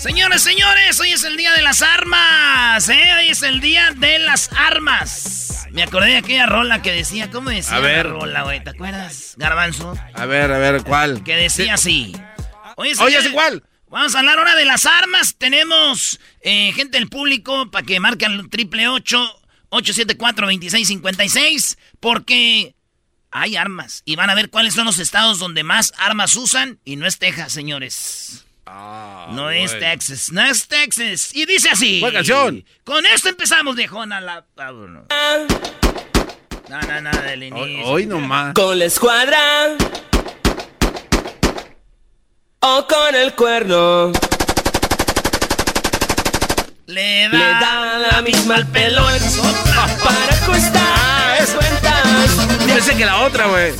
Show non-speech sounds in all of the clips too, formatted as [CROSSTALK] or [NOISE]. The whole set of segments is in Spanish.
Señores, señores, hoy es el día de las armas, ¿eh? Hoy es el día de las armas. Me acordé de aquella rola que decía, ¿cómo decía A ver. la rola, güey? ¿Te acuerdas? Garbanzo. A ver, a ver, ¿cuál? Que decía así. Hoy es el Oye, día ¿es de- igual? Vamos a hablar ahora de las armas. Tenemos eh, gente del público para que marquen el triple ocho 874 2656 porque hay armas y van a ver cuáles son los estados donde más armas usan y no es Texas, señores. no es. Texas, no es Texas. Y dice así. Buena canción. Con esto empezamos, viejona. La... vámonos. No, no, no, del inicio. Hoy nomás. Con la escuadra o con el cuerno. Le da, Le da la misma al pelón [LAUGHS] para ajustar las Pensé que la otra, güey.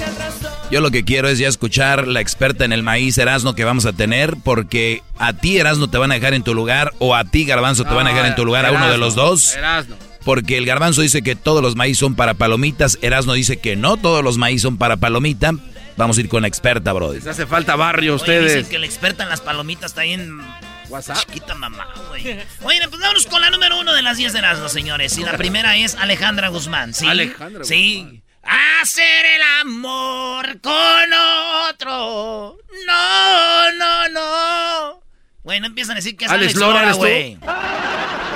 Yo lo que quiero es ya escuchar la experta en el maíz Erasno que vamos a tener, porque a ti Erasno te van a dejar en tu lugar o a ti Garbanzo te van a dejar en tu lugar, a uno de los dos. Erasno. Porque el Garbanzo dice que todos los maíz son para palomitas, Erasno dice que no todos los maíz son para palomita. Vamos a ir con la experta, bro. Les hace falta barrio a Oye, ustedes. dicen que la experta en las palomitas está bien WhatsApp. chiquita mamá, güey. Oye, pues vámonos con la número uno de las 10 de las señores. Y la primera es Alejandra Guzmán, ¿sí? Alejandra Sí. Hacer el amor con otro. No, no, no. Güey, no empiezan a decir que es Alex Alex, Lora, Lora, ¿eres tú? güey.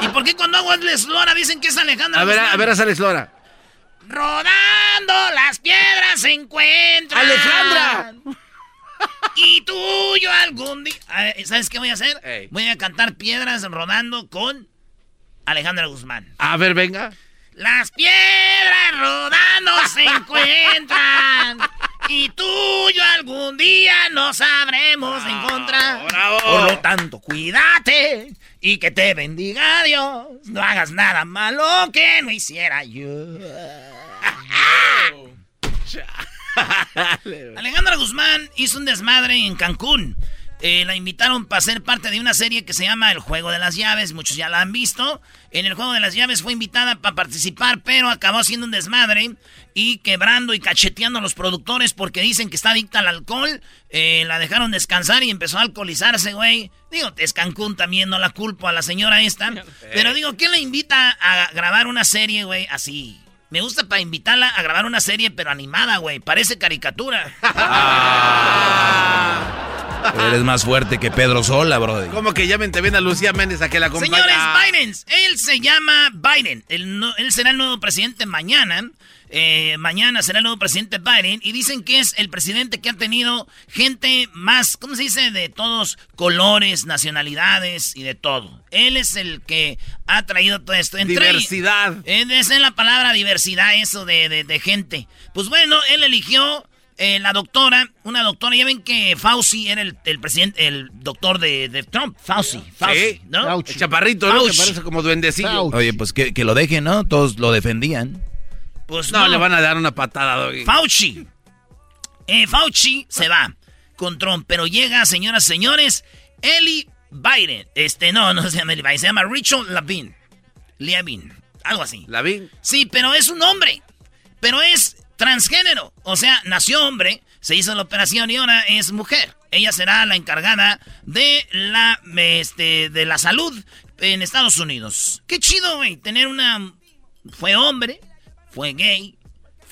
¿Y por qué cuando hago Alex Lora dicen que es Alejandra A ver, Guzmán? a ver, a Alex Lora. Rodando las piedras se encuentran. ¡Alejandra! Y tuyo algún día. ¿Sabes qué voy a hacer? Ey. Voy a cantar piedras rodando con Alejandra Guzmán. A ver, venga. Las piedras rodando se [LAUGHS] encuentran. Y tuyo algún día nos sabremos encontrar. bravo. Por lo tanto, cuídate y que te bendiga Dios. No hagas nada malo que no hiciera yo. [LAUGHS] [LAUGHS] Alejandra Guzmán hizo un desmadre en Cancún. Eh, la invitaron para ser parte de una serie que se llama El Juego de las Llaves. Muchos ya la han visto. En El Juego de las Llaves fue invitada para participar, pero acabó haciendo un desmadre y quebrando y cacheteando a los productores porque dicen que está adicta al alcohol. Eh, la dejaron descansar y empezó a alcoholizarse, güey. Digo, es Cancún también, no la culpo a la señora esta. Pero digo, ¿quién la invita a grabar una serie, güey, así? Me gusta para invitarla a grabar una serie, pero animada, güey. Parece caricatura. [LAUGHS] Eres más fuerte que Pedro Sola, bro. ¿Cómo que llamen también a Lucía Méndez a que la acompañe? Señores, Biden, él se llama Biden. Él, no- él será el nuevo presidente mañana. Eh, mañana será el nuevo presidente Biden. Y dicen que es el presidente que ha tenido gente más, ¿cómo se dice? De todos colores, nacionalidades y de todo. Él es el que ha traído todo esto. Entre- Diversidad. Eh, esa es la palabra diversidad, eso de, de- de gente. Pues bueno, él eligió eh, la doctora, una doctora. Ya ven que Fauci era el, el presidente, el doctor de, de Trump. Fauci, Fauci, Sí. ¿no? El chaparrito, ¿no? Que Fauci. parece como duendecillo. Oye, pues que, que lo dejen, ¿no? Todos lo defendían. Pues No, le van a dar una patada, Doggy. Fauci. Eh, Fauci se va con Trump, pero llega, señoras y señores, Eli Biden. Este, no, no se llama Biden, se llama Richard Lavin. Levin, algo así. Lavín. Sí, pero es un hombre. Pero es transgénero. O sea, nació hombre, se hizo la operación y ahora es mujer. Ella será la encargada de la, este, de la salud en Estados Unidos. Qué chido, güey, tener una... Fue hombre, fue gay,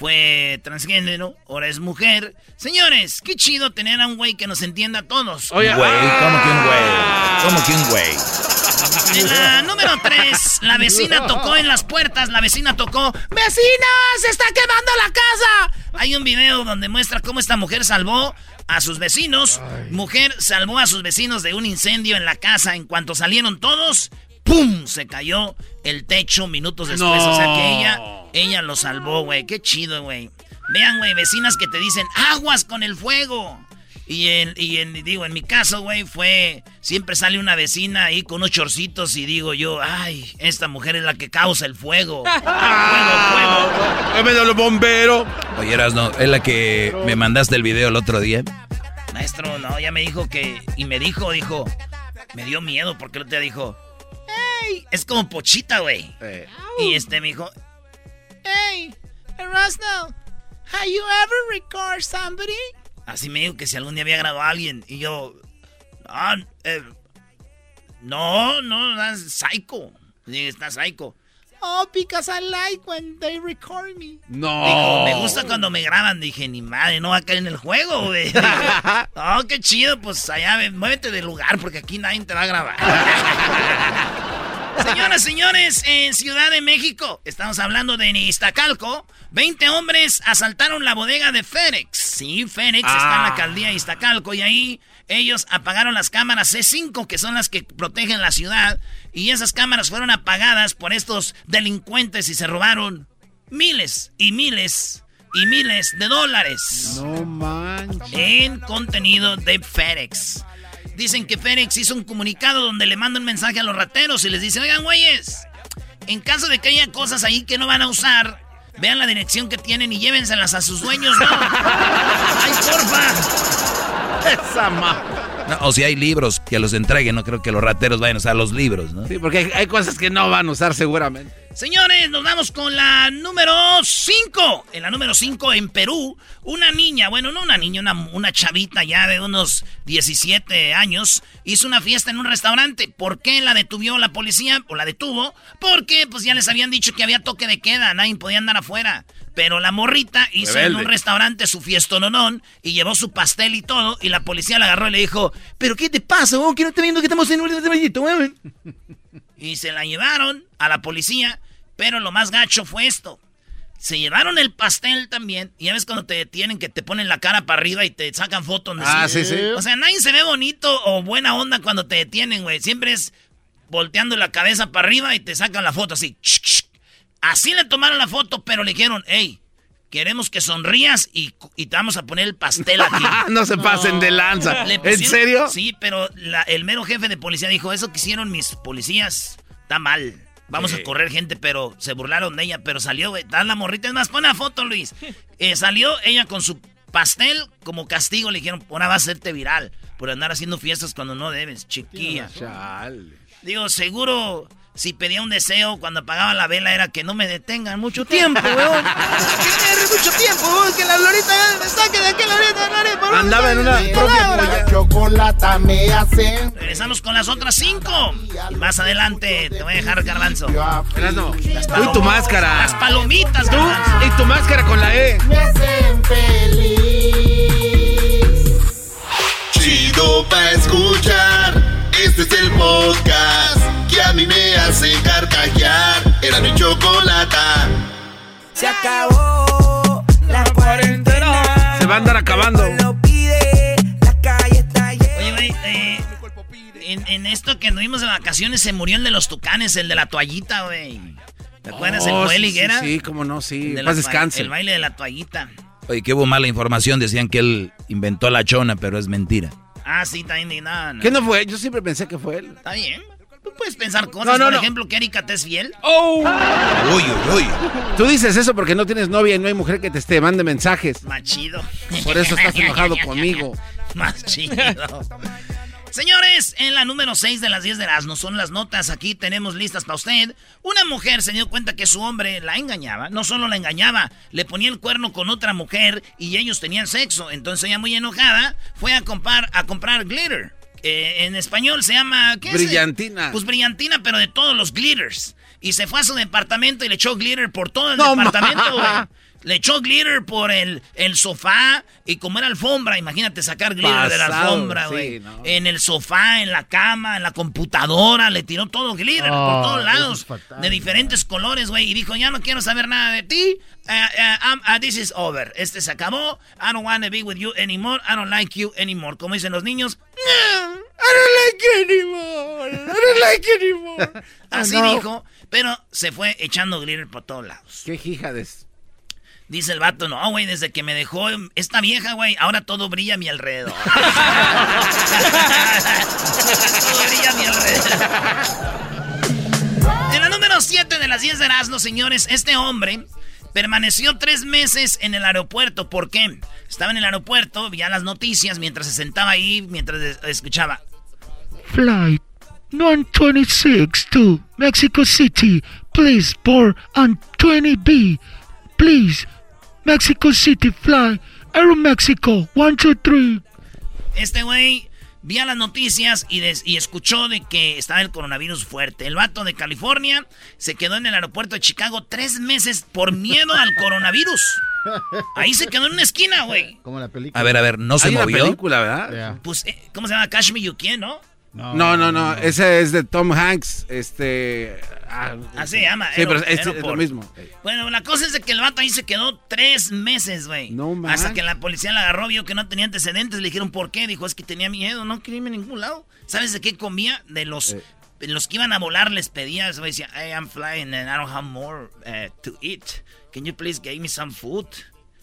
fue transgénero, ahora es mujer. Señores, qué chido tener a un güey que nos entienda a todos. Güey, ¿cómo que un güey? ¿Cómo que un güey? En la número 3, la vecina tocó en las puertas, la vecina tocó, ¡Vecina, se está quemando la casa! Hay un video donde muestra cómo esta mujer salvó a sus vecinos. Mujer salvó a sus vecinos de un incendio en la casa. En cuanto salieron todos, ¡pum! Se cayó el techo minutos después. O sea que ella, ella lo salvó, güey. Qué chido, güey. Vean, güey, vecinas que te dicen, aguas con el fuego. Y en, y en, digo, en mi caso, güey, fue. Siempre sale una vecina ahí con unos chorcitos y digo yo, ay, esta mujer es la que causa el fuego. [LAUGHS] fuego, fuego. los bomberos! Oye, no, es la que me mandaste el video el otro día. Maestro, no, ya me dijo que. Y me dijo, dijo. Me dio miedo porque el otro día dijo. ¡Ey! Es como pochita, güey. Eh. Y este me dijo. ¡Ey! Erasno, have you ever recorded somebody? Así me dijo que si algún día había grabado a alguien. Y yo. Ah, eh, no, no, that's psycho. Dije, está psycho. Oh, because I like when they record me. No. Dijo, me gusta cuando me graban. Dije, ni madre, no va a caer en el juego, güey. [LAUGHS] oh, qué chido, pues allá, ve, muévete del lugar porque aquí nadie te va a grabar. [LAUGHS] Señoras, señores, en Ciudad de México, estamos hablando de Iztacalco, 20 hombres asaltaron la bodega de FedEx. Sí, FedEx está en la Ah. alcaldía de Iztacalco y ahí ellos apagaron las cámaras C5, que son las que protegen la ciudad, y esas cámaras fueron apagadas por estos delincuentes y se robaron miles y miles y miles de dólares No manches. en contenido de FedEx. Dicen que FedEx hizo un comunicado donde le manda un mensaje a los rateros y les dice, oigan, güeyes, en caso de que haya cosas ahí que no van a usar, vean la dirección que tienen y llévenselas a sus dueños, ¿no? [LAUGHS] ¡Ay, porfa! Esa ma. No, o si hay libros que los entreguen, no creo que los rateros vayan a usar los libros, ¿no? Sí, porque hay, hay cosas que no van a usar seguramente. Señores, nos vamos con la número 5. En la número 5, en Perú, una niña, bueno, no una niña, una, una chavita ya de unos 17 años, hizo una fiesta en un restaurante. ¿Por qué la detuvo la policía? O la detuvo. Porque pues ya les habían dicho que había toque de queda, nadie podía andar afuera. Pero la morrita hizo en un restaurante su fiestononón y llevó su pastel y todo. Y la policía la agarró y le dijo: ¿Pero qué te pasa? Que no te viendo que estamos en un weón?" [LAUGHS] Y se la llevaron a la policía, pero lo más gacho fue esto. Se llevaron el pastel también. Y ya ves cuando te detienen que te ponen la cara para arriba y te sacan fotos. ¿no? Ah, sí, sí. O sea, nadie se ve bonito o buena onda cuando te detienen, güey. Siempre es volteando la cabeza para arriba y te sacan la foto así. Así le tomaron la foto, pero le dijeron, hey, queremos que sonrías y, y te vamos a poner el pastel aquí. [LAUGHS] no se pasen de lanza. Le ¿En serio? Sí, pero la- el mero jefe de policía dijo, eso que hicieron mis policías está mal. Vamos Sí. a correr gente, pero se burlaron de ella, pero salió, güey. Dan la morrita, es más, pon la foto, Luis. [LAUGHS] Eh, salió ella con su pastel como castigo, le dijeron, ahora va a hacerte viral por andar haciendo fiestas cuando no debes, chiquilla. Digo, seguro si pedía un deseo cuando apagaba la vela era que no me detengan mucho [LAUGHS] tiempo, weón. que me mucho tiempo, weón, que la Lorita me saque de aquí, Lorita, Lorita, Andaba en una propia. Chocolata me hacen. Regresamos con las otras cinco. Y más adelante te voy a dejar, Garbanzo. Tú y tu máscara. Las palomitas, Tú Garbanzo. y tu máscara con la E. Me hacen feliz. Chido pa' escuchar. Este es el podcast a mí me hace carcajear. Era mi chocolata. Se acabó la cuarentena. Se va a andar acabando. Lo pide, la calle está llena. Oye, güey, eh, en, en esto que nos vimos de vacaciones se murió el de los tucanes, el de la toallita, güey. ¿Te acuerdas? el Oh, Joel sí, Higuera. Sí, sí, cómo no, sí. El de Paz la toall- descanse. El baile de la toallita. Oye, que hubo mala información, decían que él inventó la chona, pero es mentira. Ah, sí, está indignada. ¿Qué no fue? Yo siempre pensé que fue él. Está bien. Tú puedes pensar cosas, No, no, por no. ejemplo, que Erika te es fiel. ¡Oh! Uy, uy, uy. Tú dices eso porque no tienes novia y no hay mujer que te esté mande mensajes. Más chido. Por eso estás enojado conmigo. [LAUGHS] Más chido. Señores, en la número 6 de las 10 de Erasmo son las notas. Aquí tenemos listas para usted. Una mujer se dio cuenta que su hombre la engañaba. No solo la engañaba, le ponía el cuerno con otra mujer y ellos tenían sexo. Entonces ella muy enojada fue a comprar, a comprar glitter. Eh, en español se llama... ¿qué es? Brillantina. Pues brillantina, pero de todos los glitters. Y se fue a su departamento y le echó glitter por todo el No, departamento, güey. Le echó glitter por el, el sofá y como era alfombra, imagínate sacar glitter de la alfombra, sí, güey. no. En el sofá, en la cama, en la computadora, le tiró todo glitter Oh, por todos eso lados. fatal. de diferentes colores, güey. Y dijo, ya no quiero saber nada de ti. Uh, uh, uh, this is over. Este se acabó. I don't want to be with you anymore. I don't like you anymore. Como dicen los niños. "No, I don't like you anymore. I don't like you anymore. [LAUGHS] Así No. dijo. Pero se fue echando glitter por todos lados. Qué hija de... Dice el vato, no, güey, desde que me dejó esta vieja, güey, ahora todo brilla a mi alrededor. [LAUGHS] todo brilla a mi alrededor. En la número 7 de las 10 de Erasmo, señores, este hombre permaneció tres meses en el aeropuerto. ¿Por qué? Estaba en el aeropuerto, veía las noticias mientras se sentaba ahí, mientras es- escuchaba. Flight 926 to Mexico City. Please board on 20B. Please. Mexico City fly. Aeromexico 123. Este güey vía las noticias y, des- y escuchó de que estaba el coronavirus fuerte. El vato de California se quedó en el aeropuerto de Chicago tres meses por miedo al coronavirus. Ahí se quedó en una esquina, güey. Como la película. A ver, a ver, ¿no se Hay una movió? película, ¿verdad? Pues, eh, ¿cómo se llama? Cash Me You Can, ¿no? No, no, no. Ese es de Tom Hanks. Este... ah, se llama. Sí, pero Aero- es, lo mismo. Bueno, la cosa es de que el vato ahí se quedó tres meses, güey. No Hasta manches. que la policía la agarró, vio que no tenía antecedentes, le dijeron por qué. Dijo, es que tenía miedo, no quería irme a ningún lado. ¿Sabes de qué comía? De los, Eh. los que iban a volar, les pedía, decía, hey, I'm flying and I don't have more uh, to eat. Can you please give me some food?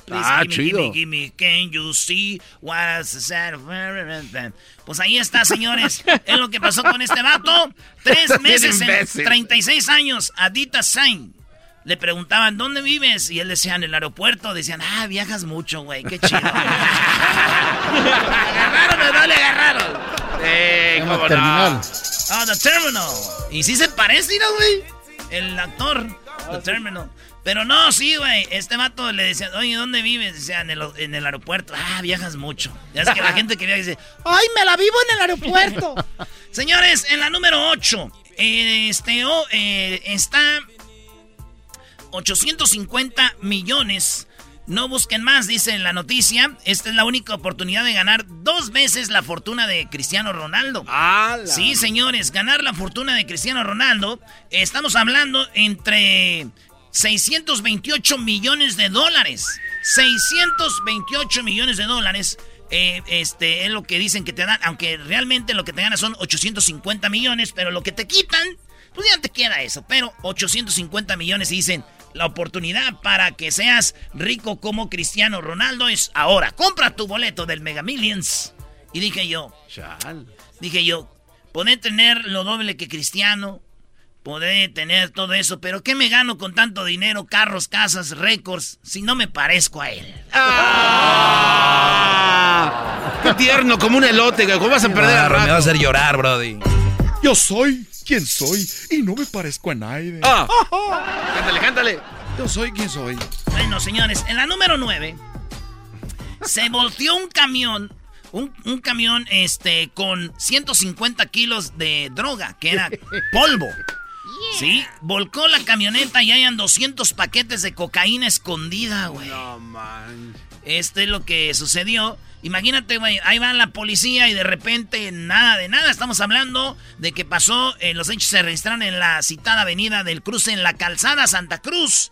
Please Ah, give me, give me, chido. give me, can you see what's sad? Pues ahí está, señores. es lo que pasó con este vato. Tres meses en imbécil. 36 años. Adita Sain. Le preguntaban, ¿dónde vives? Y él decía, en el aeropuerto. Decían, ah, viajas mucho, güey, qué chido. [LAUGHS] ¿Agarraron o no le agarraron? Llama cómo no. terminal. Ah, The Terminal. Y sí se parece, ¿no, güey? El actor, The Terminal. Pero no, sí, güey. Este vato le decía, oye, ¿dónde vives? Decía, en el, en el aeropuerto. Ah, viajas mucho. Ya es que la [LAUGHS] gente que viaja dice, ¡ay, me la vivo en el aeropuerto! [LAUGHS] Señores, en la número 8, este, oh, eh, está 850 millones. No busquen más, dice en la noticia. Esta es la única oportunidad de ganar dos veces la fortuna de Cristiano Ronaldo. Sí, señores, ganar la fortuna de Cristiano Ronaldo. Estamos hablando entre 628 millones de dólares. 628 millones de dólares. eh, este es lo que dicen que te dan, aunque realmente lo que te ganas son 850 millones, pero lo que te quitan, pues ya te queda eso. Pero 850 millones y dicen, la oportunidad para que seas rico como Cristiano Ronaldo es ahora. Compra tu boleto del Mega Millions. Y dije yo, Chal. Dije yo, podré tener lo doble que Cristiano, podré tener todo eso, pero ¿qué me gano con tanto dinero, carros, casas, récords, si no me parezco a él? ¡Ah! ¡Qué tierno! Como un elote, güey. ¿Cómo vas a perder Ah, al me va a rato? hacer llorar, Brody. Yo soy quien soy y no me parezco a nadie. ¡Ah! Cántale, cántale. Yo soy quien soy. Bueno, señores, en la número 9 se volteó un camión, un, un camión este, con 150 kilos de droga, que era [LAUGHS] polvo. Sí, volcó la camioneta y hayan 200 paquetes de cocaína escondida, güey. No, man. Este es lo que sucedió. Imagínate, güey, ahí va la policía y de repente nada de nada. Estamos hablando de que pasó, eh, los hechos se registraron en la citada avenida del cruce en la calzada Santa Cruz.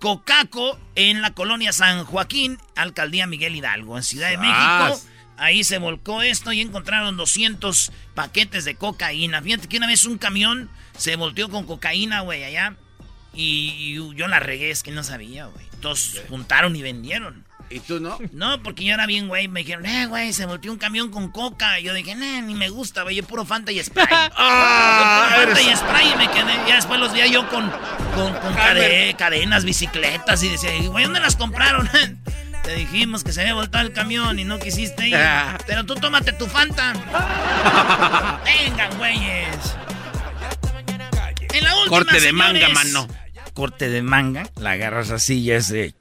Cocaco en la colonia San Joaquín, alcaldía Miguel Hidalgo, en Ciudad de México. Ahí se volcó esto y encontraron 200 paquetes de cocaína. Fíjate que una vez un camión se volteó con cocaína, güey, allá. Y, yo la regué, es que no sabía, güey. Todos juntaron y vendieron. ¿Y tú no? No, porque yo era bien, güey. Me dijeron, eh, güey, se volteó un camión con coca. Y yo dije, nah, ni me gusta, güey. Yo puro Fanta y Sprite. ¡Ah! [LAUGHS] Yo puro Fanta eres- y Sprite y me quedé. Ya después los vi yo con, con, con cade- cadenas, bicicletas. Y decía, güey, ¿dónde las compraron? [LAUGHS] Te dijimos que se había voltado el camión y no quisiste ir. Pero tú tómate tu Fanta. [LAUGHS] Vengan, güeyes. En la última, Corte de señores, manga, mano. Corte de manga. La agarras así y es de...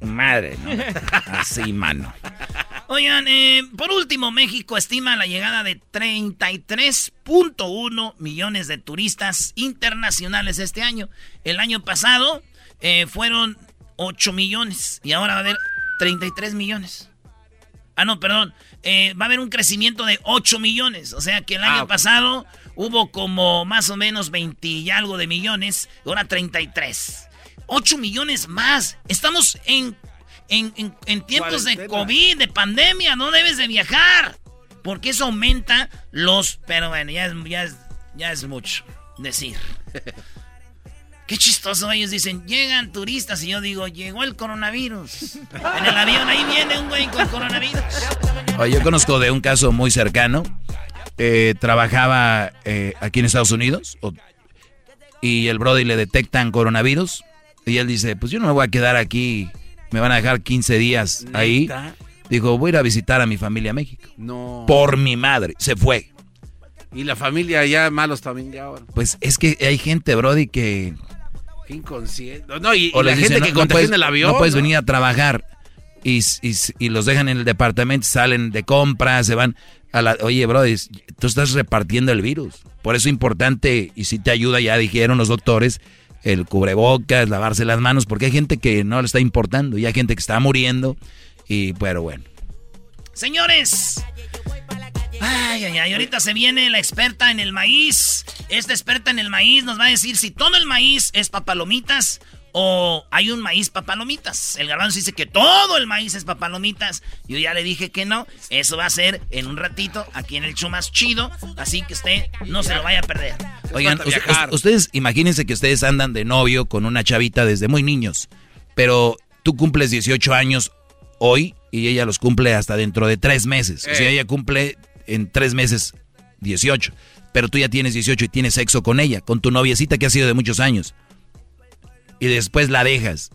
Madre, ¿no? Así, mano. Oigan, eh, por último, México estima la llegada de 33.1 millones de turistas internacionales este año. El año pasado eh, fueron 8 millones y ahora va a haber 33 millones. Ah, no, perdón. Eh, va a haber un crecimiento de 8 millones. O sea que el año Ah, ok. pasado hubo como más o menos 20 y algo de millones. Ahora 33. 8 millones más. Estamos en, en, en- en tiempos de. COVID, de pandemia. No debes de viajar. Porque eso aumenta los... Pero bueno, ya es, ya es, ya es mucho decir. [LAUGHS] Qué chistoso, ellos dicen, llegan turistas y yo digo, llegó el coronavirus. En el avión ahí viene un güey con coronavirus. Oye, yo conozco de un caso muy cercano. Eh, trabajaba eh, aquí en Estados Unidos o- y el Brody le detectan coronavirus y él dice, pues yo no me voy a quedar aquí, me van a dejar 15 días ahí. ¿Neta? Dijo, voy a ir a visitar a mi familia a México. No. Por mi madre, se fue. Y la familia ya malos también ya ahora. Pues es que hay gente, Brody, que... Inconsciente. No, y, y o la gente que no, puedes, el avión. no puedes venir a trabajar y, y- y los dejan en el departamento, salen de compras, se van Oye, Brody, tú estás repartiendo el virus. Por eso es importante, y si te ayuda, ya dijeron los doctores, el cubrebocas, lavarse las manos, porque hay gente que no le está importando y hay gente que está muriendo. Y, pero bueno. Señores. Ay, ay, ay, ahorita se viene la experta en el maíz. Esta experta en el maíz nos va a decir si todo el maíz es papalomitas o hay un maíz papalomitas. El garbanzo dice que todo el maíz es papalomitas. Yo ya le dije que no. Eso va a ser en un ratito aquí en el show más chido. Así que usted no se lo vaya a perder. Oigan, ustedes imagínense que ustedes andan de novio con una chavita desde muy niños, pero tú cumples 18 años hoy y ella los cumple hasta dentro de tres meses. O sea, Eh. ella cumple en tres meses 18, pero tú ya tienes 18 y tienes sexo con ella, con tu noviecita que ha sido de muchos años. Y después la dejas.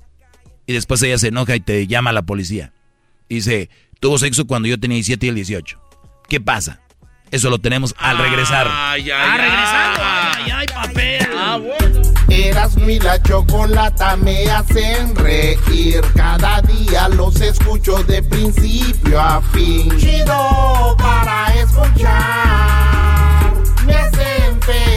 Y después ella se enoja y te llama a la policía. Y dice, tuvo sexo cuando yo tenía 17 y el 18. ¿Qué pasa? Eso lo tenemos al regresar. Ay, ay, Ah, ay. regresando. Ay, ay, papel. Ah, bueno. Eras mi la chocolata me hacen reír. Cada día los escucho de principio a fin. Chido para escuchar. Me hacen feliz.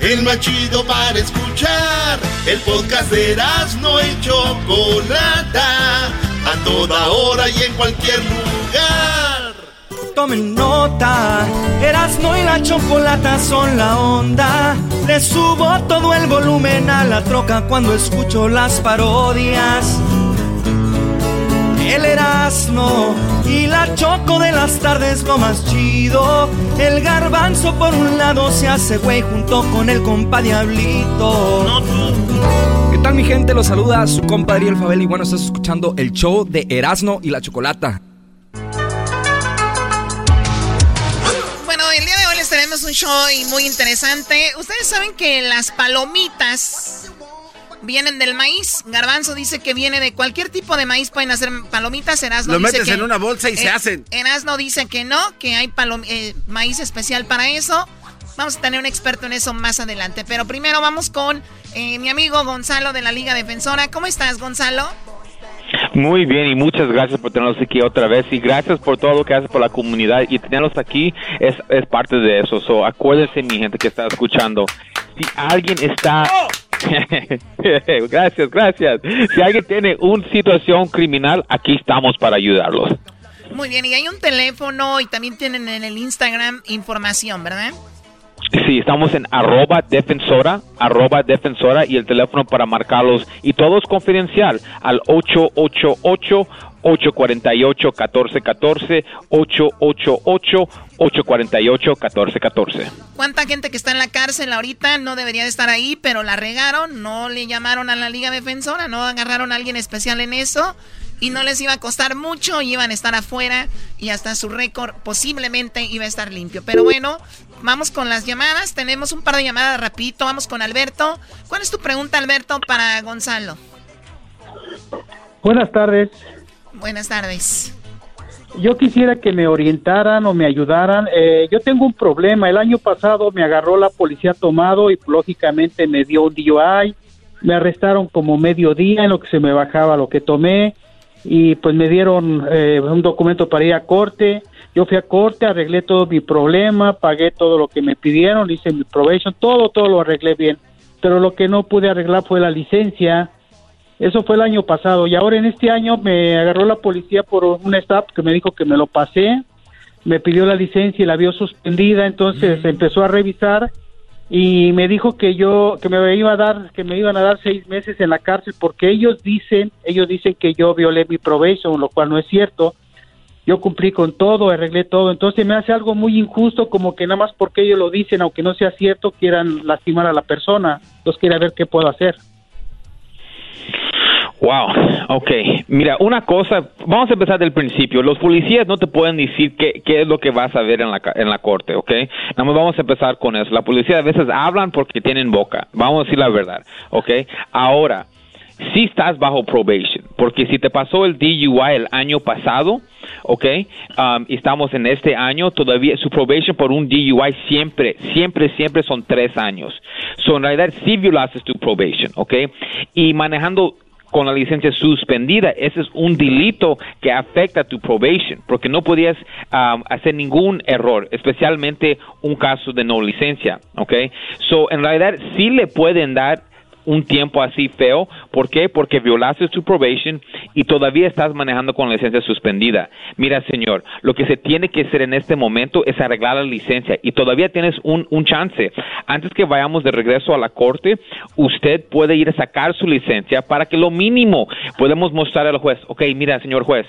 El más chido para escuchar. El podcast de Erasmo y Chocolata, a toda hora y en cualquier lugar. Tomen nota, Erasmo y la Chocolata son la onda. Le subo todo el volumen a la troca cuando escucho las parodias. El Erasmo y la Choco de las tardes lo más chido. El garbanzo por un lado se hace güey junto con el compa Diablito. ¿Qué tal mi gente? Los saluda su compa Ariel Fabel y bueno, estás escuchando el show de Erasmo y la Chocolata. Bueno, el día de hoy les tenemos un show muy interesante. Ustedes saben que las palomitas vienen del maíz. Garbanzo dice que viene de cualquier tipo de maíz, pueden hacer palomitas. Erasno Lo dice metes que, en una bolsa y se eh, hacen. Erasno dice que no, que hay eh, maíz especial para eso. Vamos a tener un experto en eso más adelante. Pero primero vamos con eh, mi amigo Gonzalo de la Liga Defensora. ¿Cómo estás, Gonzalo? Muy bien y muchas gracias por tenerlos aquí otra vez y gracias por todo lo que haces por la comunidad y tenerlos aquí es, es parte de eso. So, acuérdense mi gente que está escuchando. Si alguien está... [LAUGHS] gracias, gracias. Si alguien tiene una situación criminal, aquí estamos para ayudarlos. Muy bien, y hay un teléfono y también tienen en el Instagram información, ¿verdad? Sí, estamos en arroba defensora, arroba defensora y el teléfono para marcarlos y todo es confidencial al 888 848-1414, 888-848-1414. ¿Cuánta gente que está en la cárcel ahorita no debería de estar ahí, pero la regaron, no le llamaron a la Liga Defensora, no agarraron a alguien especial en eso? y no les iba a costar mucho, iban a estar afuera y hasta su récord posiblemente iba a estar limpio. Pero bueno, vamos con las llamadas, tenemos un par de llamadas rapidito, vamos con Alberto. ¿Cuál es tu pregunta, Alberto, para Gonzalo? Buenas tardes. Buenas tardes. Yo quisiera que me orientaran o me ayudaran. Eh, yo tengo un problema. El año pasado me agarró la policía tomado y lógicamente me dio un DUI. Me arrestaron como medio día en lo que se me bajaba lo que tomé y pues me dieron eh, un documento para ir a corte. Yo fui a corte, arreglé todo mi problema, pagué todo lo que me pidieron, hice mi probation, todo, todo lo arreglé bien. Pero lo que no pude arreglar fue la licencia. Eso fue el año pasado. Y ahora en este año me agarró la policía por un stop que me dijo que me lo pasé, me pidió la licencia y la vio suspendida, entonces empezó a revisar y me dijo que yo que me iba a dar que me iban a dar seis meses en la cárcel porque ellos dicen ellos dicen que yo violé mi probation lo cual no es cierto. Yo cumplí con todo arreglé todo. Entonces me hace algo muy injusto como que nada más porque ellos lo dicen aunque no sea cierto quieran lastimar a la persona. Entonces quiero ver qué puedo hacer Wow, ok. Mira, una cosa, vamos a empezar del principio. Los policías no te pueden decir qué, qué es lo que vas a ver en la, en la corte, ok. Nada más vamos a empezar con eso. La policía a veces hablan porque tienen boca. Vamos a decir la verdad, ok. Ahora, si estás bajo probation, porque si te pasó el DUI el año pasado, ¿ok? Um, estamos en este año, todavía su probation por un DUI siempre, siempre, siempre son tres años. So, en realidad, si violaste tu probation, ¿ok? Y manejando con la licencia suspendida, ese es un delito que afecta tu probation, porque no podías um, hacer ningún error, especialmente un caso de no licencia, ¿ok? So, en realidad, sí le pueden dar un tiempo así feo. ¿Por qué? Porque violaste tu probation y todavía estás manejando con la licencia suspendida. Mira, señor, lo que se tiene que hacer en este momento es arreglar la licencia y todavía tienes un, un chance. Antes que vayamos de regreso a la corte, usted puede ir a sacar su licencia para que lo mínimo podemos mostrar al juez, ok, mira, señor juez,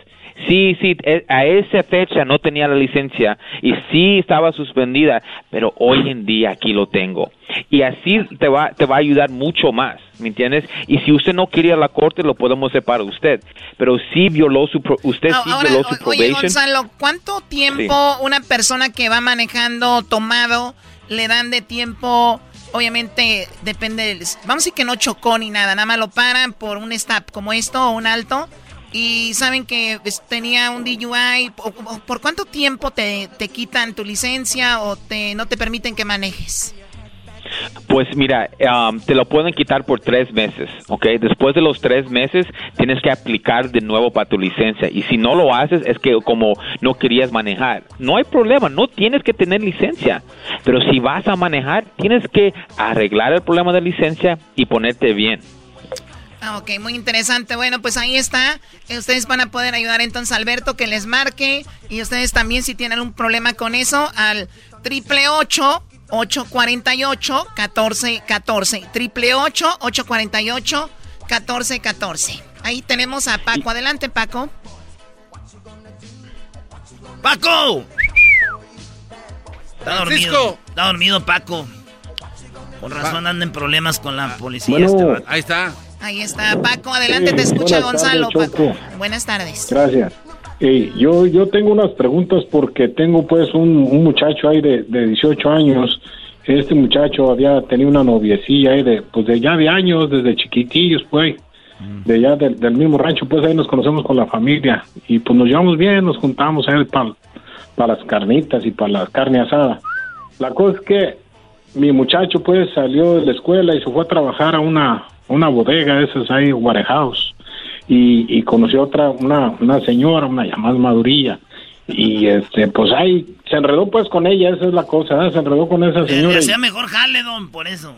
sí, sí, e, a esa fecha no tenía la licencia y sí estaba suspendida, pero hoy en día aquí lo tengo. Y así te va, te va a ayudar mucho más, ¿me entiendes? Y si usted no quiere ir a la corte, lo podemos para usted. Pero sí violó su, usted sí violó su probation. Oye, Gonzalo, ¿cuánto tiempo una persona que va manejando tomado le dan de tiempo? Obviamente depende, vamos a decir que no chocó ni nada, nada más lo paran por un stop como esto o un alto y saben que pues, tenía un DUI, ¿por cuánto tiempo te, te quitan tu licencia o te, no te permiten que manejes? Pues mira, um, te lo pueden quitar por tres meses, ¿ok? Después de los tres meses tienes que aplicar de nuevo para tu licencia y si no lo haces es que como no querías manejar. No hay problema, no tienes que tener licencia, pero si vas a manejar tienes que arreglar el problema de licencia y ponerte bien. Ah, ok, muy interesante. Bueno, pues ahí está. Ustedes van a poder ayudar entonces a Alberto que les marque. Y ustedes también si tienen un problema con eso, al triple 848 1414 triple 848 1414 Ahí tenemos a Paco. Adelante, Paco. ¡Paco! Está dormido. Está dormido, Paco. Con razón anda en problemas con la policía. Este ahí está. Ahí está, Paco. Adelante, te escucha Gonzalo, Paco. Buenas tardes. Gracias. Yo, yo tengo unas preguntas porque tengo pues un, muchacho ahí de, de 18 años. Este muchacho había tenido una noviecilla ahí de, pues de ya de años, desde chiquitillos, pues. De allá del, mismo rancho, pues ahí nos conocemos con la familia. Y pues nos llevamos bien, nos juntamos ahí para, para las carnitas y para la carne asada. La cosa es que mi muchacho pues salió de la escuela y se fue a trabajar a una una bodega, esas ahí, warehouse, y, y conoció otra, una, una señora, una llamada madurilla, y este, pues ahí se enredó pues con ella, esa es la cosa, se enredó con esa señora. Le hacía mejor jale, don, por eso.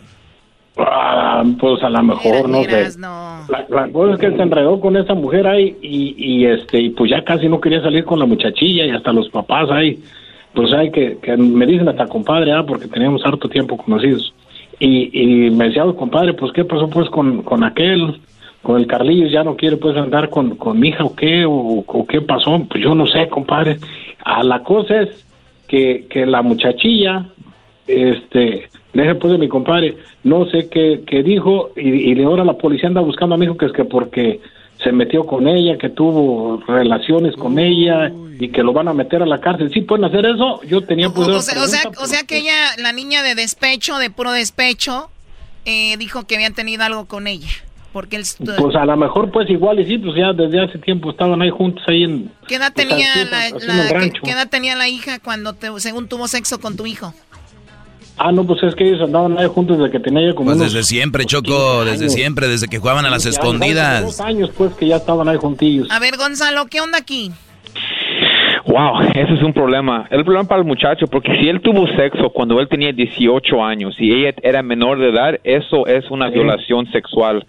Ah, pues a lo mejor, no sé. La, cosa es que se enredó con esa mujer ahí y, y este, y pues ya casi no quería salir con la muchachilla y hasta los papás ahí, pues hay que, que me dicen hasta compadre, ah, porque teníamos harto tiempo conocidos. Y, y me decía, compadre, pues qué pasó pues con, con aquel, con el Carlillo, ya no quiere pues andar con, con mi hija o qué, o, qué pasó, pues yo no sé, compadre. A la cosa es que, que la muchachilla, este, deje pues de mi compadre, no sé qué, qué dijo, y, y ahora la policía anda buscando a mi hijo que es que porque se metió con ella, que tuvo relaciones con ella y que lo van a meter a la cárcel. ¿Sí pueden hacer eso? Yo tenía pues... O, sea, o, sea, que ella, la niña de despecho, de puro despecho, eh, dijo que habían tenido algo con ella. Porque él... Pues a lo mejor pues igual y sí, pues ya desde hace tiempo estaban ahí juntos ahí en... ¿Qué edad tenía, la, ¿qué, edad tenía la hija cuando según tuvo sexo con tu hijo? Ah, no, pues es que ellos andaban ahí juntos desde que tenía yo como Pues desde siempre, Choco, desde siempre, desde que jugaban a las escondidas. Dos años, pues, que ya estaban ahí juntillos. A ver, Gonzalo, ¿qué onda aquí? Wow, ese es un problema. El problema para el muchacho, porque si él tuvo sexo cuando él tenía 18 años y ella era menor de edad, eso es una violación sexual.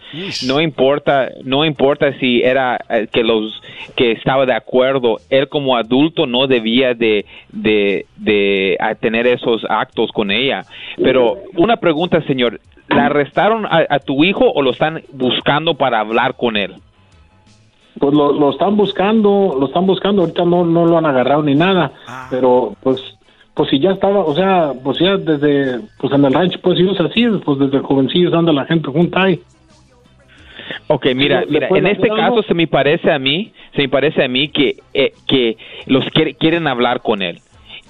No importa, no importa si era eh, que los que estaba de acuerdo, él como adulto no debía de, de, de tener esos actos con ella. Pero una pregunta, señor, ¿la arrestaron a tu hijo o lo están buscando para hablar con él? Pues lo, lo están buscando, lo están buscando, ahorita no, no lo han agarrado ni nada, ah. pero pues pues si ya estaba, o sea, pues ya desde, pues en el rancho, pues ellos así, pues desde jovencillos anda la gente junta ahí. Ok, mira, mira, en este caso se me parece a mí, se me parece a mí que, eh, que los quieren hablar con él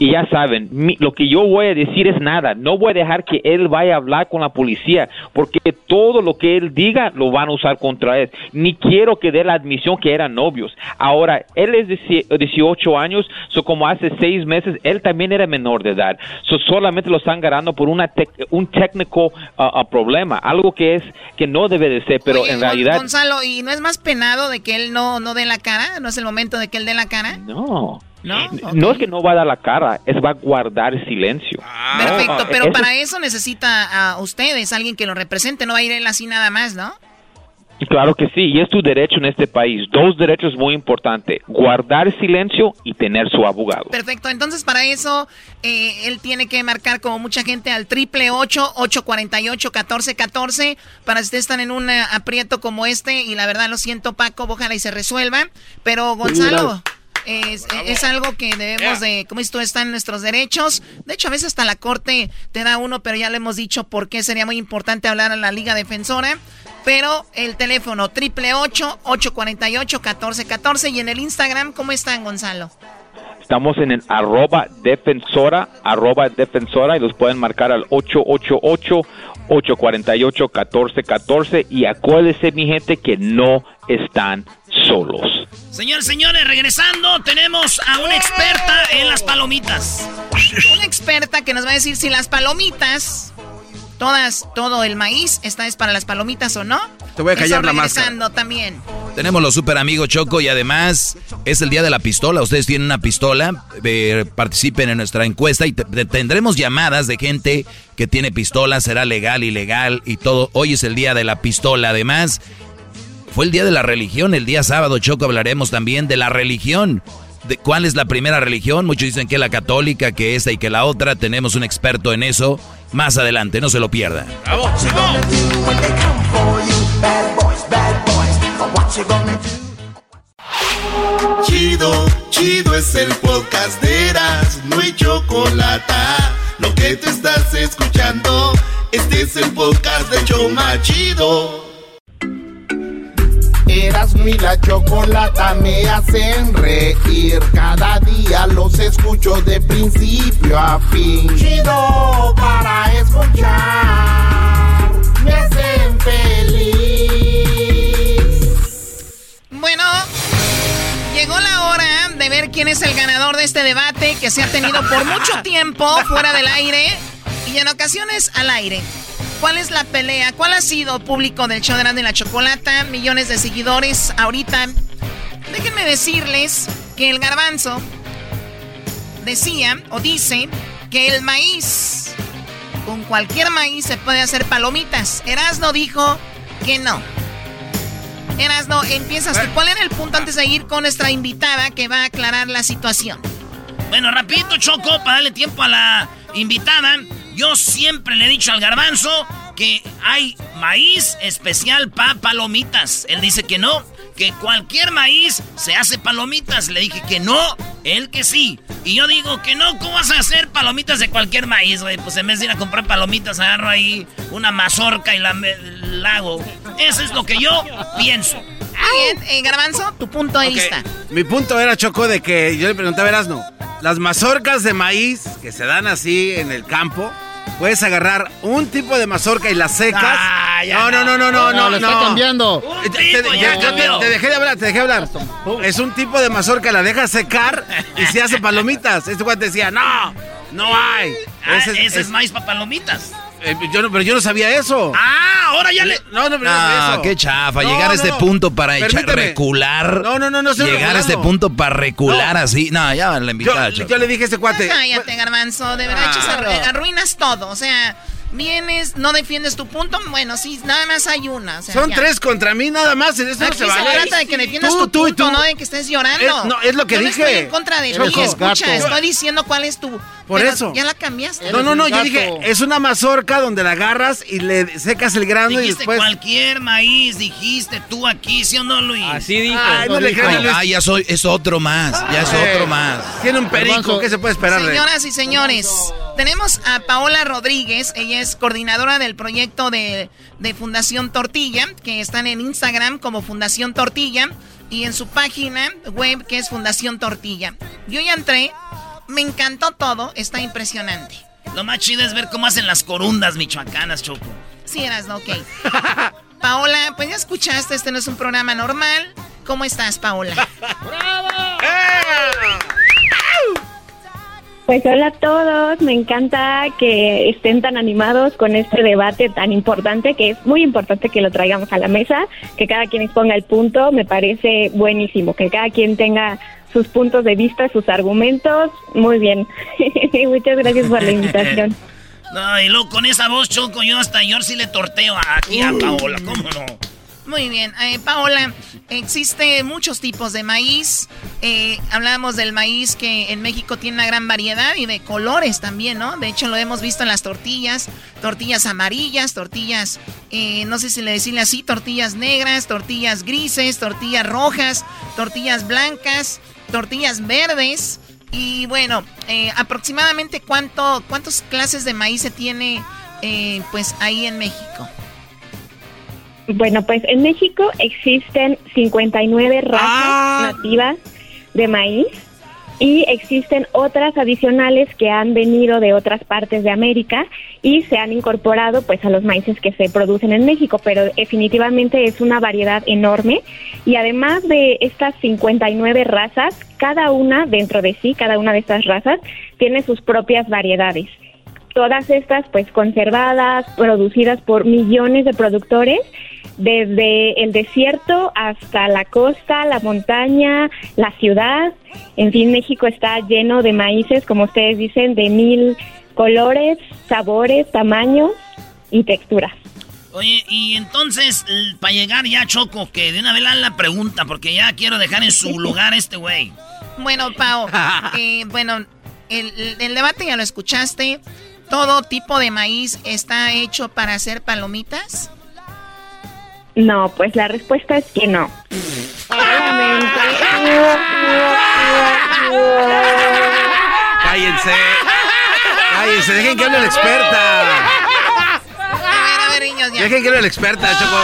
y ya saben, lo que yo voy a decir es nada, no voy a dejar que él vaya a hablar con la policía, porque todo lo que él diga lo van a usar contra él, ni quiero que dé la admisión que eran novios. Ahora, él es de 18 años, so como hace seis meses, él también era menor de edad, so solamente lo están ganando por una un técnico uh, uh, problema, algo que es que no debe de ser, pero en realidad... Gonzalo, ¿y no es más penado de que él no, no dé la cara? ¿No es el momento de que él dé la cara? No. No, es que no va a dar la cara, es va a guardar silencio. Ah. Perfecto, pero para eso necesita a ustedes, alguien que lo represente, no va a ir él así nada más, ¿no? Claro que sí, y es tu derecho en este país. Dos derechos muy importantes, guardar silencio y tener su abogado. Perfecto, entonces para eso eh, él tiene que marcar como mucha gente al triple ocho ocho cuarenta y ocho catorce catorce para si ustedes están en un eh, aprieto como este y la verdad lo siento Paco, ojalá y se resuelva. Pero Gonzalo... Es, es, algo que debemos de, como dices tú, está en nuestros derechos. De hecho, a veces hasta la corte te da uno, pero ya le hemos dicho por qué sería muy importante hablar a la Liga Defensora. Pero el teléfono triple ocho ocho cuarenta y ocho catorce catorce y en el Instagram, ¿cómo están, Gonzalo? Estamos en el arroba defensora, arroba defensora y los pueden marcar al 888 848 1414 y acuérdese mi gente que no están solos. Señores, señores, regresando, tenemos a una experta en las palomitas. Una experta que nos va a decir si las palomitas todas, todo el maíz, esta es para las palomitas o no. Te voy a callar la máscara. también. Tenemos los super amigos Choco y además es el día de la pistola. Ustedes tienen una pistola, eh, participen en nuestra encuesta y tendremos llamadas de gente que tiene pistola, será legal, ilegal y todo. Hoy es el día de la pistola. Además, fue el día de la religión. El día sábado, Choco, hablaremos también de la religión. De cuál es la primera religión. Muchos dicen que la católica, que esta y que la otra. Tenemos un experto en eso más adelante. No se lo pierda. Chido, es el podcast de Eras, no hay chocolate. Lo que te estás escuchando, este es el podcast de Choma Chido. Eras mi la chocolata me hacen reír. Cada día los escucho de principio a fin. Chido para escuchar. Me hacen feliz. De ver quién es el ganador de este debate que se ha tenido por mucho [LAUGHS] tiempo fuera del aire y en ocasiones al aire. ¿Cuál es la pelea? ¿Cuál ha sido público del show de Grande la Chocolata? Millones de seguidores ahorita. Déjenme decirles que el garbanzo decía o dice que el maíz, con cualquier maíz se puede hacer palomitas. Erasno dijo que no. Erasno, empiezas tú. ¿Cuál era el punto antes de ir con nuestra invitada que va a aclarar la situación? Bueno, rapidito, Choco, para darle tiempo a la invitada. Yo siempre le he dicho al garbanzo que hay maíz especial para palomitas. Él dice que no, que cualquier maíz se hace palomitas. Le dije que no, él que sí. Y yo digo que no, ¿cómo vas a hacer palomitas de cualquier maíz, güey? Pues en vez de ir a comprar palomitas, agarro ahí una mazorca y la, hago. Eso es lo que yo pienso. Bien, eh, Garbanzo, tu punto de vista. Mi punto era, Choco, de que yo le pregunté a no las mazorcas de maíz que se dan así en el campo, puedes agarrar un tipo de mazorca y la secas. Ah, no, no, no, no, no, no, no. está cambiando. Te, dejé de hablar, te dejé de hablar. Es un tipo de mazorca, la dejas secar y se hace palomitas. Este cuate decía, no, no hay. Ah, ese, es, maíz para palomitas. Eh, yo no, pero yo no sabía eso. Ah, ahora ya le. No, no, pero no, eso. qué chafa. llegar a este punto para echar, recular. No, no, no, no. Llegar a este punto para recular así. No, ya la invitada. Yo, yo, le dije a ese cuate. Cállate, garbanzo. De verdad, ah, arruinas todo. O sea vienes, no defiendes tu punto, bueno, sí, nada más hay una. Son tres contra mí nada más, en eso no se, vale. trata de que defiendas tu punto, no de que estés llorando. Es, no, es lo que yo dije. No estoy en contra de ti, escucha, estoy diciendo cuál es tu... Por eso. Ya la cambiaste. No, no, no, yo dije, es una mazorca donde la agarras y le secas el grano dijiste y después... cualquier maíz, dijiste tú aquí, ¿sí o no, Luis? Así dijo. Ay, no le Ah, ya soy, es otro más, ya es otro más. Tiene un perico, ¿qué se puede esperar? Señoras y señores, tenemos a Paola Rodríguez, ella es coordinadora del proyecto de, Fundación Tortilla, que están en Instagram como Fundación Tortilla y en su página web que es Fundación Tortilla. Yo ya entré, me encantó todo, está impresionante. Lo más chido es ver cómo hacen las corundas michoacanas, Choco. Sí, eras, ok. [LAUGHS] Paola, pues ya escuchaste, este no es un programa normal. ¿Cómo estás, Paola? [LAUGHS] ¡Bravo! Pues hola a todos, me encanta que estén tan animados con este debate tan importante, que es muy importante que lo traigamos a la mesa, que cada quien exponga el punto, me parece buenísimo, que cada quien tenga sus puntos de vista, sus argumentos, muy bien. [LAUGHS] Muchas gracias por la invitación. No, y luego con esa voz, Choco, yo hasta yo sí le torteo aquí a Paola, ¿cómo no? Muy bien, eh, Paola, existe muchos tipos de maíz. Eh, hablamos del maíz que en México tiene una gran variedad y de colores también, ¿no? De hecho, lo hemos visto en las tortillas, tortillas amarillas, tortillas, eh, no sé si le decirle así, tortillas negras, tortillas grises, tortillas rojas, tortillas blancas, tortillas verdes. Y bueno, aproximadamente cuánto, cuántas clases de maíz se tiene pues ahí en México. Bueno, pues en México existen 59 razas ah. nativas de maíz y existen otras adicionales que han venido de otras partes de América y se han incorporado pues a los maíces que se producen en México, pero definitivamente es una variedad enorme y además de estas 59 razas, cada una dentro de sí, cada una de estas razas tiene sus propias variedades. todas estas pues conservadas, producidas por millones de productores desde el desierto hasta la costa, la montaña, la ciudad. En fin, México está lleno de maíces, como ustedes dicen, de mil colores, sabores, tamaños y texturas. Oye, y entonces, para llegar ya, Choco, que de una vez la pregunta, porque ya quiero dejar en su [LAUGHS] lugar este güey. Bueno, Pau, [LAUGHS] eh, bueno, el, el debate ya lo escuchaste. ¿Todo tipo de maíz está hecho para hacer palomitas? No, pues la respuesta es que no. Cállense. Cállense, dejen que hable la experta. A ver, niños, ya. Dejen que hable la experta, Choco.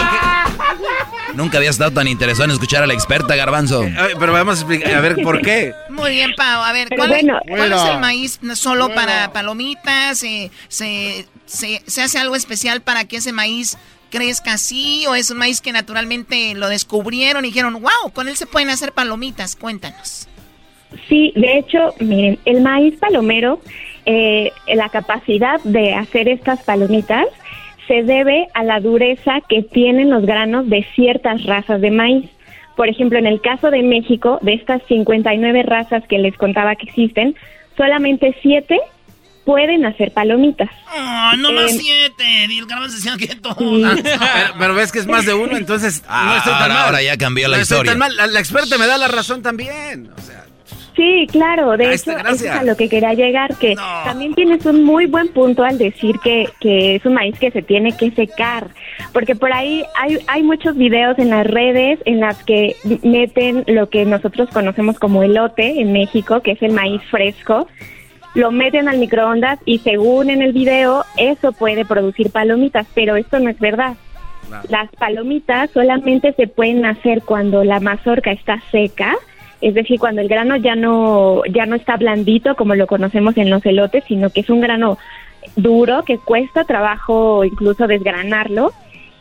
Nunca había estado tan interesado en escuchar a la experta, Garbanzo. Eh, pero vamos a explicar, a ver, ¿por qué? Muy bien, Pau. A ver, ¿cuál, es, cuál es el maíz solo para palomitas? Eh, se, se, ¿Se hace algo especial para que ese maíz crezca así? ¿O es un maíz que naturalmente lo descubrieron y dijeron, wow, con él se pueden hacer palomitas? Cuéntanos. Sí, de hecho, miren, el maíz palomero, eh, la capacidad de hacer estas palomitas se debe a la dureza que tienen los granos de ciertas razas de maíz. Por ejemplo, en el caso de México, de estas 59 razas que les contaba que existen, solamente 7 pueden hacer palomitas. Ah, no más eh, siete. El garbanzo decía que todas. [LAUGHS] Pero, ves que es más de uno, entonces [LAUGHS] no ah, estoy tan ahora, mal. Ahora ya cambió la historia. Estoy tan mal. La, experta me da la razón también. O sea. Sí, claro, de hecho, eso es a lo que quería llegar, que también tienes un muy buen punto al decir que, que es un maíz que se tiene que secar, porque por ahí hay, hay muchos videos en las redes en las que meten lo que nosotros conocemos como elote en México, que es el maíz fresco, lo meten al microondas y según en el video eso puede producir palomitas, pero esto no es verdad. Las palomitas solamente se pueden hacer cuando la mazorca está seca, es decir, cuando el grano ya no ya no está blandito como lo conocemos en los elotes, sino que es un grano duro que cuesta trabajo incluso desgranarlo.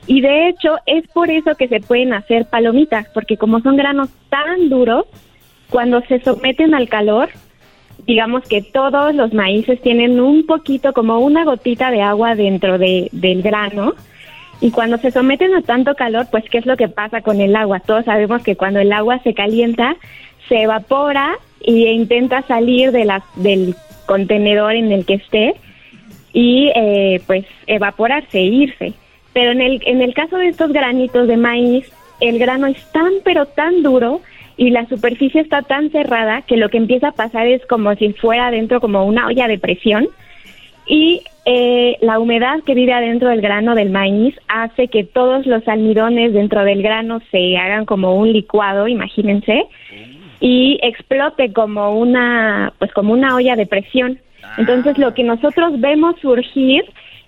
Y de hecho es por eso que se pueden hacer palomitas, porque como son granos tan duros, cuando se someten al calor, digamos que todos los maíces tienen un poquito, como una gotita de agua dentro de, del grano. Y cuando se someten a tanto calor, pues ¿qué es lo que pasa con el agua? Todos sabemos que cuando el agua se calienta, se evapora e intenta salir de la, del contenedor en el que esté y eh, pues evaporarse, irse. Pero en el, en el caso de estos granitos de maíz, el grano es tan pero tan duro y la superficie está tan cerrada que lo que empieza a pasar es como si fuera adentro como una olla de presión y eh, la humedad que vive adentro del grano del maíz hace que todos los almidones dentro del grano se hagan como un licuado, imagínense, y explote como una, pues como una olla de presión. Entonces lo que nosotros vemos surgir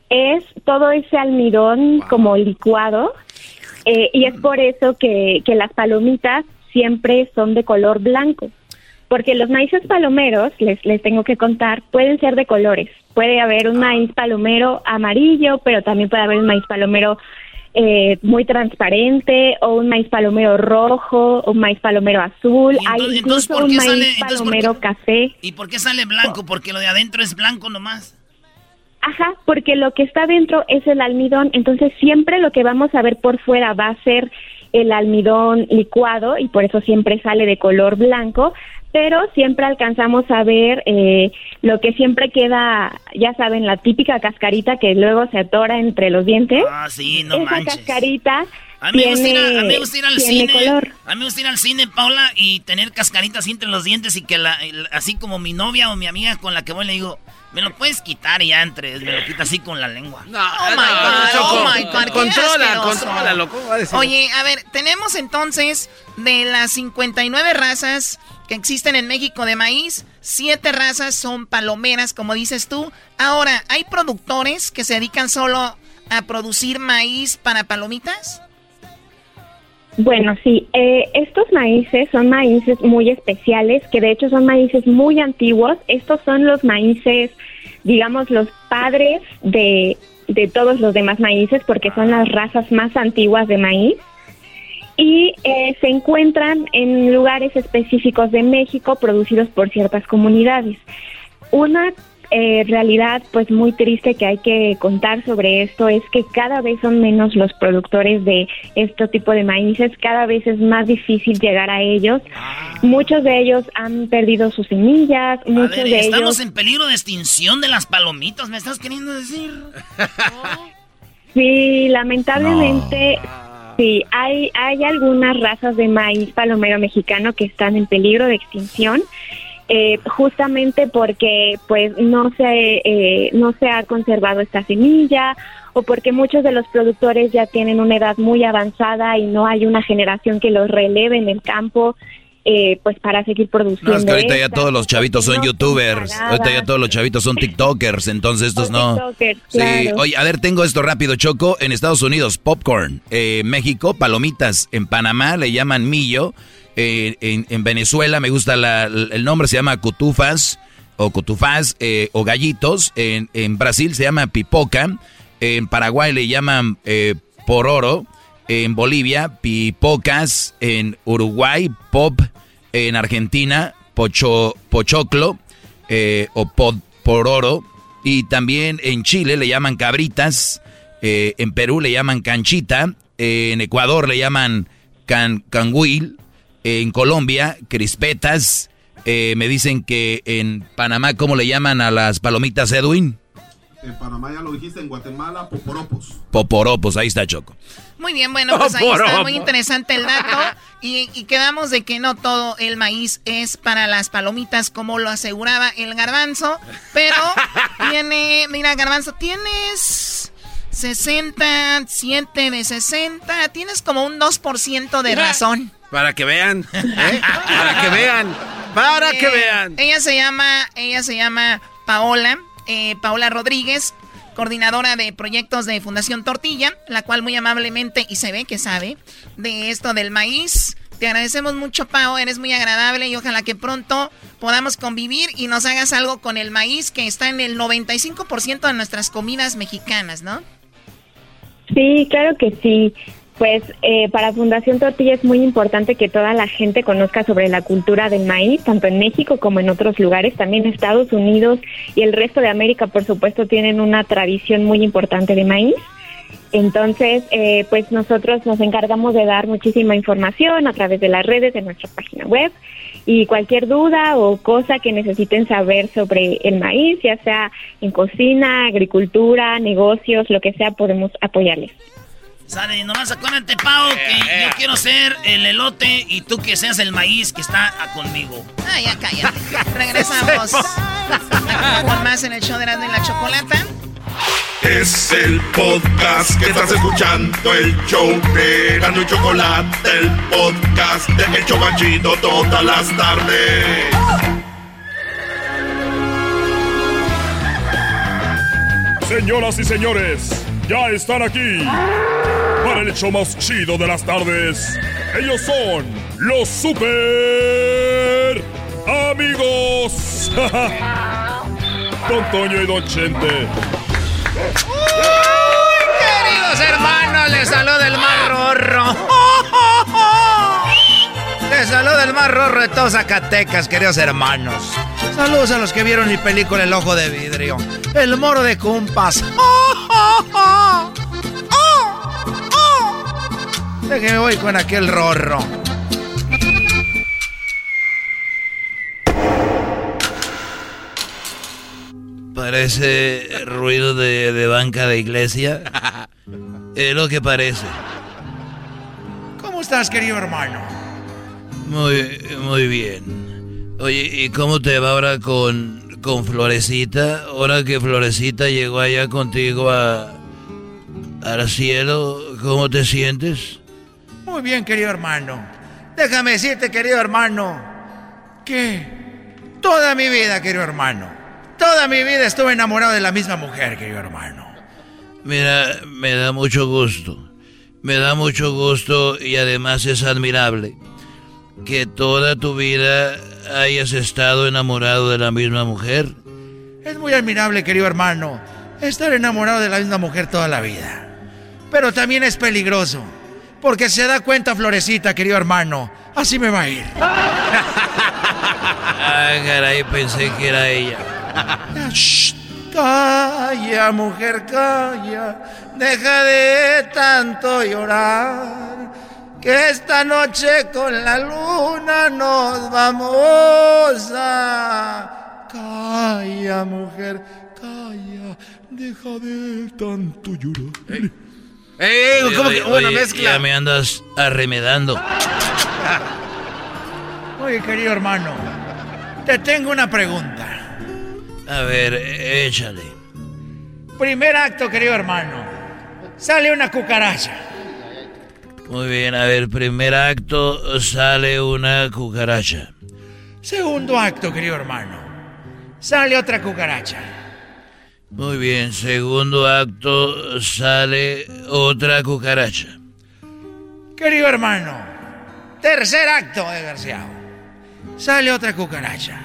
es todo ese almidón como licuado eh, y es por eso que, que las palomitas siempre son de color blanco. Porque los maíces palomeros, les, les tengo que contar, pueden ser de colores. Puede haber un maíz palomero amarillo, pero también puede haber un maíz palomero eh, muy transparente o un maíz palomero rojo o un maíz palomero azul. Hay incluso un maíz palomero café. ¿Y por qué sale blanco? Porque lo de adentro es blanco nomás. Ajá, porque lo que está dentro es el almidón, entonces siempre lo que vamos a ver por fuera va a ser el almidón licuado y por eso siempre sale de color blanco, pero siempre alcanzamos a ver eh, lo que siempre queda, ya saben, la típica cascarita que luego se atora entre los dientes. Ah, sí, no Esa cascarita a mí, tiene, a, mí me gusta ir al cine. Color. A mí me gusta ir al cine, Paula, y tener cascaritas entre los dientes y que la, así como mi novia o mi amiga con la que voy le digo, me lo puedes quitar y ya entre, me lo quita así con la lengua. No, oh, my God, oh my God, controla, controla, loco. Oye, a ver, tenemos entonces de las 59 razas que existen en México de maíz, siete razas son palomeras, como dices tú. Ahora, ¿hay productores que se dedican solo a producir maíz para palomitas? Bueno, sí, eh, estos maíces son maíces muy especiales, que de hecho son maíces muy antiguos. Estos son los maíces, digamos, los padres de, de todos los demás maíces, porque son las razas más antiguas de maíz. Y eh, se encuentran en lugares específicos de México producidos por ciertas comunidades. Una eh, realidad pues muy triste que hay que contar sobre esto es que cada vez son menos los productores de este tipo de maíces, cada vez es más difícil llegar a ellos. Muchos de ellos han perdido sus semillas, muchos de estamos en peligro de extinción de las palomitas, ¿me estás queriendo decir? Sí, lamentablemente sí, hay hay algunas razas de maíz palomero mexicano que están en peligro de extinción. Eh, justamente porque pues no se eh, no se ha conservado esta semilla o porque muchos de los productores ya tienen una edad muy avanzada y no hay una generación que los releve en el campo eh, pues para seguir produciendo. No, es que ahorita ya todos los chavitos son youtubers, ahorita ya todos los chavitos son tiktokers, entonces estos no. Sí, oye, a ver, tengo esto rápido, Choco, en Estados Unidos, popcorn, eh, México, palomitas, en Panamá le llaman millo, eh, en, Venezuela me gusta el nombre, se llama cutufas, o cutufas, o gallitos, en, en Brasil se llama pipoca, en Paraguay le llaman pororo, en Bolivia, pipocas, en Uruguay, pop, en Argentina, pocho, pochoclo eh, o pororo, y también en Chile le llaman cabritas, eh, en Perú le llaman canchita, en Ecuador le llaman can, canguil, en Colombia crispetas, eh, me dicen que en Panamá, ¿cómo le llaman a las palomitas Edwin? En Panamá ya lo dijiste, en Guatemala, poporopos. Poporopos, ahí está Choco. Muy bien, bueno, pues ahí está muy interesante el dato. [LAUGHS] Y, quedamos de que no todo el maíz es para las palomitas, como lo aseguraba el garbanzo. Pero [LAUGHS] tiene, mira, garbanzo, tienes 67 de 60, tienes como un 2% de razón. Para que vean, [LAUGHS] ¿eh? para que vean, para que vean. Ella se llama, ella se llama Paola eh, Paola Rodríguez, coordinadora de proyectos de Fundación Tortilla, la cual muy amablemente, y se ve que sabe, de esto del maíz. Te agradecemos mucho, Pao, eres muy agradable y ojalá que pronto podamos convivir y nos hagas algo con el maíz que está en el 95% de nuestras comidas mexicanas, ¿no? Sí, claro que sí. Pues eh, para Fundación Tortilla es muy importante que toda la gente conozca sobre la cultura del maíz, tanto en México como en otros lugares. También Estados Unidos y el resto de América, por supuesto, tienen una tradición muy importante de maíz. Entonces, eh, pues nosotros nos encargamos de dar muchísima información a través de las redes de nuestra página web y cualquier duda o cosa que necesiten saber sobre el maíz, ya sea en cocina, agricultura, negocios, lo que sea, podemos apoyarles. Sale, nomás acuérdate, Pau, que eh, yo eh. quiero ser el elote y tú que seas el maíz que está conmigo. Ah, ya cállate. [LAUGHS] Regresamos. con más en el show de la, de la chocolata. Es el podcast que estás escuchando, el show de Gano y Chocolate, el podcast de Hecho Banchito todas las tardes. Señoras y señores, ya están aquí para el hecho más chido de las tardes. Ellos son los super amigos. [LAUGHS] Don Toño y Don Chente. queridos hermanos! Les saluda el mar rorro. [LAUGHS] Les saluda el mar rorro de todos Zacatecas, queridos hermanos. Saludos a los que vieron mi película El Ojo de Vidrio. El Moro de Cumpas. Déjeme voy con aquel rorro. Parece ruido de, banca de iglesia. [LAUGHS] Es lo que parece. ¿Cómo estás, querido hermano? Muy, muy bien. Oye, ¿y cómo te va ahora con, con Florecita? Ahora que Florecita llegó allá contigo a, al cielo, ¿cómo te sientes? Muy bien, querido hermano. Déjame decirte, querido hermano, que toda mi vida, querido hermano, toda mi vida estuve enamorado de la misma mujer, querido hermano. Mira, me da mucho gusto. Me da mucho gusto y además es admirable que toda tu vida hayas estado enamorado de la misma mujer. Es muy admirable, querido hermano, estar enamorado de la misma mujer toda la vida. Pero también es peligroso, porque se da cuenta Florecita, querido hermano, así me va a ir. [LAUGHS] Ay, caray, pensé que era ella. Shh, calla, mujer, calla. Deja de tanto llorar. Que esta noche con la luna nos vamos a. Calla, mujer, calla. Deja de tanto llorar. ¡Eh! ¿Cómo que una mezcla? Ya me andas arremedando. [LAUGHS] Oye, querido hermano, te tengo una pregunta. A ver, échale. Primer acto, querido hermano. Sale una cucaracha. Muy bien, a ver, primer acto sale una cucaracha. Segundo acto, querido hermano. Sale otra cucaracha. Muy bien, segundo acto sale otra cucaracha. Querido hermano. Tercer acto, desgraciado. Sale otra cucaracha.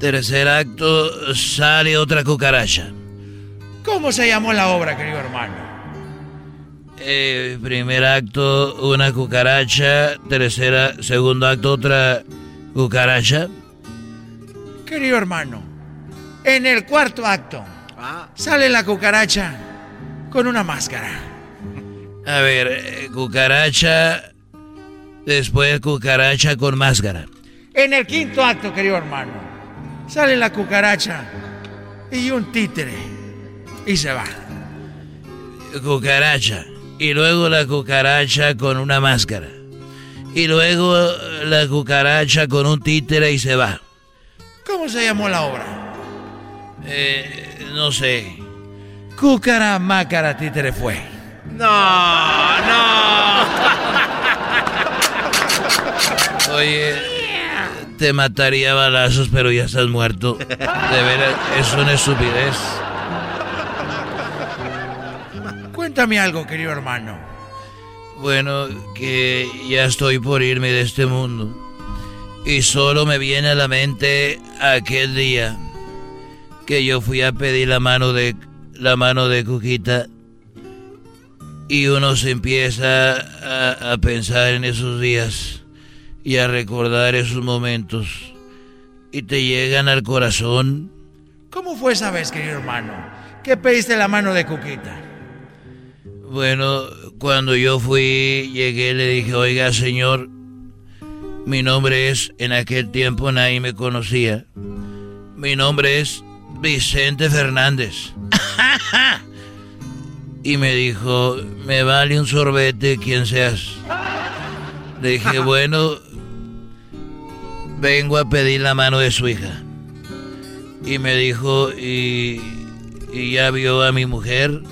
Tercer acto sale otra cucaracha. ¿Cómo se llamó la obra, querido hermano? Eh, primer acto, una cucaracha. Tercera, segundo acto, otra cucaracha. Querido hermano, en el cuarto acto sale la cucaracha con una máscara. A ver, eh, cucaracha. Después cucaracha con máscara. En el quinto acto, querido hermano, sale la cucaracha y un títere y se va. Cucaracha. Y luego la cucaracha con una máscara. Y luego la cucaracha con un títere y se va. ¿Cómo se llamó la obra? Eh, no sé. Cúcara, mácara, títere fue. No, no. [LAUGHS] Oye, te mataría a balazos, pero ya estás muerto. De veras, es una estupidez. Cuéntame algo, querido hermano. Bueno, que ya estoy por irme de este mundo. Y solo me viene a la mente aquel día que yo fui a pedir la mano de la mano de Cuquita y uno se empieza a, a pensar en esos días y a recordar esos momentos y te llegan al corazón. ¿Cómo fue esa vez, querido hermano? ¿Qué pediste la mano de Cuquita? Bueno, cuando yo fui, llegué, le dije, oiga, señor, mi nombre es, en aquel tiempo nadie me conocía, mi nombre es Vicente Fernández. [LAUGHS] y me dijo, me vale un sorbete quien seas. Le dije, [LAUGHS] bueno, vengo a pedir la mano de su hija. Y me dijo, ¿y, y ya vio a mi mujer?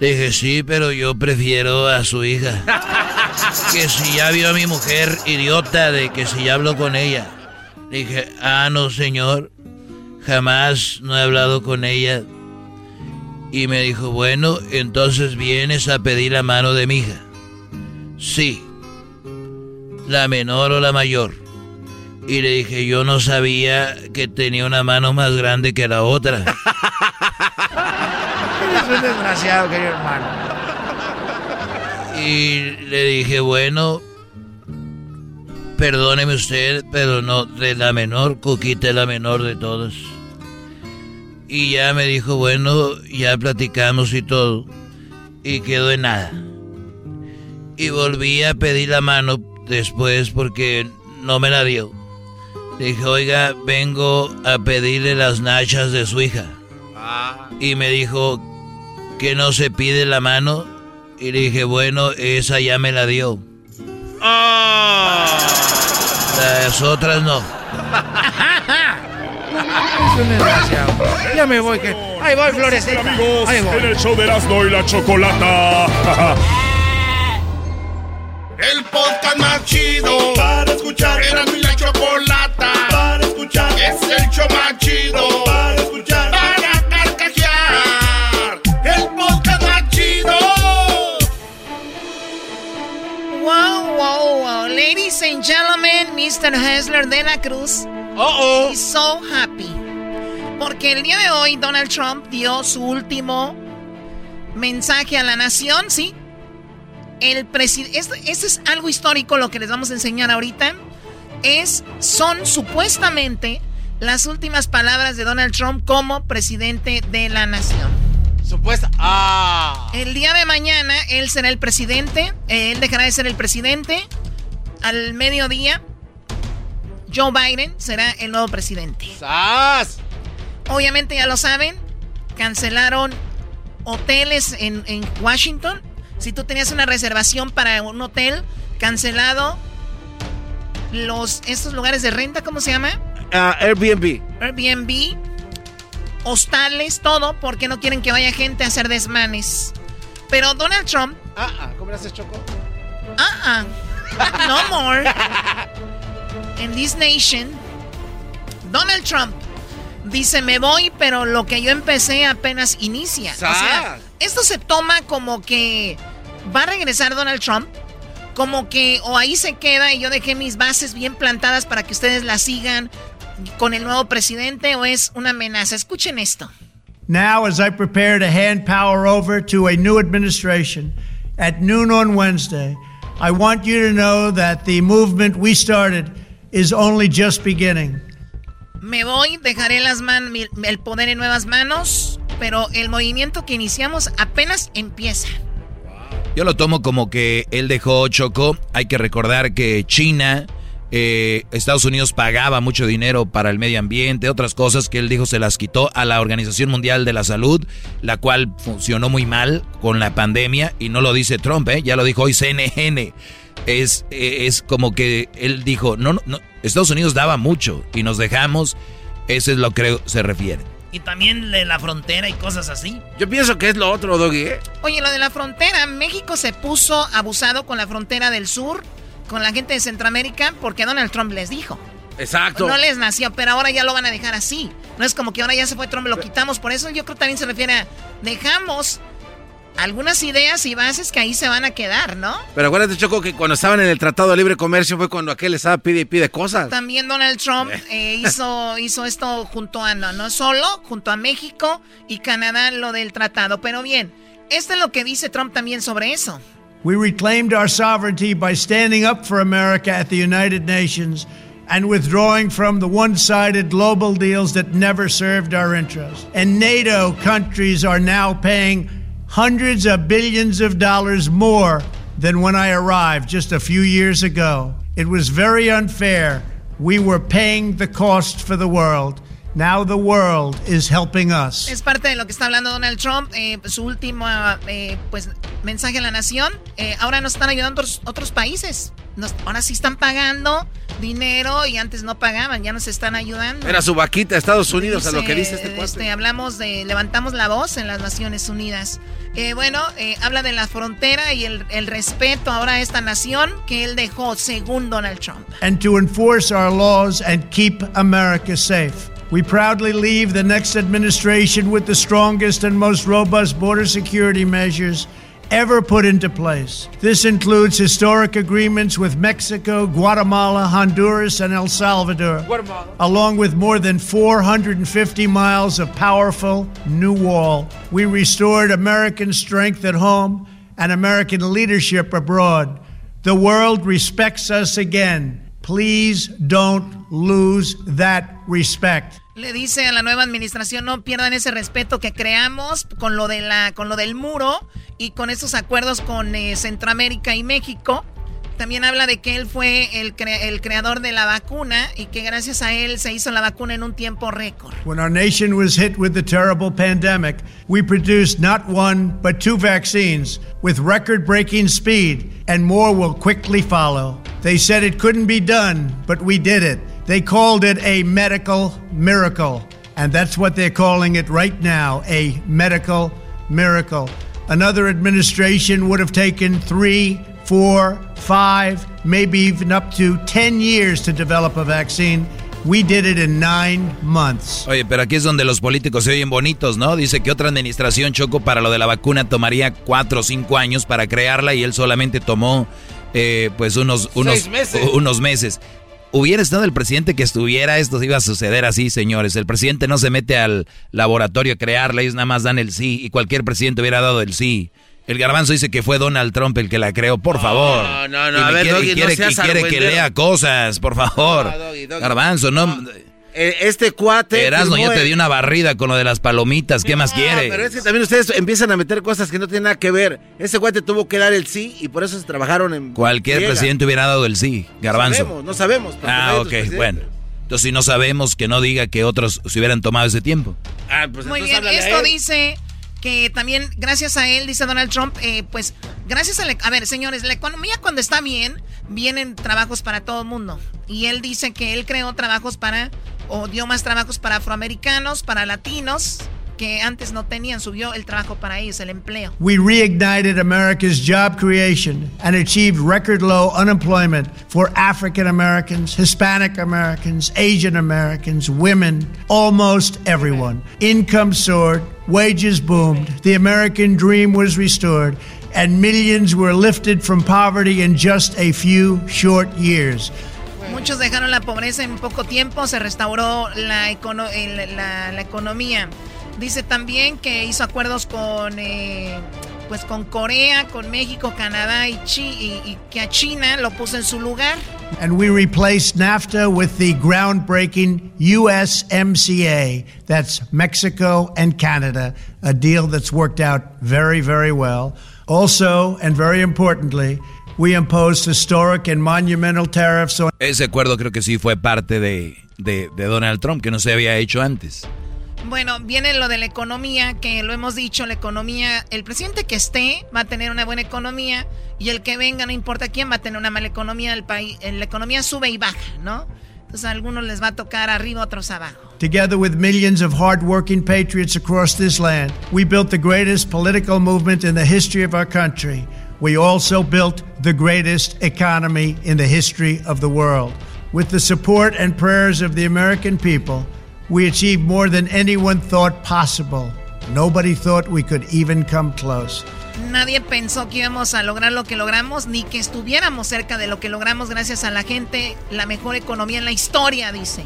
Le dije, sí, pero yo prefiero a su hija. Que si ya vio a mi mujer, idiota, de que si ya habló con ella. Le dije, ah, no, señor, jamás no he hablado con ella. Y me dijo, bueno, entonces vienes a pedir la mano de mi hija. Sí. La menor o la mayor. Y le dije, yo no sabía que tenía una mano más grande que la otra. Eres un desgraciado, querido hermano. Y le dije, bueno, perdóneme usted, pero no, de la menor, Cuquita es la menor de todos. Y ya me dijo, bueno, ya platicamos y todo. Y quedó en nada. Y volví a pedir la mano después porque no me la dio. Dije, oiga, vengo a pedirle las nachas de su hija. Y me dijo que no se pide la mano. Y le dije, bueno, esa ya me la dio. Las otras no. Es un desgraciado. Ya me voy, que. Ahí voy, Florecita. Amigos, Ahí voy. en el show de Erasmo y la Chocolata. [LAUGHS] El podcast más chido para escuchar. Era and gentlemen, Mr. Hessler de la Cruz. Oh, oh. He's so happy. Porque el día de hoy Donald Trump dio su último mensaje a la nación, ¿sí? El presidente. Esto, esto es algo histórico lo que les vamos a enseñar ahorita. Es. Son supuestamente las últimas palabras de Donald Trump como presidente de la nación. Supuesta. Ah. El día de mañana él será el presidente. Él dejará de ser el presidente. Al mediodía, Joe Biden será el nuevo presidente. ¡Sas! Obviamente ya lo saben. Cancelaron hoteles en, en Washington. Si tú tenías una reservación para un hotel cancelado, los estos lugares de renta, ¿cómo se llama? Ah, Airbnb. Airbnb, hostales, todo, porque no quieren que vaya gente a hacer desmanes. Pero Donald Trump. Ah, ah, ¿cómo le haces, Choco? Ah, ah. [LAUGHS] No more. En this nation, Donald Trump dice: Me voy, pero lo que yo empecé apenas inicia. O sea, esto se toma como que va a regresar Donald Trump como que o ahí se queda y yo dejé mis bases bien plantadas para que ustedes la sigan con el nuevo presidente o es una amenaza. Escuchen esto. Now, as I prepare to hand power over to a new administration at noon on Wednesday, I want you to know that the movement we started is only just beginning. Me voy, dejaré las man el poder en nuevas manos, pero el movimiento que iniciamos apenas empieza. Yo lo tomo como que él dejó Choco. Hay que recordar que China, eh, Estados Unidos pagaba mucho dinero para el medio ambiente, otras cosas que él dijo se las quitó a la Organización Mundial de la Salud, la cual funcionó muy mal con la pandemia y no lo dice Trump, ¿eh? ya lo dijo hoy CNN. Es, es como que él dijo, no, no, Estados Unidos daba mucho y nos dejamos, eso es lo que se refiere. Y también de la frontera y cosas así. Yo pienso que es lo otro, Doggy. ¿eh? Oye, lo de la frontera, México se puso abusado con la frontera del sur, con la gente de Centroamérica, porque Donald Trump les dijo. Exacto. No les nació, pero ahora ya lo van a dejar así. No es como que ahora ya se fue Trump, lo quitamos. Por eso yo creo que también se refiere a dejamos algunas ideas y bases que ahí se van a quedar, ¿no? Pero acuérdate, Choco, que cuando estaban en el Tratado de Libre Comercio fue cuando aquel estaba pide y pide cosas. También Donald Trump eh, hizo, [LAUGHS] hizo esto junto a, no, no solo, junto a México y Canadá, lo del tratado. Pero bien, esto es lo que dice Trump también sobre eso. We reclaimed our sovereignty by standing up for America at the United Nations and withdrawing from the one sided global deals that never served our interests. And NATO countries are now paying hundreds of billions of dollars more than when I arrived just a few years ago. It was very unfair. We were paying the cost for the world. Now the world is helping us. Es parte de lo que está hablando Donald Trump, eh, su último eh, pues, mensaje a la nación. Eh, ahora nos están ayudando otros, otros países. Nos, ahora sí están pagando dinero y antes no pagaban, ya nos están ayudando. Era su vaquita Estados Unidos a lo que dice este, este hablamos de, levantamos la voz en las Naciones Unidas. Eh, bueno, eh, habla de la frontera y el, el, respeto ahora a esta nación que él dejó según Donald Trump. And to enforce our laws and keep America safe. We proudly leave the next administration with the strongest and most robust border security measures ever put into place. This includes historic agreements with Mexico, Guatemala, Honduras, and El Salvador, Guatemala. along with more than 450 miles of powerful new wall. We restored American strength at home and American leadership abroad. The world respects us again. Please don't lose that respect. Le dice a la nueva administración no pierdan ese respeto que creamos con lo de la con lo del muro y con esos acuerdos con eh, Centroamérica y México. También habla de que él fue el, creador de la vacuna y que gracias a él se hizo la vacuna en un tiempo récord. When our nation was hit with the terrible pandemic, we produced not one but two vaccines with record-breaking speed and more will quickly follow. They said it couldn't be done, but we did it. They called it a medical miracle, and that's what they're calling it right now, a medical miracle. Another administration would have taken three, four, five, maybe even up to 10 years to develop a vaccine. We did it in nine months. Oye, pero aquí es donde los políticos se oyen bonitos, ¿no? Dice que otra administración Choco para lo de la vacuna tomaría cuatro o cinco años para crearla y él solamente tomó eh, pues unos, unos, meses. unos meses. Hubiera estado el presidente que estuviera, esto iba a suceder así, señores. El presidente no se mete al laboratorio a crearla, ellos nada más dan el sí y cualquier presidente hubiera dado el sí. El garbanzo dice que fue Donald Trump el que la creó, por favor. No, no, no, y a ver, quiere, Doggy, quiere, no seas y quiere que lea cosas, por favor. No, Doggy, Doggy. Garbanzo, no. Este cuate. Erasmo, yo te di una barrida con lo de las palomitas. ¿Qué más quiere? Pero es que también ustedes empiezan a meter cosas que no tienen nada que ver. Ese cuate tuvo que dar el sí y por eso se trabajaron en. Cualquier presidente hubiera dado el sí, Garbanzo. No sabemos, no sabemos. Ah, ok, bueno. Entonces, si no sabemos, que no diga que otros se hubieran tomado ese tiempo. Ah, pues Muy bien, esto dice que también gracias a él, dice Donald Trump, eh, pues gracias a... a ver, señores, la economía cuando está bien, vienen trabajos para todo el mundo. Y él dice que él creó trabajos para, o dio más trabajos para afroamericanos, para latinos, que antes no tenían, subió el trabajo para ellos, el empleo. We reignited America's job creation and achieved record low unemployment for African Americans, Hispanic Americans, Asian Americans, women, almost everyone. Income soared, wages boomed, the American dream was restored, and millions were lifted from poverty in just a few short years. Muchos dejaron la pobreza en poco tiempo, se restauró la, econo la, la economía. Dice también que hizo acuerdos con, eh, pues con Corea, con México, Canadá y, Chi y, y, que a China lo puso en su lugar. And we replaced NAFTA with the groundbreaking USMCA. That's Mexico and Canada, a deal that's worked out very, very well. Also, and very importantly, we imposed historic and monumental tariffs on... Ese acuerdo creo que sí fue parte de, de, de Donald Trump, que no se había hecho antes. Bueno, viene lo de la economía, que lo hemos dicho, la economía, el presidente que esté va a tener una buena economía y el que venga, no importa quién, va a tener una mala economía, el país, la economía sube y baja, ¿no? Entonces a algunos les va a tocar arriba, otros abajo. Together with millions of hardworking patriots across this land, we built the greatest political movement in the history of our country. We also built the greatest economy in the history of the world. With the support and prayers of the American people, we achieved more than anyone thought possible. Nobody thought we could even come close. Nadie pensó que íbamos a lograr lo que logramos, ni que estuviéramos cerca de lo que logramos gracias a la gente, la mejor economía en la historia, dice.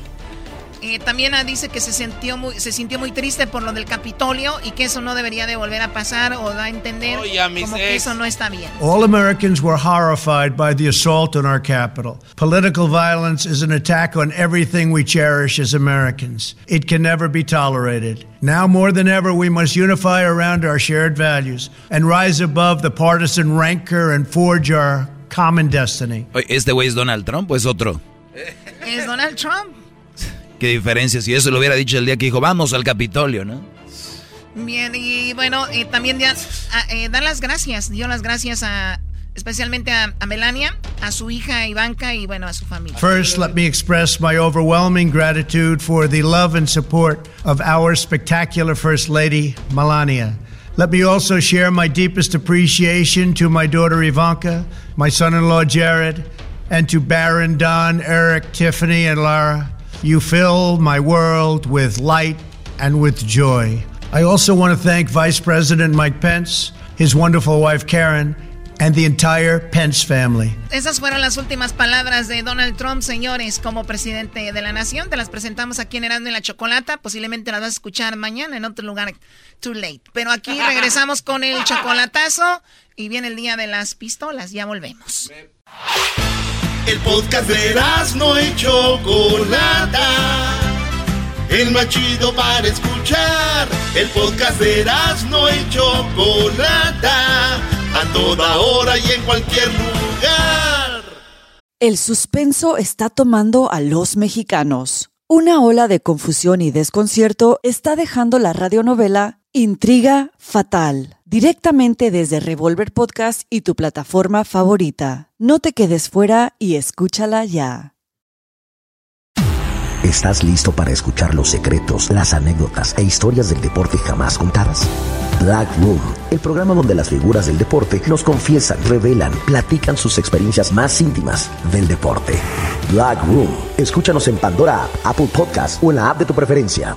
Eh, también dice que se sintió, muy, se sintió muy triste por lo del Capitolio y que eso no debería de volver a pasar o da a entender oh, como que eso no está bien. All Americans were horrified by the assault on our capital. Political violence is an attack on everything we cherish as Americans. It can never be tolerated. Now more than ever, we must unify around our shared values and rise above the partisan rancor and forge our common destiny. ¿Este güey es Donald Trump o es otro? Es Donald Trump. Qué diferencia si eso lo hubiera dicho el día que dijo, vamos al Capitolio, ¿no? Bien, y bueno, eh, también ya, eh, dan las gracias, dio las gracias a, especialmente a, a, Melania, a su hija Ivanka y bueno, a su familia. First, let me express my overwhelming gratitude for the love and support of our spectacular First Lady, Melania. Let me also share my deepest appreciation to my daughter Ivanka, my son in law Jared, and to Baron, Don, Eric, Tiffany, and Lara. You fill my world with light and with joy. I also want to thank Vice President Mike Pence, his wonderful wife Karen, and the entire Pence family. Esas fueron las últimas palabras de Donald Trump, señores, como presidente de la nación. Te las presentamos aquí en Erasmo y la Chocolata. Posiblemente las vas a escuchar mañana en otro lugar. Too late. Pero aquí [LAUGHS] regresamos con el chocolatazo y viene el día de las pistolas. Ya volvemos. El podcast de no y Chocolata. El más chido para escuchar. El podcast de no y Chocolata. A toda hora y en cualquier lugar. El suspenso está tomando a los mexicanos. Una ola de confusión y desconcierto está dejando la radionovela Intriga Fatal, directamente desde Revolver Podcast y tu plataforma favorita. No te quedes fuera y escúchala ya. ¿Estás listo para escuchar los secretos, las anécdotas e historias del deporte jamás contadas? Black Room, el programa donde las figuras del deporte nos confiesan, revelan, platican sus experiencias más íntimas del deporte. Black Room, escúchanos en Pandora, Apple Podcast o en la app de tu preferencia.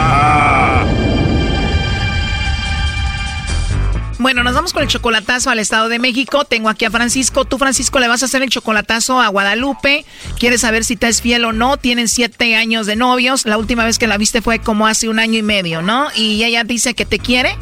Bueno, nos vamos con el chocolatazo al Estado de México. Tengo aquí a Francisco. Tú, Francisco, le vas a hacer el chocolatazo a Guadalupe. Quieres saber si te es fiel o no. Tienen siete años de novios. La última vez que la viste fue como hace un año y medio, ¿no? Y ella dice que te quiere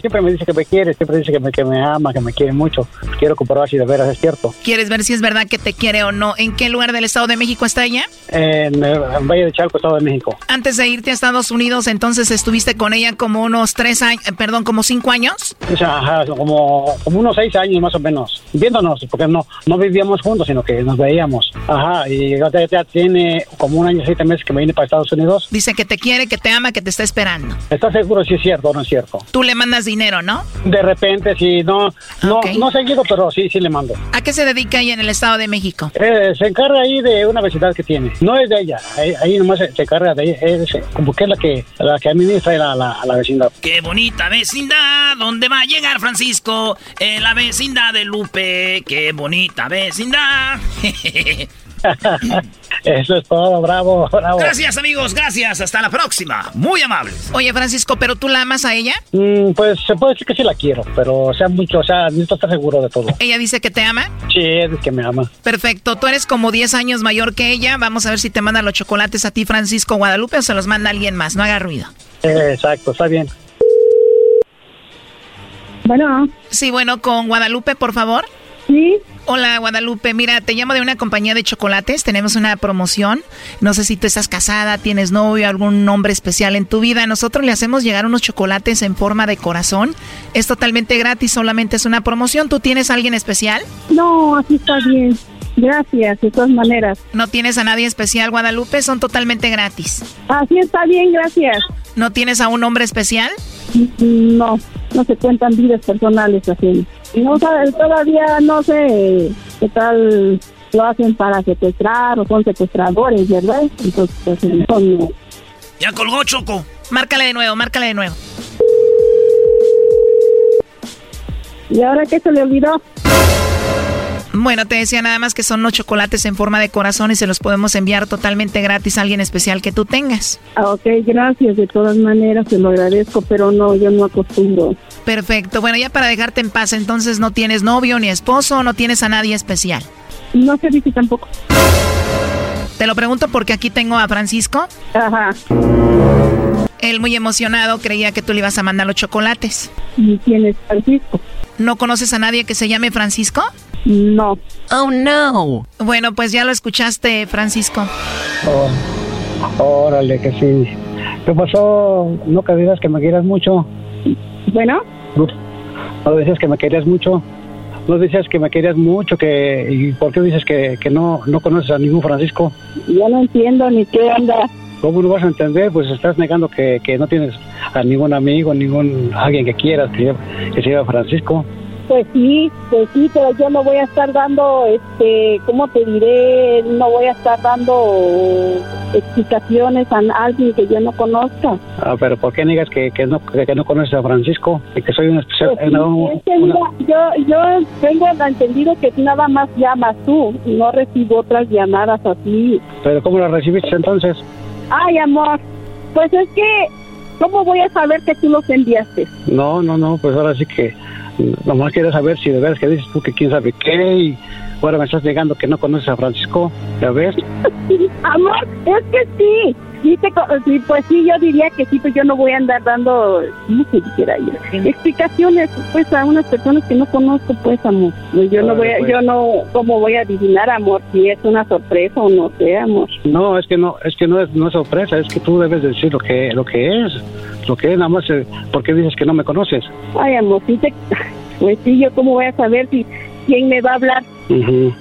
siempre me dice que me quiere, siempre dice que me, que me ama, que me quiere mucho. Quiero comprobar si de veras es cierto. ¿Quieres ver si es verdad que te quiere o no? ¿En qué lugar del Estado de México está ella? En, Valle de Chalco, Estado de México. Antes de irte a Estados Unidos, entonces estuviste con ella como unos tres años, eh, perdón, como cinco años. O sea, ajá, como, como unos seis años más o menos, viéndonos, porque no, no vivíamos juntos, sino que nos veíamos. Ajá, y ya, ya tiene como un año, siete meses que me vine para Estados Unidos. Dice que te quiere, que te ama, que te está esperando. ¿Estás seguro si es cierto o no es cierto? Tú le mandas dinero, ¿no? De repente, sí, no, no, no seguido, pero sí, sí le mando. ¿A qué se dedica ella en el Estado de México? Eh, se encarga ahí de una vecindad que tiene. No es de ella, ahí, nomás se, encarga de ella, es como que es la que, la que administra la, la, la vecindad. Qué bonita vecindad, ¿dónde va a llegar Francisco? En la vecindad de Lupe, qué bonita vecindad. [LAUGHS] Eso es todo, bravo, bravo. Gracias, amigos, gracias. Hasta la próxima. Muy amables. Oye, Francisco, ¿pero tú la amas a ella? Mm, pues se puede decir que sí la quiero, pero sea mucho, o sea, necesito estar seguro de todo. ¿Ella dice que te ama? Sí, es que me ama. Perfecto, tú eres como 10 años mayor que ella. Vamos a ver si te manda los chocolates a ti, Francisco Guadalupe, o se los manda alguien más. No haga ruido. exacto, está bien. Bueno. Sí, bueno, con Guadalupe, por favor. Sí. Hola Guadalupe, mira, te llamo de una compañía de chocolates, tenemos una promoción, no sé si tú estás casada, tienes novio, algún nombre especial en tu vida, nosotros le hacemos llegar unos chocolates en forma de corazón, es totalmente gratis, solamente es una promoción, ¿tú tienes a alguien especial? No, así está bien, gracias, de todas maneras. ¿No tienes a nadie especial Guadalupe? Son totalmente gratis. Así está bien, gracias. ¿No tienes a un hombre especial? No, no se cuentan vidas personales así. No todavía no sé qué tal lo hacen para secuestrar o son secuestradores, ¿verdad? Entonces, pues, son... Ya colgó Choco. Márcale de nuevo, márcale de nuevo. ¿Y ahora qué se le olvidó? Bueno, te decía nada más que son los chocolates en forma de corazón y se los podemos enviar totalmente gratis a alguien especial que tú tengas. Ah, ok, gracias. De todas maneras, te lo agradezco, pero no, yo no acostumbro. Perfecto. Bueno, ya para dejarte en paz, entonces no tienes novio ni esposo, no tienes a nadie especial. No sé si tampoco. Te lo pregunto porque aquí tengo a Francisco. Ajá. Él muy emocionado creía que tú le ibas a mandar los chocolates. ¿Y quién es Francisco? ¿No conoces a nadie que se llame Francisco? No. Oh, no. Bueno, pues ya lo escuchaste, Francisco. Oh, órale, que sí. ¿Qué pasó? ¿No que digas que me quieras mucho? Bueno. ¿No dices que me querías mucho? ¿No dices que me querías mucho? que ¿Y por qué dices que, que no, no conoces a ningún Francisco? Ya no entiendo ni qué onda. ¿Cómo no vas a entender? Pues estás negando que, que no tienes a ningún amigo, ningún alguien que quieras que, que se llama Francisco. Pues sí, pues sí, pero yo no voy a estar dando, este, ¿cómo te diré? No voy a estar dando explicaciones a alguien que yo no conozca. Ah, pero ¿por qué negas que, que, no, que, no conoces a Francisco? Y que soy un especial... Pues yo, yo tengo entendido que nada más llamas tú no recibo otras llamadas así. ¿Pero cómo las recibiste entonces? Ay, amor, pues es que, ¿cómo voy a saber que tú los enviaste? No, no, no, pues ahora sí que nomás quiero saber si de veras que dices tú que quién sabe qué y ahora me estás negando que no conoces a Francisco, ¿ya ves? [LAUGHS] Amor, es que sí. Sí, pues sí, yo diría que sí, pues yo no voy a andar dando, no sé siquiera explicaciones, pues a unas personas que no conozco, pues amor. Yo no voy, a, pues. yo no, ¿cómo voy a adivinar, amor, si es una sorpresa o no sé, amor? No, es que no, es que no es, no es sorpresa, es que tú debes decir lo que, lo que es, lo que es, nada más, eh, porque dices que no me conoces? Ay, amor, sí [LAUGHS] pues sí, yo cómo voy a saber si quién me va a hablar. Uh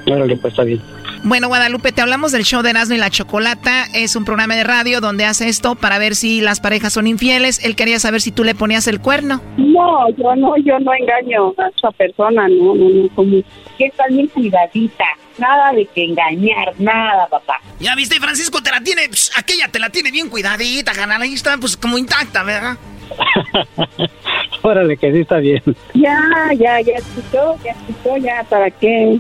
pues está bien. Bueno, Guadalupe, te hablamos del show de Erasmo y la Chocolata. Es un programa de radio donde hace esto para ver si las parejas son infieles. Él quería saber si tú le ponías el cuerno. No, yo no, yo no engaño a esa persona, no, no, no, como que está bien cuidadita. Nada de que engañar, nada, papá. Ya viste, Francisco, te la tiene, aquella te la tiene bien cuidadita, canal, ahí está, pues como intacta, ¿verdad? [LAUGHS] Órale, que sí está bien. Ya, ya, ya escuchó, ya escuchó, ya, ¿para qué?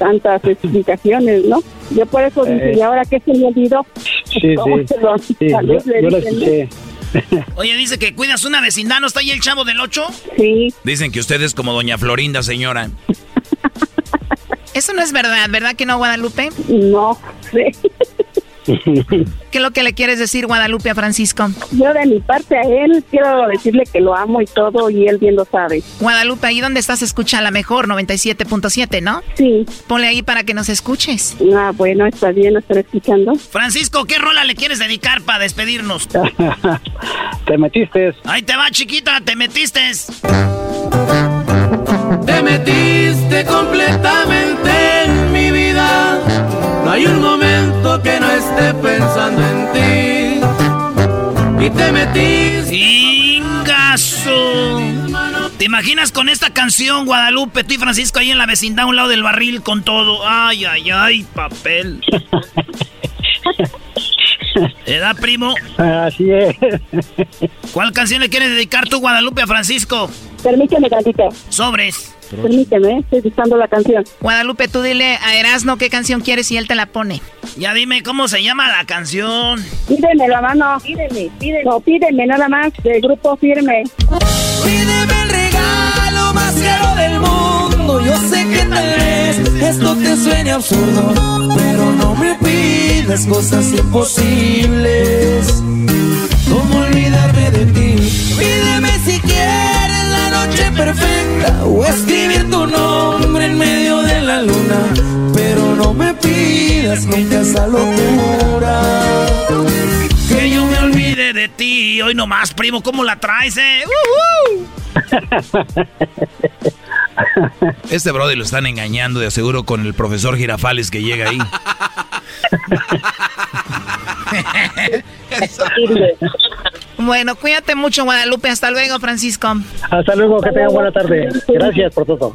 Tantas explicaciones, ¿no? Yo por eso dije, eh. ¿y ahora qué se me olvidó? Sí, sí, [LAUGHS] sí yo, escuché. [LAUGHS] Oye, dice que cuidas una vecindad, ¿no está ahí el chavo del 8? Sí. Dicen que usted es como doña Florinda, señora. Eso no es verdad, ¿verdad que no, Guadalupe? No, sí. [LAUGHS] ¿Qué es lo que le quieres decir, Guadalupe, a Francisco? Yo de mi parte a él quiero decirle que lo amo y todo y él bien lo sabe. Guadalupe, ahí donde estás escucha la mejor, 97.7, ¿no? Sí. Ponle ahí para que nos escuches. Ah, bueno, está bien, lo estaré escuchando. Francisco, ¿qué rola le quieres dedicar para despedirnos? [LAUGHS] te metiste. Ahí te va, chiquita, te metiste. Te metiste completamente en mi vida. No hay un momento que no esté pensando en ti. Y te metiste. ¡Ingazo! ¿Te imaginas con esta canción, Guadalupe, tú y Francisco ahí en la vecindad a un lado del barril con todo? ¡Ay, ay, ay, papel! ¿Edad, primo? Así es. ¿Cuál canción le quieres dedicar tú, Guadalupe, a Francisco? Permíteme tantito. Sobres. Permíteme, estoy buscando la canción. Guadalupe, tú dile a Erasno qué canción quieres y él te la pone. Ya dime cómo se llama la canción. Pídeme la mano. Pídeme, pídeme. No, pídeme nada más del grupo firme. Pídeme el regalo más caro del mundo. Yo sé que tal vez esto te suene absurdo, pero no me pidas cosas imposibles. ¿Cómo olvidarme de ti? Pídeme si quieres noche perfecta o escribir tu nombre en medio de la luna, pero no me pidas nunca esa locura. Que yo me olvide de ti. Hoy nomás, primo, ¿cómo la traes, eh? Este brody lo están engañando de aseguro con el profesor Girafales que llega ahí. [LAUGHS] bueno, cuídate mucho, Guadalupe. Hasta luego, Francisco. Hasta luego, que tengan buena tarde. Gracias por todo.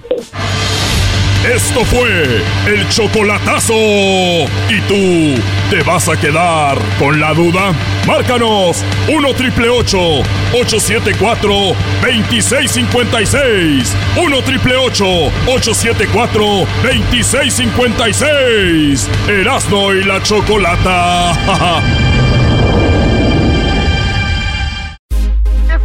Esto fue el chocolatazo. ¿Y tú te vas a quedar con la duda? Márcanos 1 triple 874 2656. 1 triple 874 2656. Erasno y la chocolata. [LAUGHS]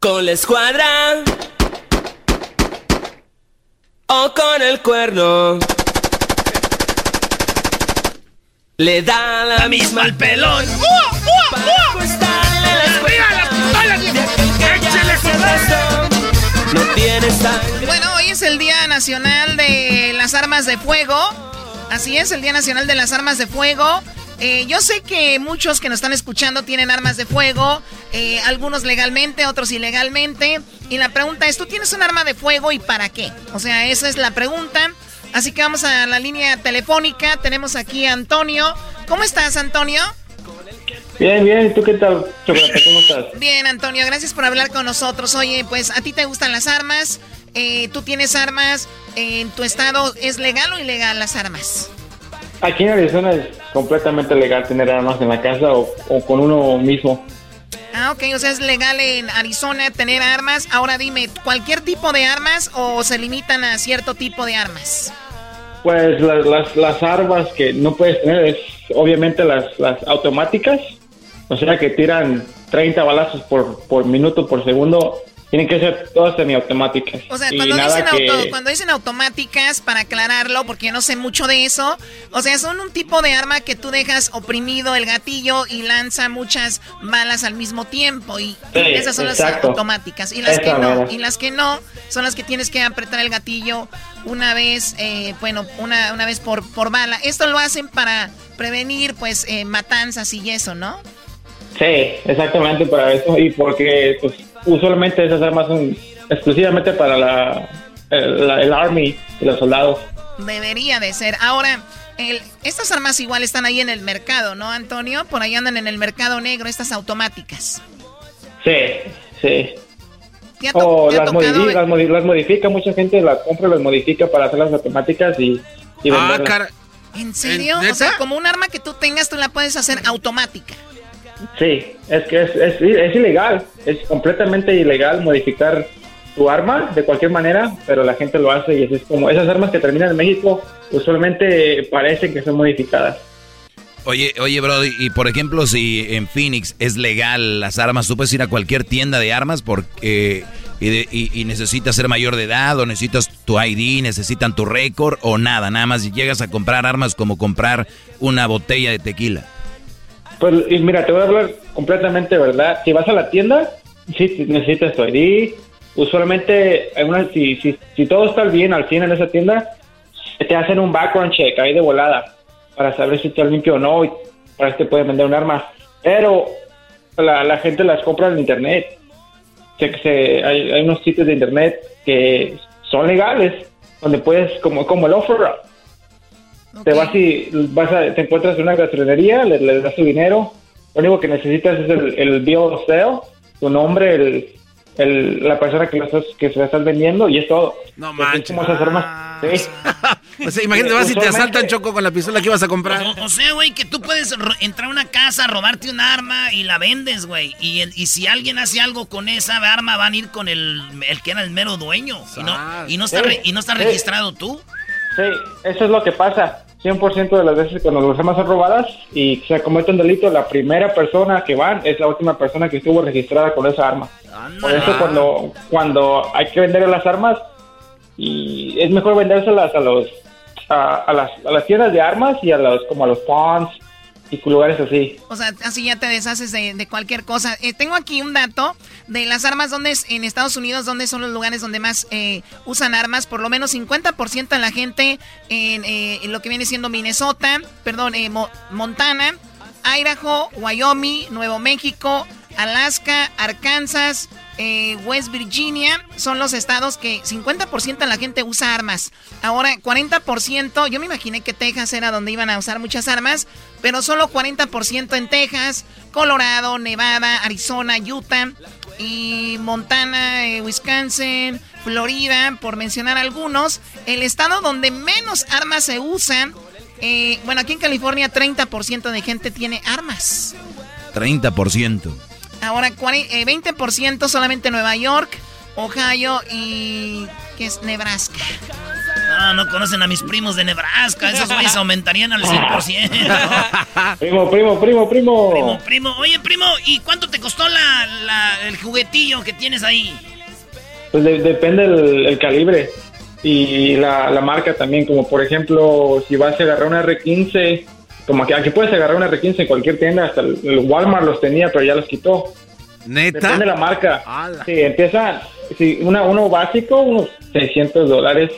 Con la escuadra o con el cuerno. Le da la, misma al pelón. Para acostarle la No tienes sangre. Bueno, hoy es el Día Nacional de las Armas de Fuego. Así es, el Día Nacional de las Armas de Fuego. Eh, yo sé que muchos que nos están escuchando tienen armas de fuego, eh, algunos legalmente, otros ilegalmente. Y la pregunta es, ¿tú tienes un arma de fuego y para qué? O sea, esa es la pregunta. Así que vamos a la línea telefónica. Tenemos aquí a Antonio. ¿Cómo estás, Antonio? Bien, bien. ¿Tú qué tal, Chocolate? ¿Cómo estás? [LAUGHS] Bien, Antonio. Gracias por hablar con nosotros. Oye, pues a ti te gustan las armas. Eh, ¿Tú tienes armas? ¿En tu estado es legal o ilegal las armas? Aquí en Arizona es completamente legal tener armas en la casa o, o con uno mismo. Ah, ok, o sea, es legal en Arizona tener armas. Ahora dime, ¿cualquier tipo de armas o se limitan a cierto tipo de armas? Pues las, las, las armas que no puedes tener es obviamente las, las automáticas, o sea que tiran 30 balazos por, por minuto, por segundo. Tienen que ser todas semiautomáticas. O sea, cuando dicen, que- auto- cuando dicen automáticas, para aclararlo, porque yo no sé mucho de eso, o sea, son un tipo de arma que tú dejas oprimido el gatillo y lanza muchas balas al mismo tiempo. Y Sí, esas son las automáticas. Y las que no, y las que no, son las que tienes que apretar el gatillo una vez, eh, bueno, una, una vez por, por bala. Esto lo hacen para prevenir, pues, eh, matanzas y eso, ¿no? Sí, exactamente para eso y porque pues usualmente esas armas son exclusivamente para la, el, el Army y los soldados. Debería de ser. Ahora, el, estas armas igual están ahí en el mercado, ¿no, Antonio? Por ahí andan en el mercado negro, estas automáticas. Sí, sí. O las, las, modifica, mucha gente las compra, las modifica para hacer las automáticas y, y ah, ¿En serio? o sea, como un arma que tú tengas, tú la puedes hacer automática. Sí, es que es, es, ilegal, es completamente ilegal modificar tu arma de cualquier manera, pero la gente lo hace y es como esas armas que terminan en México usualmente parecen que son modificadas. Oye, oye, bro, y por ejemplo, si en Phoenix es legal las armas, tú puedes ir a cualquier tienda de armas porque y, necesitas ser mayor de edad o necesitas tu ID, necesitan tu récord o nada, nada más llegas a comprar armas como comprar una botella de tequila. Pues mira, te voy a hablar completamente verdad. Si vas a la tienda, sí necesitas tu ID. Usualmente, si, si, todo está bien al 100 en esa tienda, te hacen un background check ahí de volada para saber si está limpio o no y para que te pueden vender un arma. Pero la, gente las compra en internet. Hay, hay, unos sitios de internet que son legales, donde puedes, como, como el offer Te vas y vas a, te encuentras en una gastronería, le, das tu dinero. Lo único que necesitas es el, el bill of sale, tu nombre, el, el, la persona que, lo estás, que se la estás vendiendo y es todo. No manches. Como esas armas. ¿sí? [LAUGHS] o sea, imagínate, vas y te asaltan choco con la pistola que ibas a comprar. O, sea, güey, que tú puedes entrar a una casa, robarte un arma y la vendes, güey. Y, y si alguien hace algo con esa arma, van a ir con el, el que era el mero dueño. Y no, y no está, y no está registrado tú. Sí, eso es lo que pasa. 100% de las veces cuando las armas son robadas y se comete un delito, la primera persona que van es la última persona que estuvo registrada con esa arma. Por eso cuando, cuando hay que vender las armas, y es mejor vendérselas a los a, las, a las tiendas de armas y a los como a los pawns lugares así. O sea, así ya te deshaces de, cualquier cosa. Eh, tengo aquí un dato de las armas donde en Estados Unidos, donde son los lugares donde más eh, usan armas. Por lo menos 50% de la gente eh, en, lo que viene siendo Minnesota, perdón, Montana, Idaho, Wyoming, Nuevo México, Alaska, Arkansas, eh, West Virginia son los estados que 50% de la gente usa armas. Ahora 40%, yo me imaginé que Texas era donde iban a usar muchas armas, pero solo 40% en Texas, Colorado, Nevada, Arizona, Utah y Montana, eh, Wisconsin, Florida, por mencionar algunos. El estado donde menos armas se usan, eh, bueno, aquí en California 30% de gente tiene armas. 30%. Ahora 20% eh, solamente Nueva York, Ohio y que es Nebraska. No, no conocen a mis primos de Nebraska. Esos güeyes aumentarían al 100%. [LAUGHS] primo, primo, primo, primo. Primo, primo. Oye, primo, ¿y cuánto te costó la, el juguetillo que tienes ahí? Pues depende el, calibre y la, la, marca también. Como por ejemplo, si vas a agarrar una R15 como que aquí puedes agarrar una R15 en cualquier tienda, hasta el, Walmart los tenía, pero ya los quitó. ¿Neta? Depende de la marca. Sí, empieza, si una, uno básico, unos 600 dólares,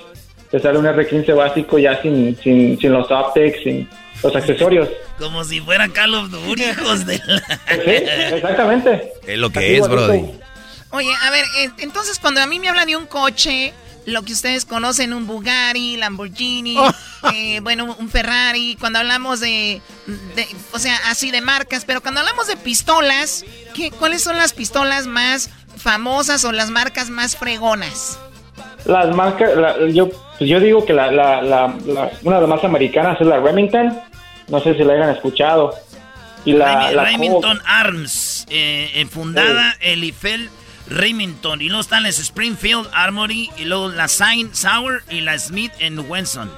te sale un R15 básico ya sin, sin, sin los optics, sin los accesorios. Como si fuera Call of Duty, [LAUGHS] hijos de la... Sí, exactamente. Es lo que es, Brody. Oye, a ver, eh, entonces cuando a mí me hablan de un coche lo que ustedes conocen, un Bugatti, Lamborghini, oh. eh, bueno, un Ferrari, cuando hablamos de, o sea, así de marcas, pero cuando hablamos de pistolas, ¿qué, ¿cuáles son las pistolas más famosas o las marcas más fregonas? Las marcas, yo, pues yo digo que la, la, una de las más americanas es la Remington, no sé si la hayan escuchado. Y la, Remington Arms, eh, eh, fundada el Eiffel Remington. Y luego están las Springfield Armory. Y luego la Saint Sauer y la Smith Wesson.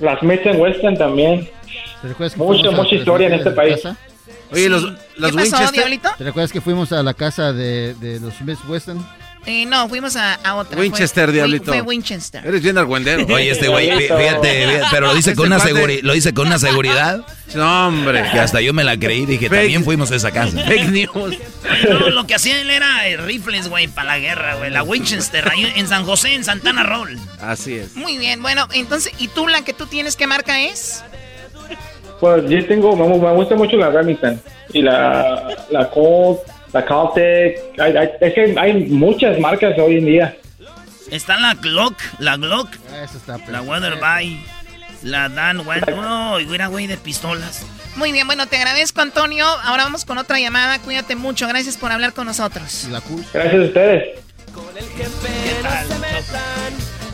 La Smith Wesson también. Mucha, mucha historia en este país. Oye, los, los ¿Qué pasó, Diablito? ¿Te recuerdas que fuimos a la casa de, de los Smith Wesson? Eh, no, fuimos a, a otra. Winchester, diablito. Fue Winchester. Eres bien argüendero. Oye, este güey, fíjate, pero lo dice, con una lo dice con una seguridad. No, hombre. Que hasta yo me la creí. Dije, también fuimos a esa casa. Fake news. No, lo que hacía él era eh, rifles, güey, para la guerra, güey. La Winchester, ahí en San José, en Santana Roll. Así es. Muy bien, bueno, entonces, ¿y tú la que tú tienes, qué marca es? Pues yo tengo, me, gusta mucho la Remington y la, la Colt la Caltech. Hay, hay- es que hay muchas marcas hoy en día. Está la Glock, la Glock, Eso está la Weatherby, la Dan Weather. Oh, mira, güey, de pistolas. Muy bien, bueno, te agradezco, Antonio. Ahora vamos con otra llamada. Cuídate mucho. Gracias por hablar con nosotros. Gracias a ustedes.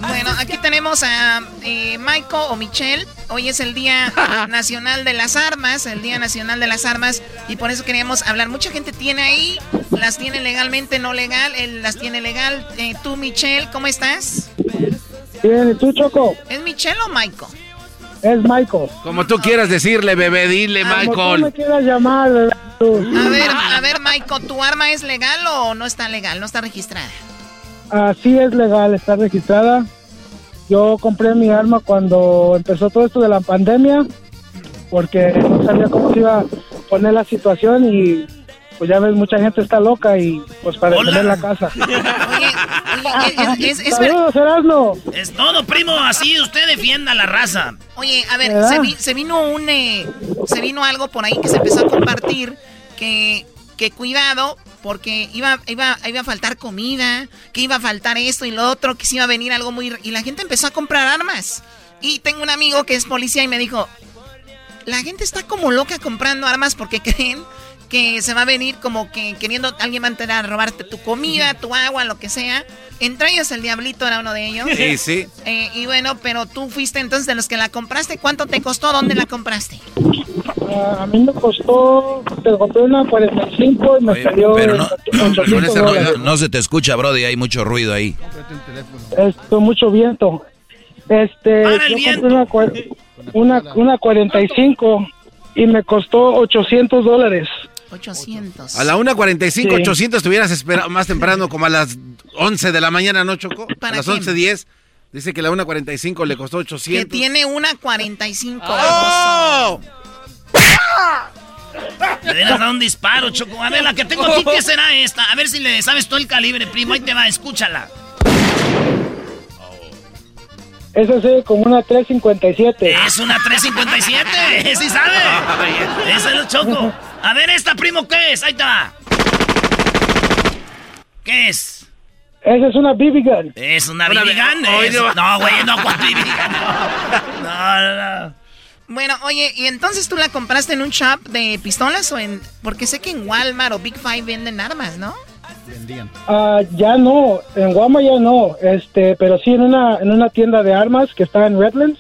Bueno, aquí tenemos a eh, Michael o Michelle. Hoy es el Día [LAUGHS] Nacional de las Armas, el Día Nacional de las Armas, y por eso queríamos hablar. Mucha gente tiene ahí, las tiene legalmente, no legal, él las tiene legal. Eh, tú, Michelle, ¿cómo estás? Bien, ¿y tú, Choco? ¿Es Michelle o Michael? Es Michael. Como tú quieras decirle, bebé, dile, Como tú Michael. me quieras llamar, tú. A ver, a ver, Michael, ¿tu arma es legal o no está legal? No está registrada. Así es legal, está registrada. Yo compré mi arma cuando empezó todo esto de la pandemia, porque no sabía cómo se iba a poner la situación y pues ya ves, mucha gente está loca y pues para defender la casa. [LAUGHS] Oye, es, es- es ver- Saludos, Erasmo. Es todo, primo, así usted defienda la raza. Oye, a ver, se, vi- se vino un, eh, se vino algo por ahí que se empezó a compartir que, que cuidado porque iba, iba, iba a faltar comida, que iba a faltar esto y lo otro, que se iba a venir algo muy y la gente empezó a comprar armas. Y tengo un amigo que es policía y me dijo, la gente está como loca comprando armas porque [LAUGHS] creen que se va a venir como que queriendo alguien va a entrar a robarte tu comida, tu agua, lo que sea. Entre ellos el diablito era uno de ellos. Sí, sí. Eh, y bueno, pero tú fuiste entonces de los que la compraste. ¿Cuánto te costó? ¿Dónde la compraste? Ah, a mí me costó, te compré una 45 y me salió Pero no, en con 800 ese dólares. rollo no se te escucha, Brody, hay mucho ruido ahí. Esto, mucho viento. Este, Para el yo viento. compré una, una, una 45 y me costó 800 dólares. 800. A la 1.45, Sí. 800 estuvieras esperando más temprano, [LAUGHS] como a las 11 de la mañana, ¿no, Choco? A ¿Para las quién? 11.10. Dice que la 1.45 le costó Que 800. tiene una 45. ¡Oh! Le hubieras dado un disparo, Choco. A ver, la que tengo aquí, ¿qué será esta? A ver si le sabes tú el calibre, primo. Ahí te va, escúchala. Esa es como una 357. Es una 357, sí sabe. Esa es el Choco. A ver, esta, primo, ¿qué es? Ahí va. ¿Qué es? Esa es una BB gun. Es una Una BB B- gun. Oye, es- no. Güey, no, ¿cuál BB gun? [LAUGHS] No, no, no. Bueno, oye, ¿y entonces tú la compraste en un shop de pistolas o en...? Porque sé que en Walmart o Big Five venden armas, ¿no? Ah, ya no, en Guama ya no, este, pero sí en una, en una tienda de armas que está en Redlands.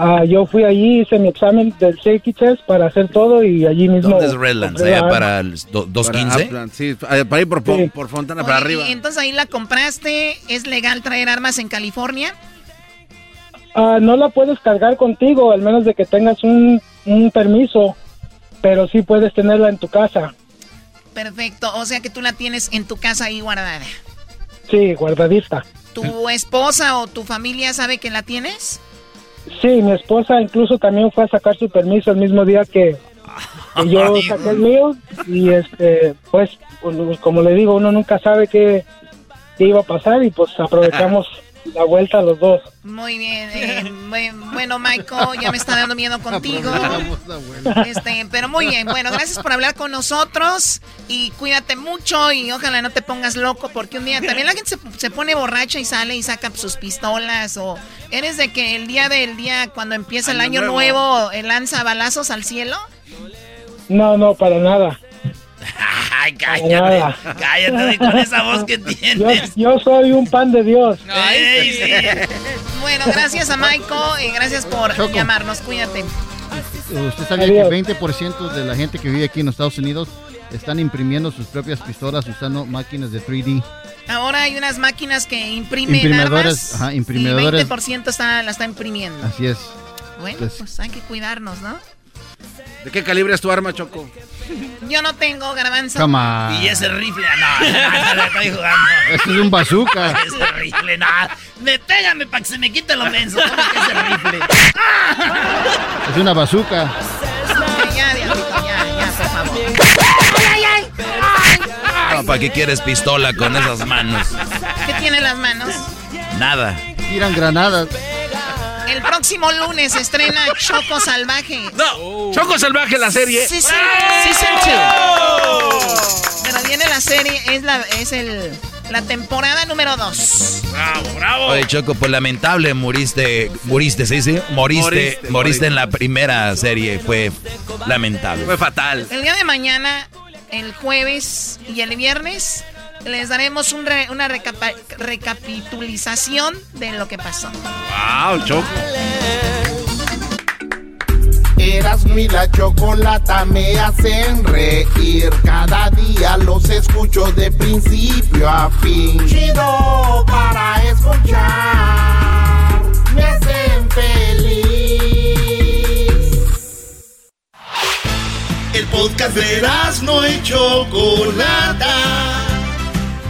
Ah, yo fui allí, hice mi examen del safety test para hacer todo y allí mismo. ¿Dónde es Redlands? Allá para el do- 215. Upland, sí, para ir por, por Fontana para arriba. Y entonces ahí la compraste. ¿Es legal traer armas en California? Ah, no la puedes cargar contigo, al menos de que tengas un, un permiso, pero sí puedes tenerla en tu casa. Perfecto. O sea que tú la tienes en tu casa ahí guardada. Sí, guardadita. ¿Tu esposa o tu familia sabe que la tienes? Sí, mi esposa incluso también fue a sacar su permiso el mismo día que, que yo [LAUGHS] saqué el mío. Y este, pues, pues, como le digo, uno nunca sabe qué, qué iba a pasar y pues aprovechamos la vuelta los dos. Muy bien. eh, bu- bueno, Michael, ya me está dando miedo [LAUGHS] contigo. Este, pero muy bien. Bueno, gracias por hablar con nosotros y cuídate mucho y ojalá no te pongas loco porque un día también la gente se, se pone borracha y sale y saca sus pistolas o eres de que el día del día cuando empieza el año Año nuevo, nuevo. eh, lanza balazos al cielo. No, no, para nada. [LAUGHS] Ay, cállate. Cállate con esa voz que tienes. yo soy un pan de Dios. [LAUGHS] Sí. Bueno, gracias a Michael y gracias por Choco. llamarnos. Cuídate. ¿Usted sabía que 20% de la gente que vive aquí en los Estados Unidos están imprimiendo sus propias pistolas usando máquinas de 3D? Ahora hay unas máquinas que imprimen Imprimidores, armas ajá, imprimidores. y 20% está, la está imprimiendo. Así es. Bueno, Pues- pues hay que cuidarnos, ¿no? ¿De qué calibre es tu arma, Choco? [LAUGHS] Yo no tengo garbanzo. Come on. Y ese rifle, no, no, no, estoy jugando. Eso es un bazooka. [LAUGHS] Ese rifle, no. Me pégame para que se me quite lo menso. ¿Cómo que ese rifle? Es una bazooka. Ya, Diablito, ya, ya, por favor. ay, ay. ¿Para qué quieres pistola con esas manos? ¿Qué tiene en las manos? Nada. Tiran granadas. El próximo lunes estrena Choco Salvaje. No, Choco Salvaje la serie. Sí, sí, Season 2. Pero viene la serie, es, la, es el, la temporada número 2. Bravo, bravo. Oye, Choco, pues lamentable, moriste, moriste, ¿sí, sí? Moriste, moriste, moriste en la primera serie, fue lamentable. Fue fatal. El día de mañana, el jueves y el viernes les daremos una recapitulización de lo que pasó. ¡Wow, Choco! Eras mi la chocolata me hacen reír. Cada día los escucho de principio a fin. Chido para escuchar. Me hacen feliz. El podcast de no y Chocolata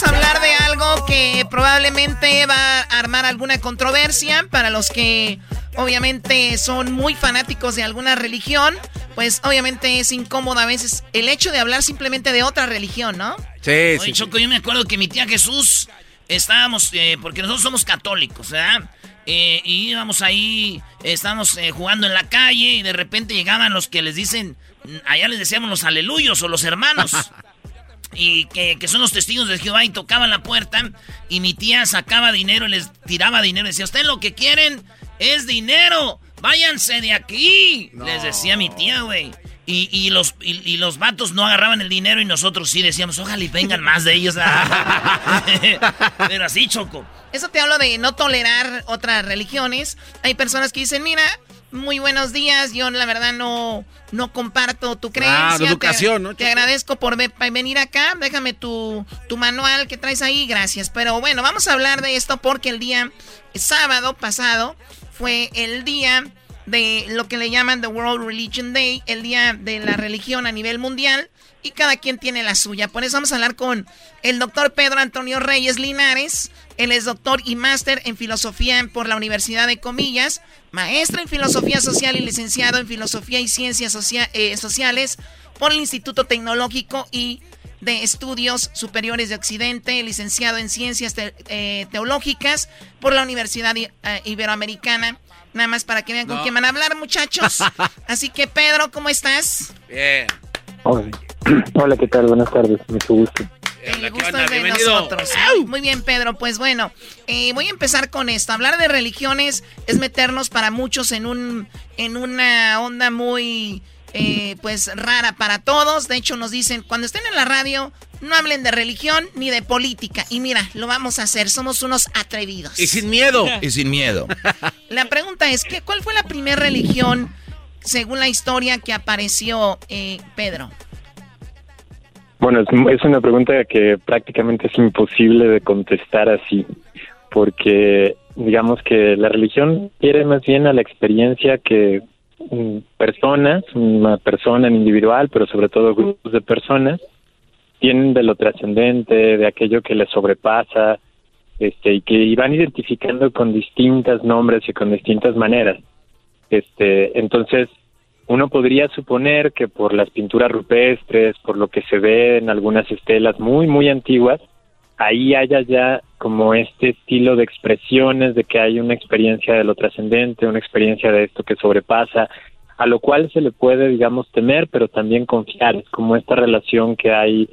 Vamos a hablar de algo que probablemente va a armar alguna controversia para los que obviamente son muy fanáticos de alguna religión. Pues obviamente es incómodo a veces el hecho de hablar simplemente de otra religión, ¿no? Sí, Oye, sí. Choco, yo me acuerdo que mi tía Jesús estábamos, eh, porque nosotros somos católicos, ¿verdad? Eh, y íbamos ahí, estábamos eh, jugando en la calle y de repente llegaban los que les dicen, allá les decíamos los aleluyos o los hermanos. [LAUGHS] y que, son los testigos de Jehová y tocaban la puerta y mi tía sacaba dinero y les tiraba dinero y decía, ustedes lo que quieren es dinero, váyanse de aquí. Les decía mi tía, güey. Y, los, y, los vatos no agarraban el dinero y nosotros sí decíamos, ojalá y vengan más de ellos. [LAUGHS] [LAUGHS] Pero así, Choco. Eso te hablo de no tolerar otras religiones. Hay personas que dicen, mira, muy buenos días, yo la verdad no, no comparto tu creencia. Ah, educación, ¿no? Te agradezco por venir acá, déjame tu, tu manual que traes ahí, gracias. Pero bueno, vamos a hablar de esto porque el día sábado pasado fue el día de lo que le llaman The World Religion Day, el día de la religión a nivel mundial, y cada quien tiene la suya. Por eso vamos a hablar con el doctor Pedro Antonio Reyes Linares. Él es doctor y máster en filosofía por la Universidad de Comillas, maestro en filosofía social y licenciado en filosofía y ciencias eh, sociales por el Instituto Tecnológico y de Estudios Superiores de Occidente, licenciado en Ciencias eh, Teológicas por la Universidad eh, Iberoamericana Nada más para que vean con quién van a hablar, muchachos. [LAUGHS] Así que, Pedro, ¿cómo estás? Bien. Hola, [CLEARS THROAT] ¿qué tal? Buenas tardes, mucho gusto. El gusto es de nosotros. Muy bien, Pedro. Pues bueno, eh, voy a empezar con esto. Hablar de religiones es meternos para muchos en un en una onda muy eh, pues rara para todos. De hecho, nos dicen cuando estén en la radio no hablen de religión ni de política. Y mira, lo vamos a hacer. Somos unos atrevidos. Y sin miedo. Y sin miedo. [LAUGHS] La pregunta es, ¿qué, ¿cuál fue la primera religión, según la historia, que apareció, eh, Pedro? Bueno, es, una pregunta que prácticamente es imposible de contestar así, porque digamos que la religión quiere más bien a la experiencia que mm, personas, una persona en individual, pero sobre todo grupos de personas, tienen de lo trascendente, de aquello que les sobrepasa, este, y que van identificando con distintos nombres y con distintas maneras. Este, entonces, uno podría suponer que por las pinturas rupestres, por lo que se ve en algunas estelas muy, muy antiguas, ahí haya ya como este estilo de expresiones de que hay una experiencia de lo trascendente, una experiencia de esto que sobrepasa, a lo cual se le puede, digamos, temer, pero también confiar. Es como esta relación que hay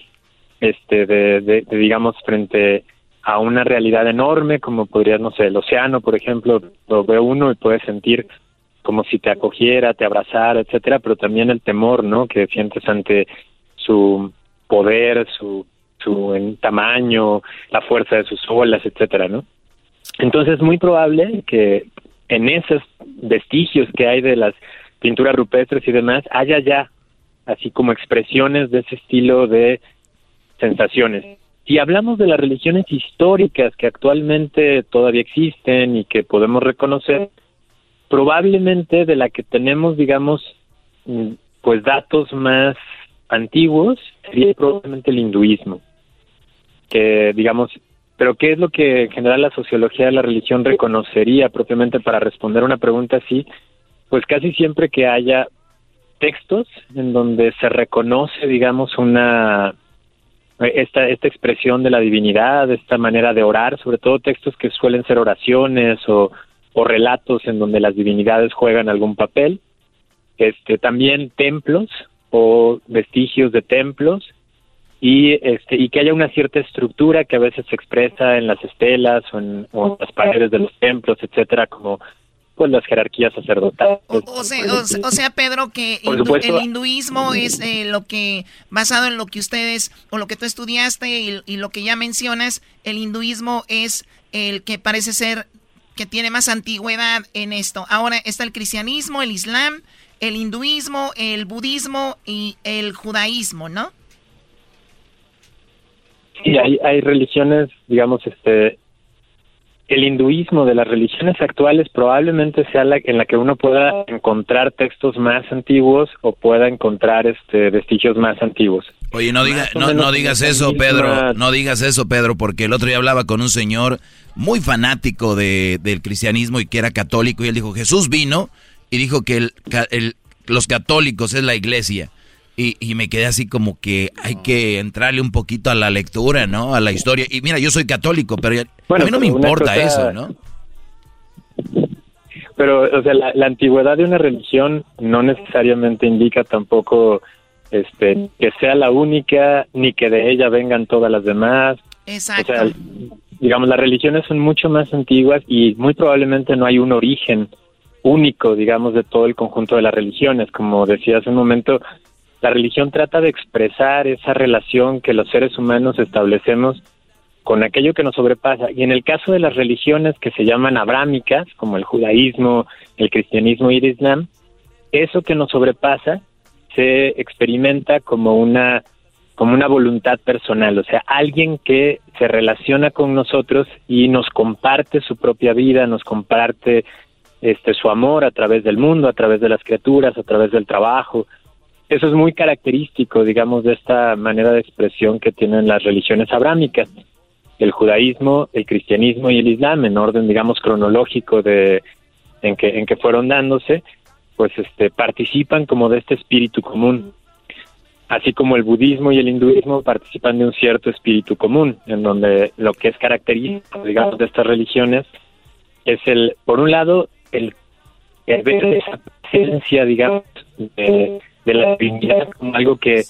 este de, digamos frente a una realidad enorme como podría no sé el océano por ejemplo lo ve uno y puede sentir como si te acogiera te abrazara etcétera pero también el temor no que sientes ante su poder su su tamaño la fuerza de sus olas etcétera no entonces es muy probable que en esos vestigios que hay de las pinturas rupestres y demás haya ya así como expresiones de ese estilo de sensaciones. si hablamos de las religiones históricas que actualmente todavía existen y que podemos reconocer, probablemente de la que tenemos, digamos, mm, pues datos más antiguos sería probablemente el hinduismo, que digamos, pero ¿qué es lo que en general la sociología de la religión reconocería propiamente para responder una pregunta así? Pues casi siempre que haya textos en donde se reconoce, digamos, una esta esta expresión de la divinidad, esta manera de orar, sobre todo textos que suelen ser oraciones o, o relatos en donde las divinidades juegan algún papel, este también templos o vestigios de templos y este y que haya una cierta estructura que a veces se expresa en las estelas o en, o en las paredes de los templos, etcétera, como pues las jerarquías sacerdotales. O, sea, Pedro, que el hinduismo es eh, lo que, basado en lo que ustedes, o lo que tú estudiaste y, lo que ya mencionas, el hinduismo es el que parece ser que tiene más antigüedad en esto. Ahora está el cristianismo, el islam, el hinduismo, el budismo y el judaísmo, ¿no? Sí, hay, hay religiones, digamos, este, el hinduismo de las religiones actuales probablemente sea la en la que uno pueda encontrar textos más antiguos o pueda encontrar este vestigios más antiguos. Oye, no, diga, no, no digas eso, Pedro, no digas eso, Pedro, porque el otro día hablaba con un señor muy fanático de, del cristianismo y que era católico y él dijo, Jesús vino y dijo que el, el, los católicos es la iglesia. Y, y, me quedé así como que hay que entrarle un poquito a la lectura, ¿no? A la historia. Y mira, yo soy católico, pero a mí no me importa eso, ¿no? Pero, o sea, la, antigüedad de una religión no necesariamente indica tampoco este que sea la única, ni que de ella vengan todas las demás. Exacto. O sea, digamos, las religiones son mucho más antiguas y muy probablemente no hay un origen único, digamos, de todo el conjunto de las religiones. Como decía hace un momento, la religión trata de expresar esa relación que los seres humanos establecemos con aquello que nos sobrepasa. Y en el caso de las religiones que se llaman abrámicas, como el judaísmo, el cristianismo y el islam, eso que nos sobrepasa se experimenta como una como una voluntad personal, o sea, alguien que se relaciona con nosotros y nos comparte su propia vida, nos comparte este su amor a través del mundo, a través de las criaturas, a través del trabajo, eso es muy característico, digamos, de esta manera de expresión que tienen las religiones abrámicas, el judaísmo, el cristianismo y el islam, en orden, digamos, cronológico de en que en que fueron dándose, pues este participan como de este espíritu común, así como el budismo y el hinduismo participan de un cierto espíritu común, en donde lo que es característico, digamos, de estas religiones es el, por un lado, el, el ver esa presencia, digamos, de de la divinidad como algo que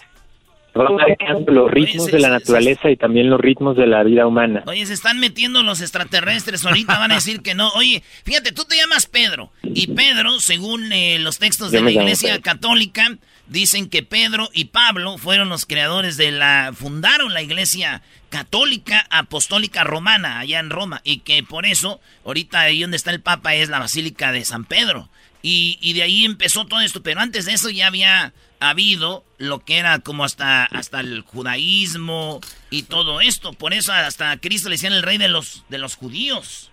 va marcando los ritmos de la naturaleza y también los ritmos de la vida humana. Oye, se están metiendo los extraterrestres, ahorita van a decir que no. Oye, fíjate, tú te llamas Pedro, y Pedro, según eh, los textos de la Iglesia Católica, dicen que Pedro y Pablo fueron los creadores de la, fundaron la Iglesia Católica Apostólica Romana, allá en Roma, y que por eso, ahorita ahí donde está el Papa es la Basílica de San Pedro. Y, de ahí empezó todo esto, pero antes de eso ya había habido lo que era como hasta, hasta el judaísmo y todo esto. Por eso hasta Cristo le decían el rey de los, de los judíos.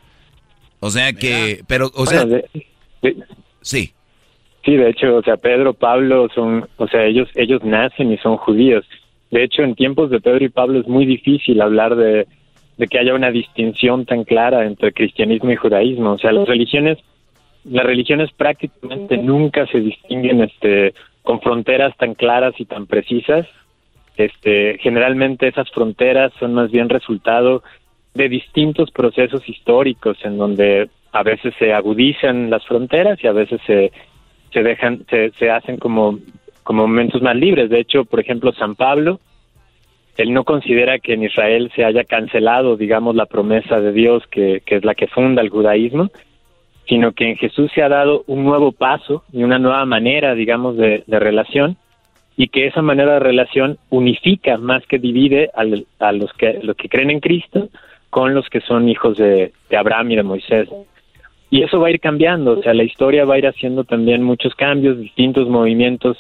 O sea que, pero, o sea, sí. Sí, de hecho, o sea, Pedro, Pablo son, o sea, ellos, ellos nacen y son judíos. De hecho, en tiempos de Pedro y Pablo es muy difícil hablar de, de que haya una distinción tan clara entre cristianismo y judaísmo. O sea, las religiones las religiones prácticamente nunca se distinguen este con fronteras tan claras y tan precisas. Este, generalmente esas fronteras son más bien resultado de distintos procesos históricos en donde a veces se agudizan las fronteras y a veces se, se dejan se, se hacen como como momentos más libres. De hecho, por ejemplo, San Pablo, él no considera que en Israel se haya cancelado, digamos, la promesa de Dios que, que es la que funda el judaísmo, sino que en Jesús se ha dado un nuevo paso y una nueva manera, digamos, de, relación, y que esa manera de relación unifica más que divide a, los, que, los que creen en Cristo con los que son hijos de, Abraham y de Moisés. Y eso va a ir cambiando, o sea, la historia va a ir haciendo también muchos cambios, distintos movimientos,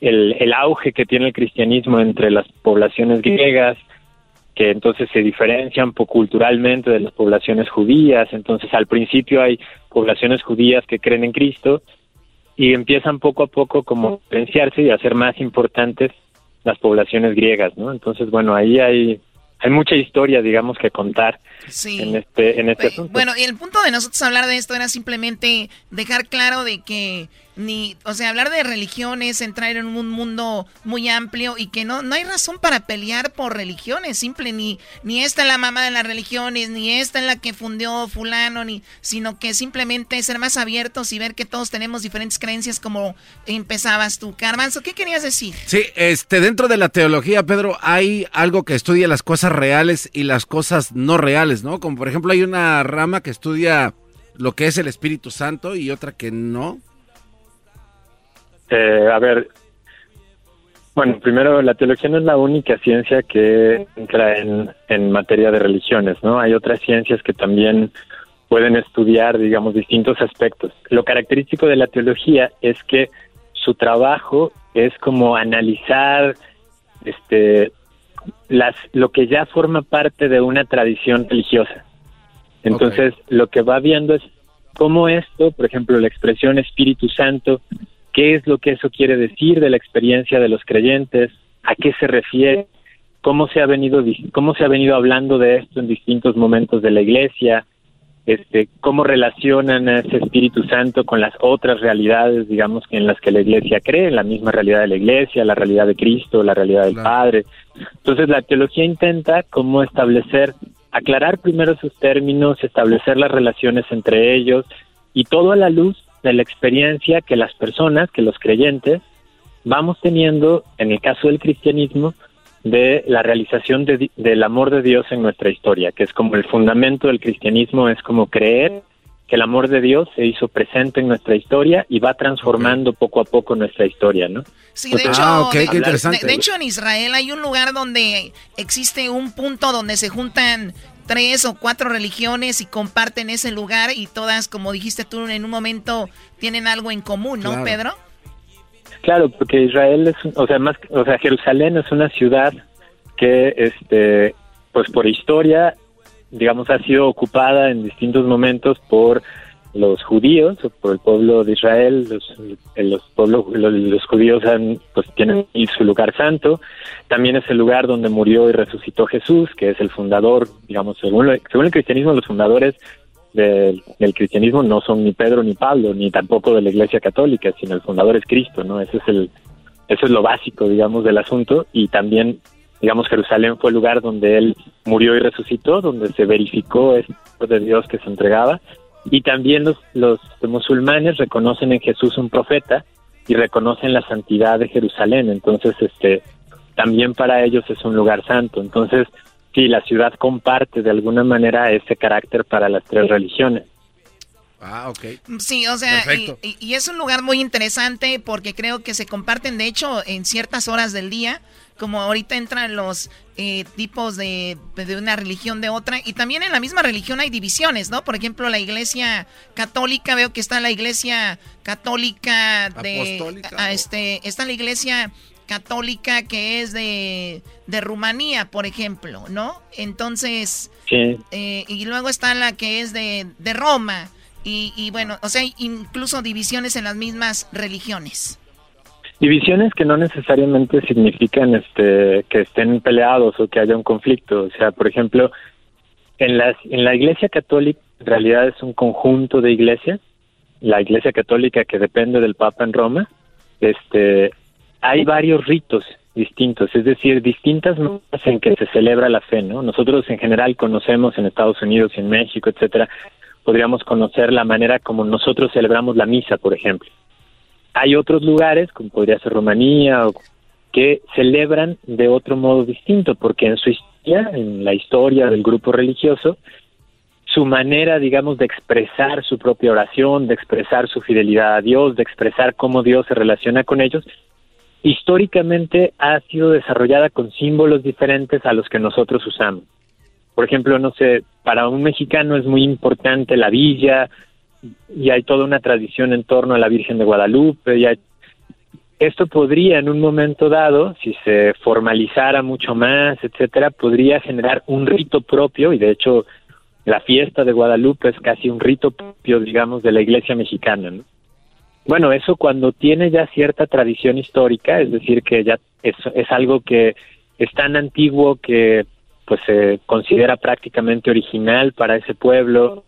el, el auge que tiene el cristianismo entre las poblaciones griegas, que entonces se diferencian culturalmente de las poblaciones judías. Entonces, al principio hay poblaciones judías que creen en Cristo y empiezan poco a poco como a diferenciarse y a ser más importantes las poblaciones griegas, ¿no? Entonces, bueno, ahí hay hay mucha historia, digamos, que contar en este, en este asunto. Bueno, y el punto de nosotros hablar de esto era simplemente dejar claro de que ni, o sea, hablar de religiones, entrar en un mundo muy amplio y que no, no hay razón para pelear por religiones, simple, ni, ni esta es la mamá de las religiones, ni esta es la que fundió fulano, ni, sino que simplemente ser más abiertos y ver que todos tenemos diferentes creencias como empezabas tú. Carmanzo, ¿qué querías decir? Sí, este, dentro de la teología, Pedro, hay algo que estudia las cosas reales y las cosas no reales, ¿no? Como por ejemplo hay una rama que estudia lo que es el Espíritu Santo y otra que no. Eh, a ver, bueno, primero, la teología no es la única ciencia que entra en, en materia de religiones, ¿no? Hay otras ciencias que también pueden estudiar, digamos, distintos aspectos. Lo característico de la teología es que su trabajo es como analizar este las lo que ya forma parte de una tradición religiosa. Entonces, lo que va viendo es cómo esto, por ejemplo, la expresión Espíritu Santo qué es lo que eso quiere decir de la experiencia de los creyentes, a qué se refiere, cómo se ha venido cómo se ha venido hablando de esto en distintos momentos de la iglesia, este, cómo relacionan a ese Espíritu Santo con las otras realidades, digamos, en las que la iglesia cree, la misma realidad de la iglesia, la realidad de Cristo, la realidad del Padre. Entonces la teología intenta cómo establecer, aclarar primero sus términos, establecer las relaciones entre ellos y todo a la luz de la experiencia que las personas, que los creyentes, vamos teniendo, en el caso del cristianismo, de la realización del amor de Dios en nuestra historia, que es como el fundamento del cristianismo, es como creer que el amor de Dios se hizo presente en nuestra historia y va transformando poco a poco nuestra historia, ¿no? Sí, de hecho, ah, de, hecho en Israel hay un lugar donde existe un punto donde se juntan tres o cuatro religiones y comparten ese lugar y todas, como dijiste tú en un momento, tienen algo en común, ¿no, Pedro? Claro, porque Israel es, o sea, más, o sea, Jerusalén es una ciudad que, este, pues por historia, digamos, ha sido ocupada en distintos momentos por los judíos por el pueblo de Israel, los, los pueblos, los, judíos han, pues tienen su lugar santo, también es el lugar donde murió y resucitó Jesús, que es el fundador, digamos, según, según el cristianismo, los fundadores del, cristianismo no son ni Pedro ni Pablo, ni tampoco de la Iglesia Católica, sino el fundador es Cristo, ¿no? Ese es el, eso es lo básico, digamos, del asunto. Y también digamos, Jerusalén fue el lugar donde él murió y resucitó, donde se verificó esto de Dios que se entregaba y también los, los musulmanes reconocen en Jesús un profeta y reconocen la santidad de Jerusalén. Entonces, este, también para ellos es un lugar santo. Entonces, sí, la ciudad comparte de alguna manera ese carácter para las tres religiones. Ah, ok. Sí, o sea, y, y, es un lugar muy interesante porque creo que se comparten, de hecho, en ciertas horas del día como ahorita entran los eh, tipos de, de, una religión de otra. Y también en la misma religión hay divisiones, ¿no? Por ejemplo, la iglesia católica, veo que está la iglesia católica de... este, está la iglesia católica que es de, de Rumanía, por ejemplo, ¿no? Entonces... Eh, y luego está la que es de, de Roma. Y, y bueno, o sea, incluso divisiones en las mismas religiones. Divisiones que no necesariamente significan este, que estén peleados o que haya un conflicto. O sea, por ejemplo, en, las, en la Iglesia Católica en realidad es un conjunto de iglesias. La Iglesia Católica que depende del Papa en Roma, este, hay varios ritos distintos, es decir, distintas maneras en que se celebra la fe, ¿no? Nosotros en general conocemos en Estados Unidos y en México, etcétera, podríamos conocer la manera como nosotros celebramos la misa, por ejemplo. Hay otros lugares, como podría ser Rumanía, que celebran de otro modo distinto, porque en su historia, en la historia del grupo religioso, su manera, digamos, de expresar su propia oración, de expresar su fidelidad a Dios, de expresar cómo Dios se relaciona con ellos, históricamente ha sido desarrollada con símbolos diferentes a los que nosotros usamos. Por ejemplo, no sé, para un mexicano es muy importante la villa, y hay toda una tradición en torno a la Virgen de Guadalupe, y esto podría en un momento dado, si se formalizara mucho más, etcétera, podría generar un rito propio y de hecho la fiesta de Guadalupe es casi un rito propio, digamos, de la Iglesia mexicana. ¿no? Bueno, eso cuando tiene ya cierta tradición histórica, es decir, que ya es, es algo que es tan antiguo que pues se considera prácticamente original para ese pueblo,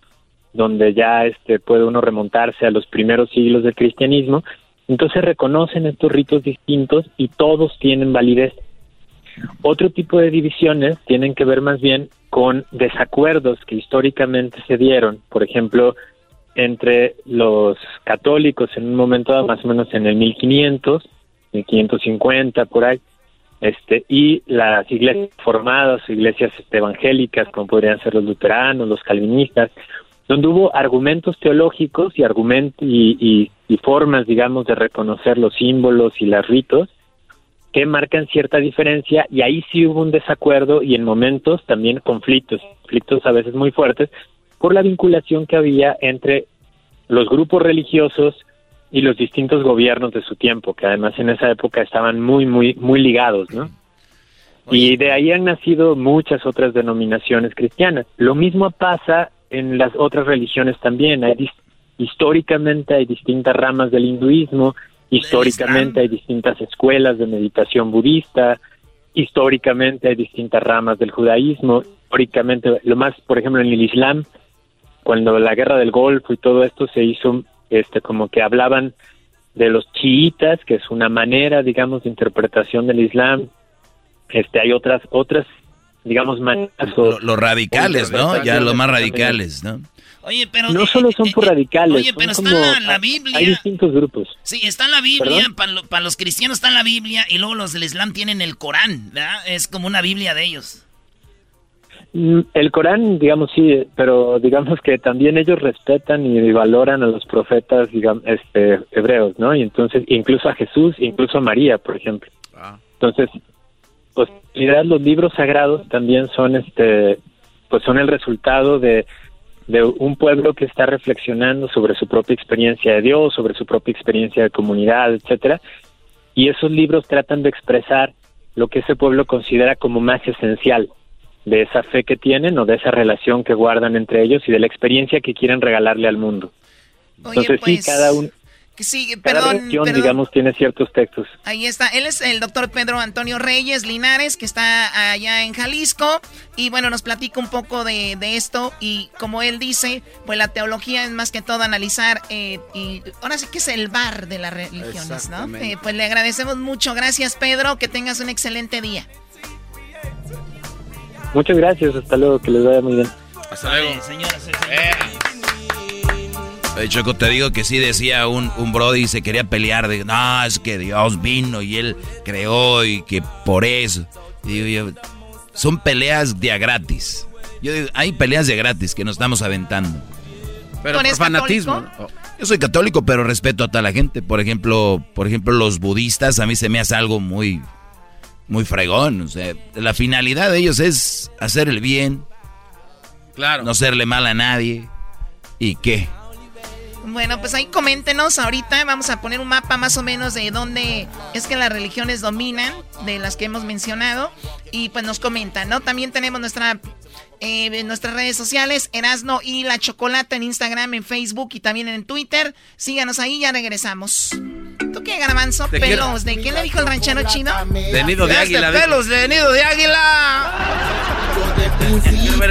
donde ya este puede uno remontarse a los primeros siglos del cristianismo, entonces reconocen estos ritos distintos y todos tienen validez. Otro tipo de divisiones tienen que ver más bien con desacuerdos que históricamente se dieron, por ejemplo, entre los católicos en un momento más o menos en el 1500, 1550 por ahí, este y las iglesias formadas, iglesias evangélicas, como podrían ser los luteranos, los calvinistas, donde hubo argumentos teológicos y, argumentos y, y, formas, digamos, de reconocer los símbolos y los ritos que marcan cierta diferencia y ahí sí hubo un desacuerdo y en momentos también conflictos, conflictos a veces muy fuertes por la vinculación que había entre los grupos religiosos y los distintos gobiernos de su tiempo, que además en esa época estaban muy, muy, muy ligados, ¿no? Y de ahí han nacido muchas otras denominaciones cristianas. Lo mismo pasa en las otras religiones también. Hay históricamente hay distintas ramas del hinduismo, históricamente hay distintas escuelas de meditación budista, históricamente hay distintas ramas del judaísmo, históricamente, lo más, por ejemplo, en el Islam, cuando la guerra del Golfo y todo esto se hizo, este, como que hablaban de los chiitas, que es una manera, digamos, de interpretación del Islam. Este, hay otras, otras digamos, más... Los radicales, ¿no? Ya los más radicales, ¿no? Oye, pero... No solo son por radicales. Oye, pero está en la, Biblia. Hay distintos grupos. Sí, está en la Biblia. Para, los cristianos está en la Biblia y luego los del Islam tienen el Corán, ¿verdad? Es como una Biblia de ellos. Mm, el Corán, digamos, sí, pero digamos que también ellos respetan y valoran a los profetas, digamos, este, hebreos, ¿no? Y entonces, incluso a Jesús, incluso a María, por ejemplo. Ah. Entonces, en realidad los libros sagrados también son este pues son el resultado de, de un pueblo que está reflexionando sobre su propia experiencia de Dios, sobre su propia experiencia de comunidad, etcétera, y esos libros tratan de expresar lo que ese pueblo considera como más esencial de esa fe que tienen o de esa relación que guardan entre ellos y de la experiencia que quieren regalarle al mundo. Entonces sí, pues, cada uno Sí, perdón, digamos, tiene ciertos textos. Ahí está. Él es el doctor Pedro Antonio Reyes Linares, que está allá en Jalisco. Y bueno, nos platica un poco de, esto. Y como él dice, pues la teología es más que todo analizar. Eh, y ahora sí que es el bar de las religiones, ¿no? Eh, pues le agradecemos mucho. Gracias, Pedro. Que tengas un excelente día. Muchas gracias. Hasta luego. Que les vaya muy bien. Hasta luego. señoras Choco, te digo que sí decía un, un Brody y se quería pelear. De, no, es que Dios vino y él creó y que por eso. digo yo, son peleas de gratis. Yo digo, hay peleas de gratis que nos estamos aventando. Pero por fanatismo. Yo soy católico, pero respeto a toda la gente. Por ejemplo, por ejemplo, los budistas a mí se me hace algo muy, muy fregón. O sea, la finalidad de ellos es hacer el bien. Claro. No serle mal a nadie. ¿Y qué? Bueno, pues ahí coméntenos ahorita. Vamos a poner un mapa más o menos de dónde es que las religiones dominan, de las que hemos mencionado. Y pues nos comentan, ¿no? También tenemos nuestra, eh, nuestras redes sociales, Erasno y la Chocolata en Instagram, en Facebook y también en Twitter. Síganos ahí, ya regresamos. ¿Tú qué, garbanzo? ¿De pelos. ¿De qué le dijo el ranchero chino? De nido de águila. pelos de nido de águila. [LAUGHS]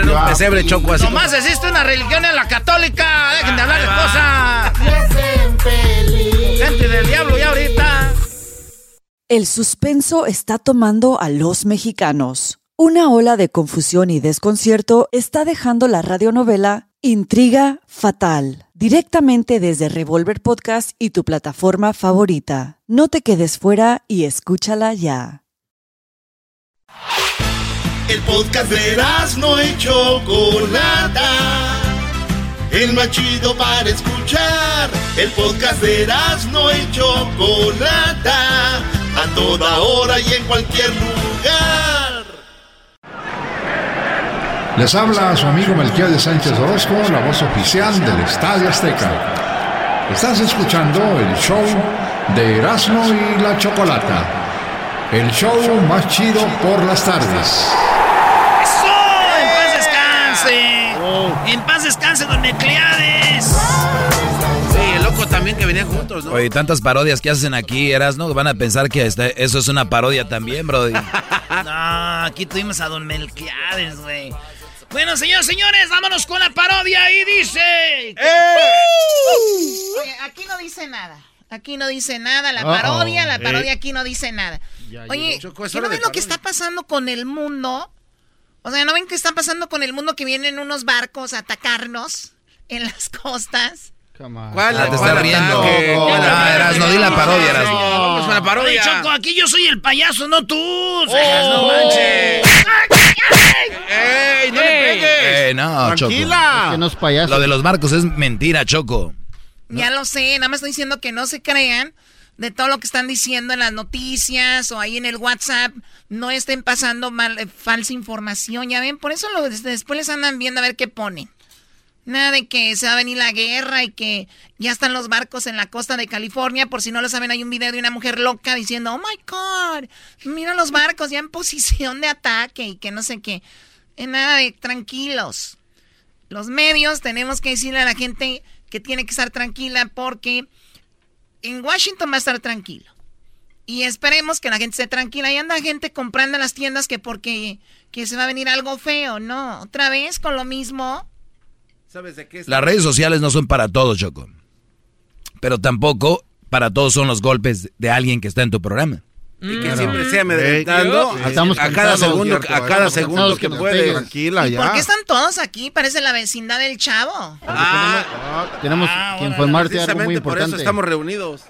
un pesebre choco así. Nomás existe una religión en la católica. Dejen de hablar de cosas. [LAUGHS] Gente del diablo ya ahorita. El suspenso está tomando a los mexicanos. Una ola de confusión y desconcierto está dejando la radionovela Intriga Fatal, directamente desde Revolver Podcast y tu plataforma favorita. No te quedes fuera y escúchala ya. El podcast de no hecho Chocolata. El más chido para escuchar. El podcast de no hecho Chocolata. A toda hora y en cualquier lugar. Les habla a su amigo Melquiel de Sánchez Orozco, la voz oficial del Estadio Azteca. Estás escuchando el show de Erasmo y la Chocolata. El show más chido por las tardes. ¡Eso! ¡En paz descanse! ¡En paz descanse, don Necleades! Sí, el loco también que venían juntos, ¿no? Oye, tantas parodias que hacen aquí, eras, ¿no? Van a pensar que este- eso es una parodia también, bro. [LAUGHS] No, aquí tuvimos a don Melquiades, güey. Bueno, señores, señores, vámonos con la parodia y dice... Oye, aquí no dice nada. Aquí no dice nada. La parodia, la parodia Eh. aquí no dice nada. Ya Oye. Choco, es ¿qué hora no ven lo que está pasando con el mundo? O sea, ¿no ven qué está pasando con el mundo que vienen unos barcos a atacarnos en las costas? ¿Cuál? Ah, te está riendo. Erasno, di la parodia, Erasno. Vamos con la parodia. Oye, Choco, aquí yo soy el payaso, no tú. Oh. no manches. ¡Ey, no le pegues! Eh, no, Choco. Tranquila. Es que no es payaso. Lo de los barcos es mentira, Choco. Ya lo sé, nada más estoy diciendo que no se crean de todo lo que están diciendo en las noticias o ahí en el WhatsApp. No estén pasando mal, eh, falsa información, ya ven. Por eso lo- después les andan viendo a ver qué ponen. Nada de que se va a venir la guerra y que ya están los barcos en la costa de California. Por si no lo saben, hay un video de una mujer loca diciendo, oh my God, mira los barcos ya en posición de ataque y que no sé qué. Nada de tranquilos. Los medios tenemos que decirle a la gente que tiene que estar tranquila porque en Washington va a estar tranquilo. Y esperemos que la gente esté tranquila. Y anda gente comprando en las tiendas que porque que se va a venir algo feo. No, otra vez con lo mismo. ¿Sabes de qué es? Las redes sociales no son para todos, Choco. Pero tampoco para todos son los golpes de alguien que está en tu programa. Y que siempre sea amedrentando Sí, a- estamos a cada segundo, cierto, a cada segundo que puede. Tranquila, ¿Por qué están todos aquí? Parece la vecindad del chavo. Tenemos Ah, que informarte algo muy Precisamente por eso importante. estamos reunidos.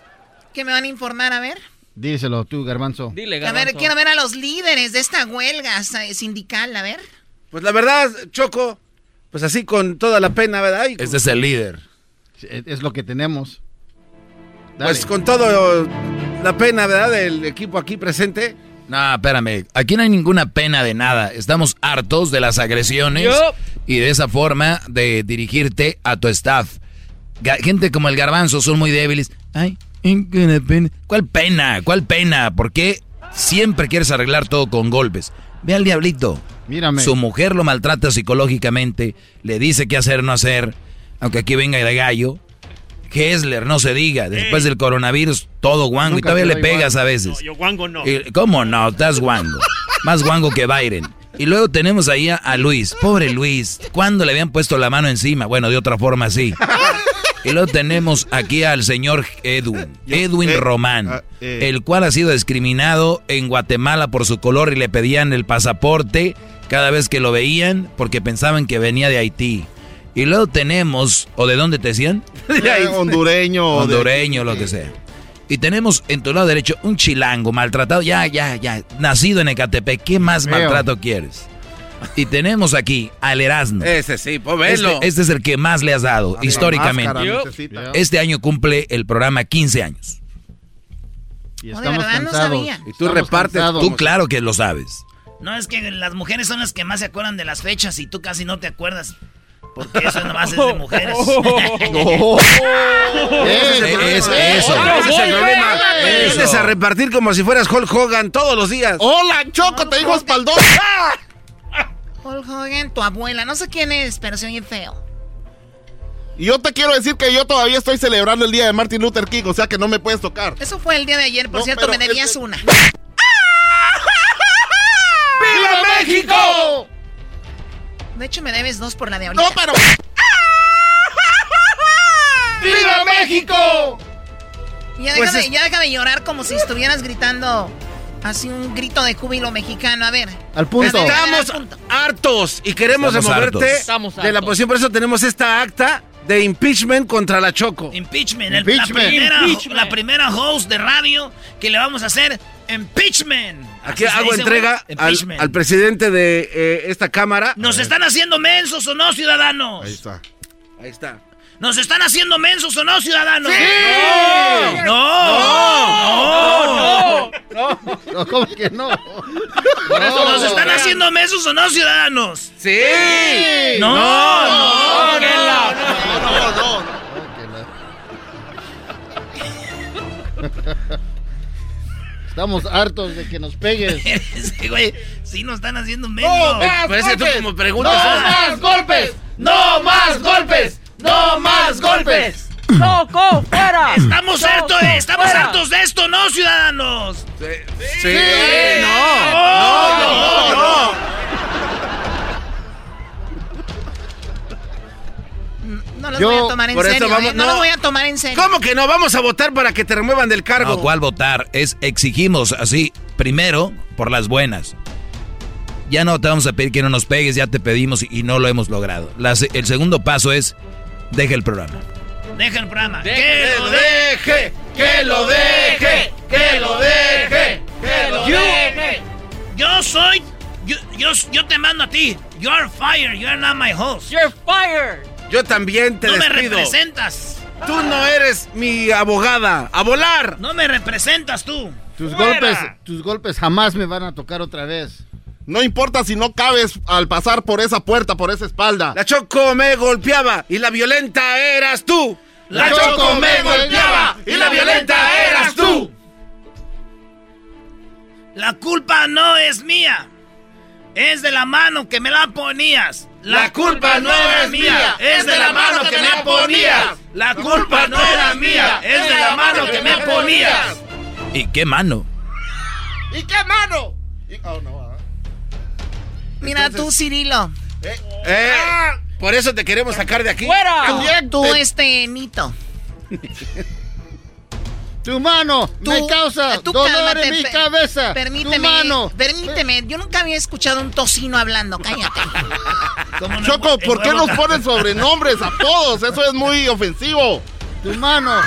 ¿Qué me van a informar? A ver. Díselo tú, Garbanzo. A ver, quiero ver a los líderes de esta huelga sa- sindical. A ver. Pues la verdad, Choco, pues así con toda la pena, ¿verdad? Y Este es el líder. Es, lo que tenemos. Dale. Pues con todo la pena, ¿verdad? Del equipo aquí presente. No, espérame. Aquí no hay ninguna pena de nada. Estamos hartos de las agresiones y de esa forma de dirigirte a tu staff. Gente como el garbanzo son muy débiles. Ay, ¿en qué pena? ¿Cuál pena? ¿Cuál pena? ¿Por qué siempre quieres arreglar todo con golpes? Ve al diablito. Mírame. Su mujer lo maltrata psicológicamente, le dice qué hacer, no hacer, aunque aquí venga de gallo. Hessler, no se diga, después del coronavirus, todo guango, y todavía le pegas a veces. No, yo guango no. Y- ¿Cómo no? Estás guango. Más guango que Byron. Y luego tenemos ahí a, a Luis. Pobre Luis. ¿Cuándo le habían puesto la mano encima? Bueno, de otra forma sí. Y luego tenemos aquí al señor Edwin. Edwin eh, Román. ah, eh. El cual ha sido discriminado en Guatemala por su color y le pedían el pasaporte cada vez que lo veían porque pensaban que venía de Haití. Y luego tenemos, ¿o de dónde te decían? [LAUGHS] hondureño. o de- Hondureño, lo que sea. Y tenemos en tu lado derecho un chilango maltratado, ya, ya, ya, nacido en Ecatepec. ¿Qué más maltrato quieres? Y tenemos aquí al Erasmo. Ese sí, pues velo. Este, este es el que más le has dado, históricamente. Este año cumple el programa 15 años. Y de verdad no sabía. Y tú repartes. Tú claro que lo sabes. No, es que las mujeres son las que más se acuerdan de las fechas y tú casi no te acuerdas. Porque eso nomás es de mujeres. [LAUGHS] [LAUGHS] [LAUGHS] Ese es, Es- eso. Ese es el problema. Eso. Vienes a repartir como si fueras Hulk Hogan todos los días. Hola, Choco, te digo espaldón. Hulk Hogan, tu abuela. No sé quién es, pero se oye feo. Y yo te quiero decir que yo todavía estoy celebrando el día de Martin Luther King, o sea que no me puedes tocar. Eso fue el día de ayer, por No, cierto, me debías este- una. [LAUGHS] ¡Viva México! De hecho, me debes dos por la de ahorita. No, pero. [LAUGHS] ¡Viva México! Ya Pues déjame, es- ya déjame llorar como si estuvieras gritando así un grito de júbilo mexicano. A ver. Al punto. Ver, al Estamos punto. hartos y queremos Estamos removerte hartos. De la posición. Por eso tenemos esta acta de impeachment contra la Choco. Impeachment, el- Impeachment. La, primera, Impeachment. la primera host de radio que le vamos a hacer impeachment. Aquí Así hago entrega al presidente de eh, esta cámara. ¿Nos están haciendo mensos o no, ciudadanos? Ahí está. Ahí está. ¿Nos están haciendo mensos o no, ciudadanos? ¡Sí! ¡No! ¡No! No, ¿cómo que no? ¿Nos están haciendo mensos o no, ciudadanos? ¡Sí! ¡No! ¡No! No, no, no. Estamos hartos de que nos pegues. [LAUGHS] sí, güey, sí nos están haciendo menos. ¡No más Parece tú como preguntas. ¡No más golpes! ¡No más golpes! ¡No más golpes! ¡Choco, fuera! Estamos Choco, hartos, estamos fuera. hartos de esto, ¿no, ciudadanos? Sí. No, no, no, no. No los Yo, voy a tomar en por eso serio, vamos- ¿eh? No, no. los voy a tomar en serio. ¿Cómo que no? Vamos a votar para que te remuevan del cargo. No, ¿cuál votar? Es exigimos así, primero, por las buenas. Ya no te vamos a pedir que no nos pegues, ya te pedimos y, y no lo hemos logrado. El segundo paso es, deja el programa. Deja el programa. ¡Que ¡Que lo deje! ¡Que lo deje! ¡Que lo deje! ¡Que lo Yo- deje! Yo soy. Yo, yo, yo te mando a ti. You're fired. You're not my host. You're fired. Yo también te no me representas. Tú no eres mi abogada. ¡A volar! No me representas tú. Tus ¡Fuera! golpes, tus golpes jamás me van a tocar otra vez. No importa si no cabes al pasar por esa puerta, por esa espalda. La Choco me golpeaba y la violenta eras tú. La Choco me golpeaba y la violenta eras tú. La culpa no es mía. Es de la mano que me la ponías. La culpa no es mía, es de la mano que me ponías. La culpa no era mía, es de la mano que me ponías. ¿Y qué mano? ¿Y qué mano? Oh, no, Mira tú, Cirilo. Eh, por eso te queremos sacar de aquí. Tú, tú, este, Nito. [LAUGHS] Tu mano me causa tú dolor cálmate, en mi cabeza. Permíteme. Tu mano. Permíteme. Yo nunca había escuchado un tocino hablando. Cállate. [LAUGHS] Choco, ¿por qué nos ponen sobrenombres a todos? Eso es muy ofensivo. Tu mano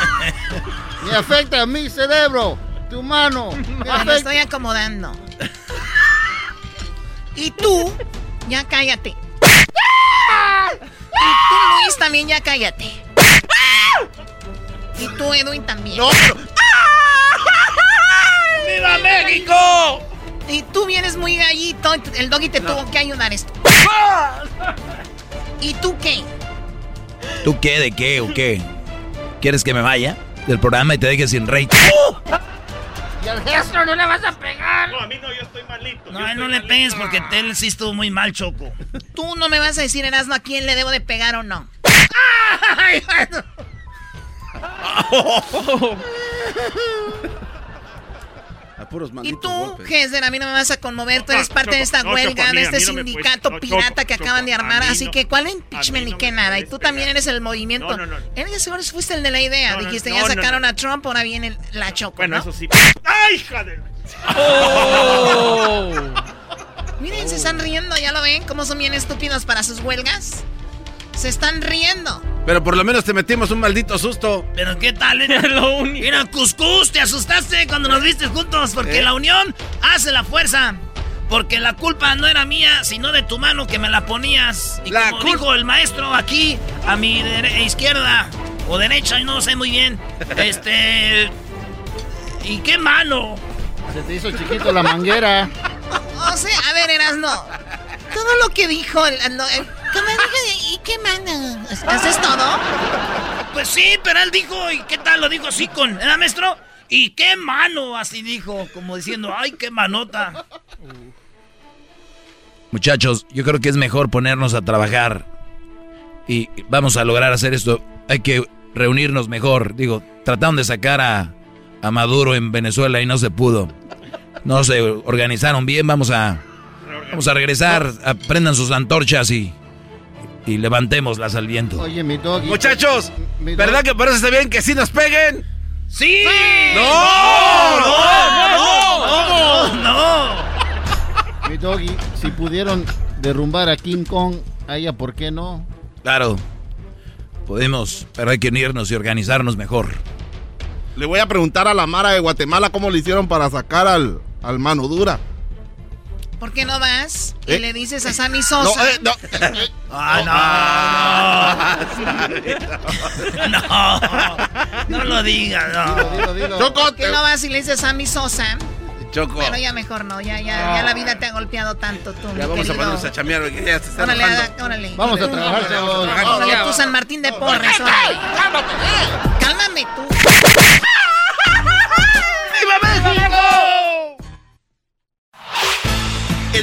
me afecta a mi cerebro. Tu mano me Me estoy acomodando. [LAUGHS] Y tú, ya cállate. Y tú, Luis, también ya cállate. Y tú, Edwin, también. No, ¡Viva México! Y tú vienes muy gallito. El doggy te tuvo que ayudar esto. ¿Y tú qué? ¿Tú qué? ¿De qué o qué? ¿Quieres que me vaya del programa y te dejes sin rey? Y al gesto no le vas a pegar. No, a mí no, yo estoy malito. No, él no le pegues porque él sí estuvo muy mal, Choco. Tú no me vas a decir, Erasmo, a quién le debo de pegar o no. [LAUGHS] A [LAUGHS] puros Y tú, golpes. A mí no me vas a conmover. Tú eres No, parte de esta no, huelga, Choco, a mí- de este puedes- sindicato no, pirata Choco, que acaban de armar. Así no- que, ¿cuál impeachment ni no qué nada? Y tú también eres el movimiento. No, no, no. Eres seguro fuiste el de la idea. No, no, Dijiste, no, ya no, sacaron no. a Trump, ahora viene la Choco, Bueno, ¿no? eso sí. ¡Ay, hija de... Oh. Miren, se están riendo, ¿ya lo ven? ¿Cómo son bien estúpidos para sus huelgas? Se están riendo. Pero por lo menos te metimos un maldito susto. Pero ¿qué tal? Era, [LAUGHS] era Cuscus, te asustaste cuando nos viste juntos porque ¿Eh? la unión hace la fuerza. Porque la culpa no era mía, sino de tu mano que me la ponías. Y La como dijo el maestro aquí, a mi izquierda o derecha, no sé muy bien. [LAUGHS] Este... ¿Y qué mano? Se te hizo chiquito la manguera. [LAUGHS] O sea, a ver, Erasno. Todo lo que dijo. el- el- el- ¿Cómo dijo? ¿Y qué mano? ¿Eso es todo? Pues sí, pero él dijo, ¿y qué tal? Lo dijo así con, ¿verdad, maestro? ¿Y qué mano? Así dijo, como diciendo, ¡ay, qué manota! Muchachos, yo creo que es mejor ponernos a trabajar y vamos a lograr hacer esto. Hay que reunirnos mejor. Digo, trataron de sacar a, a Maduro en Venezuela y no se pudo. No se organizaron bien. Vamos a, vamos a regresar. Aprendan sus antorchas y, y levantémoslas al viento. Oye, mi doggy. Muchachos, mi dog- ¿verdad que parece bien que sí nos peguen? ¡Sí! ¡No! ¡No! ¡No! ¡No! Mi doggy, si pudieron derrumbar a King Kong, a ella, ¿por qué no? Claro, podemos, pero hay que unirnos y organizarnos mejor. Le voy a preguntar a la Mara de Guatemala cómo le hicieron para sacar al, al mano dura. ¿Por qué no vas? Y ¿Eh? le dices a Sammy No, Sosa. eh, no. ¡Ah, no! [LAUGHS] ¡No! ¡No lo digas, no! Dilo, dilo. Choco, ¿Por qué te- no vas y le dices a Sammy Sosa? Choco. Pero ya mejor no, ya, ya, ya la vida te ha golpeado tanto tú, Ya vamos a querido. ponernos a chamear, porque ya se está Órale. Ada, órale. Vamos a trabajar, a chavos. Órale, tú San Martín de Porres, órale. Cálmame tú. ¡Viva México!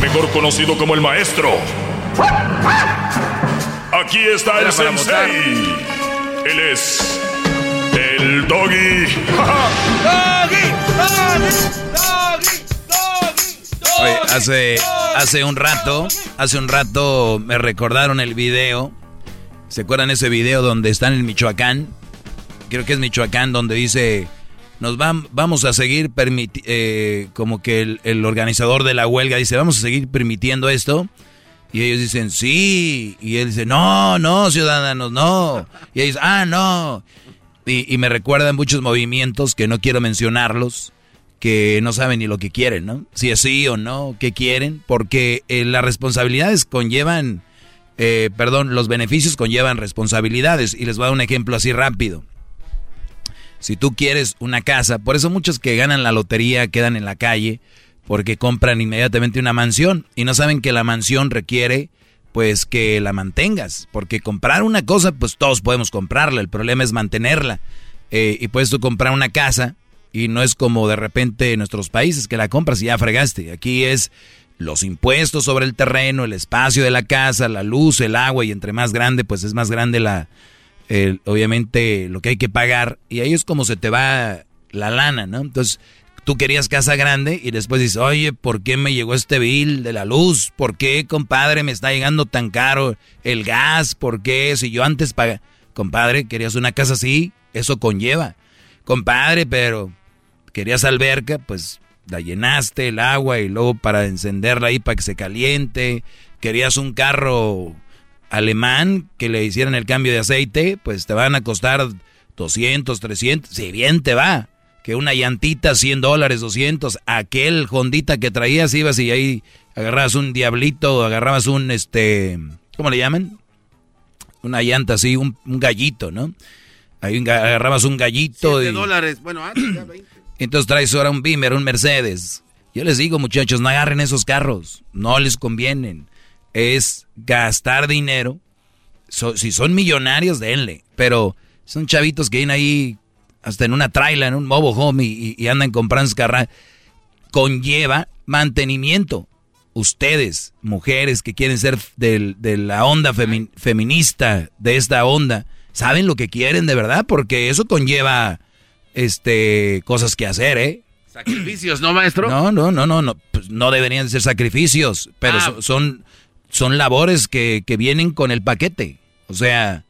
Mejor conocido como el maestro. Aquí está el sensei. Él es el doggy. Oye, hace, hace un rato, hace un rato me recordaron el video. ¿Se acuerdan ese video donde están en Michoacán? Creo que es Michoacán donde dice nos vamos a seguir eh, como que el, el, organizador de la huelga dice, vamos a seguir permitiendo esto. Y ellos dicen, sí. Y él dice, no, no, ciudadanos, no. Y ellos, ah, no. Y, y me recuerdan muchos movimientos que no quiero mencionarlos, que no saben ni lo que quieren, ¿no? Si es sí o no, qué quieren, porque eh, las responsabilidades conllevan, eh, perdón, los beneficios conllevan responsabilidades. Y les voy a dar un ejemplo así rápido. Si tú quieres una casa, por eso muchos que ganan la lotería quedan en la calle, porque compran inmediatamente una mansión y no saben que la mansión requiere pues que la mantengas, porque comprar una cosa pues todos podemos comprarla, el problema es mantenerla. Eh, y puedes tú comprar una casa y no es como de repente en nuestros países que la compras y ya fregaste. Aquí es los impuestos sobre el terreno, el espacio de la casa, la luz, el agua y entre más grande pues es más grande la, obviamente lo que hay que pagar y ahí es como se te va la lana, ¿no? Entonces, tú querías casa grande y después dices, oye, ¿por qué me llegó este bill de la luz? ¿Por qué, compadre, me está llegando tan caro el gas? ¿Por qué? Si yo antes pagaba... Compadre, querías una casa así, eso conlleva. Compadre, pero querías alberca, pues la llenaste el agua y luego para encenderla ahí para que se caliente. Querías un carro alemán que le hicieran el cambio de aceite, pues te van a costar 200, 300, si bien te va. Que una llantita, 100 dólares, 200, aquel Hondita que traías, ibas y ahí agarrabas un diablito, agarrabas un, este, ¿cómo le llaman? Una llanta así, un, gallito, ¿no? Ahí agarrabas un gallito. de dólares, bueno, antes ya 20. Entonces traes ahora un Beamer, un Mercedes. Yo les digo, muchachos, no agarren esos carros, no les convienen es gastar dinero. si son millonarios, denle. Pero son chavitos que vienen ahí hasta en una traila, en un mobile home y, andan comprando carras. Conlleva mantenimiento. Ustedes, mujeres que quieren ser de la onda feminista, de esta onda, saben lo que quieren de verdad, porque eso conlleva este cosas que hacer, ¿eh? Sacrificios, ¿no, maestro? No, no, no, no, no, pues no deberían ser sacrificios, pero ah. son, son labores que, que vienen con el paquete. O sea,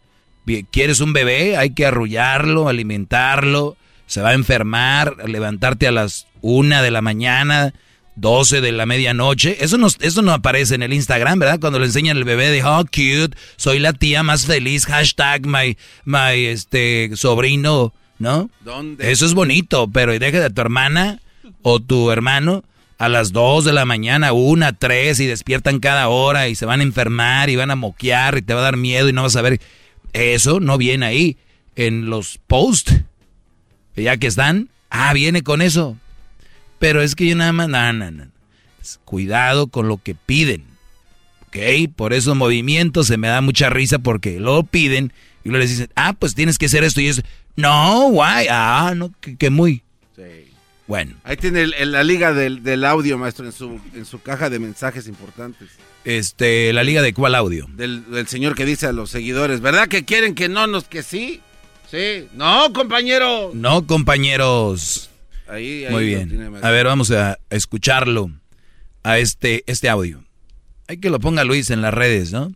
quieres un bebé, hay que arrullarlo, alimentarlo, se va a enfermar, levantarte a las una de la mañana, 12 de la medianoche. Eso no, eso no aparece en el Instagram, ¿verdad? Cuando le enseñan el bebé de, oh, cute, soy la tía más feliz, hashtag my, my, este, sobrino, ¿no? ¿Dónde? Eso es bonito, pero deja de tu hermana o tu hermano a las 2 de la mañana, una, tres, y despiertan cada hora y se van a enfermar y van a moquear y te va a dar miedo y no vas a ver. Eso no viene ahí en los posts. Ya que están, ah, viene con eso. Pero es que yo nada más, no, no. Cuidado con lo que piden. ¿Ok? Por esos movimientos se me da mucha risa porque lo piden y luego les dicen, ah, pues tienes que hacer esto y eso. No, guay, ah, no, que muy. Bueno. Ahí tiene la liga del, audio, maestro, en su, en su caja de mensajes importantes. Este, la liga de cuál audio? Del, señor que dice a los seguidores, ¿verdad que quieren que no nos, que sí? Sí. No, compañero. No, compañeros. Ahí, Muy bien. A ver, vamos a escucharlo a este, este audio. Hay que lo ponga Luis en las redes, ¿no?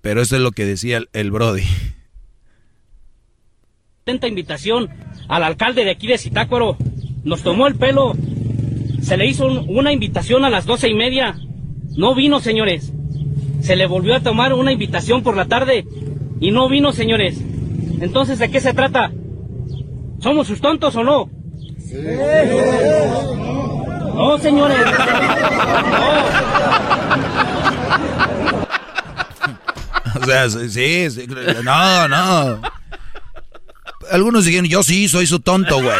Pero eso es lo que decía el, el Brody. Invitación al alcalde de aquí de Zitácuaro nos tomó el pelo. Se le hizo una invitación a las doce y media. No vino, señores. Se le volvió a tomar una invitación por la tarde y no vino, señores. Entonces, ¿de qué se trata? ¿Somos sus tontos o no? Sí. No, señores. No. [LAUGHS] O sea, sí, sí, no, no. Algunos dijeron, yo sí, soy su tonto, güey.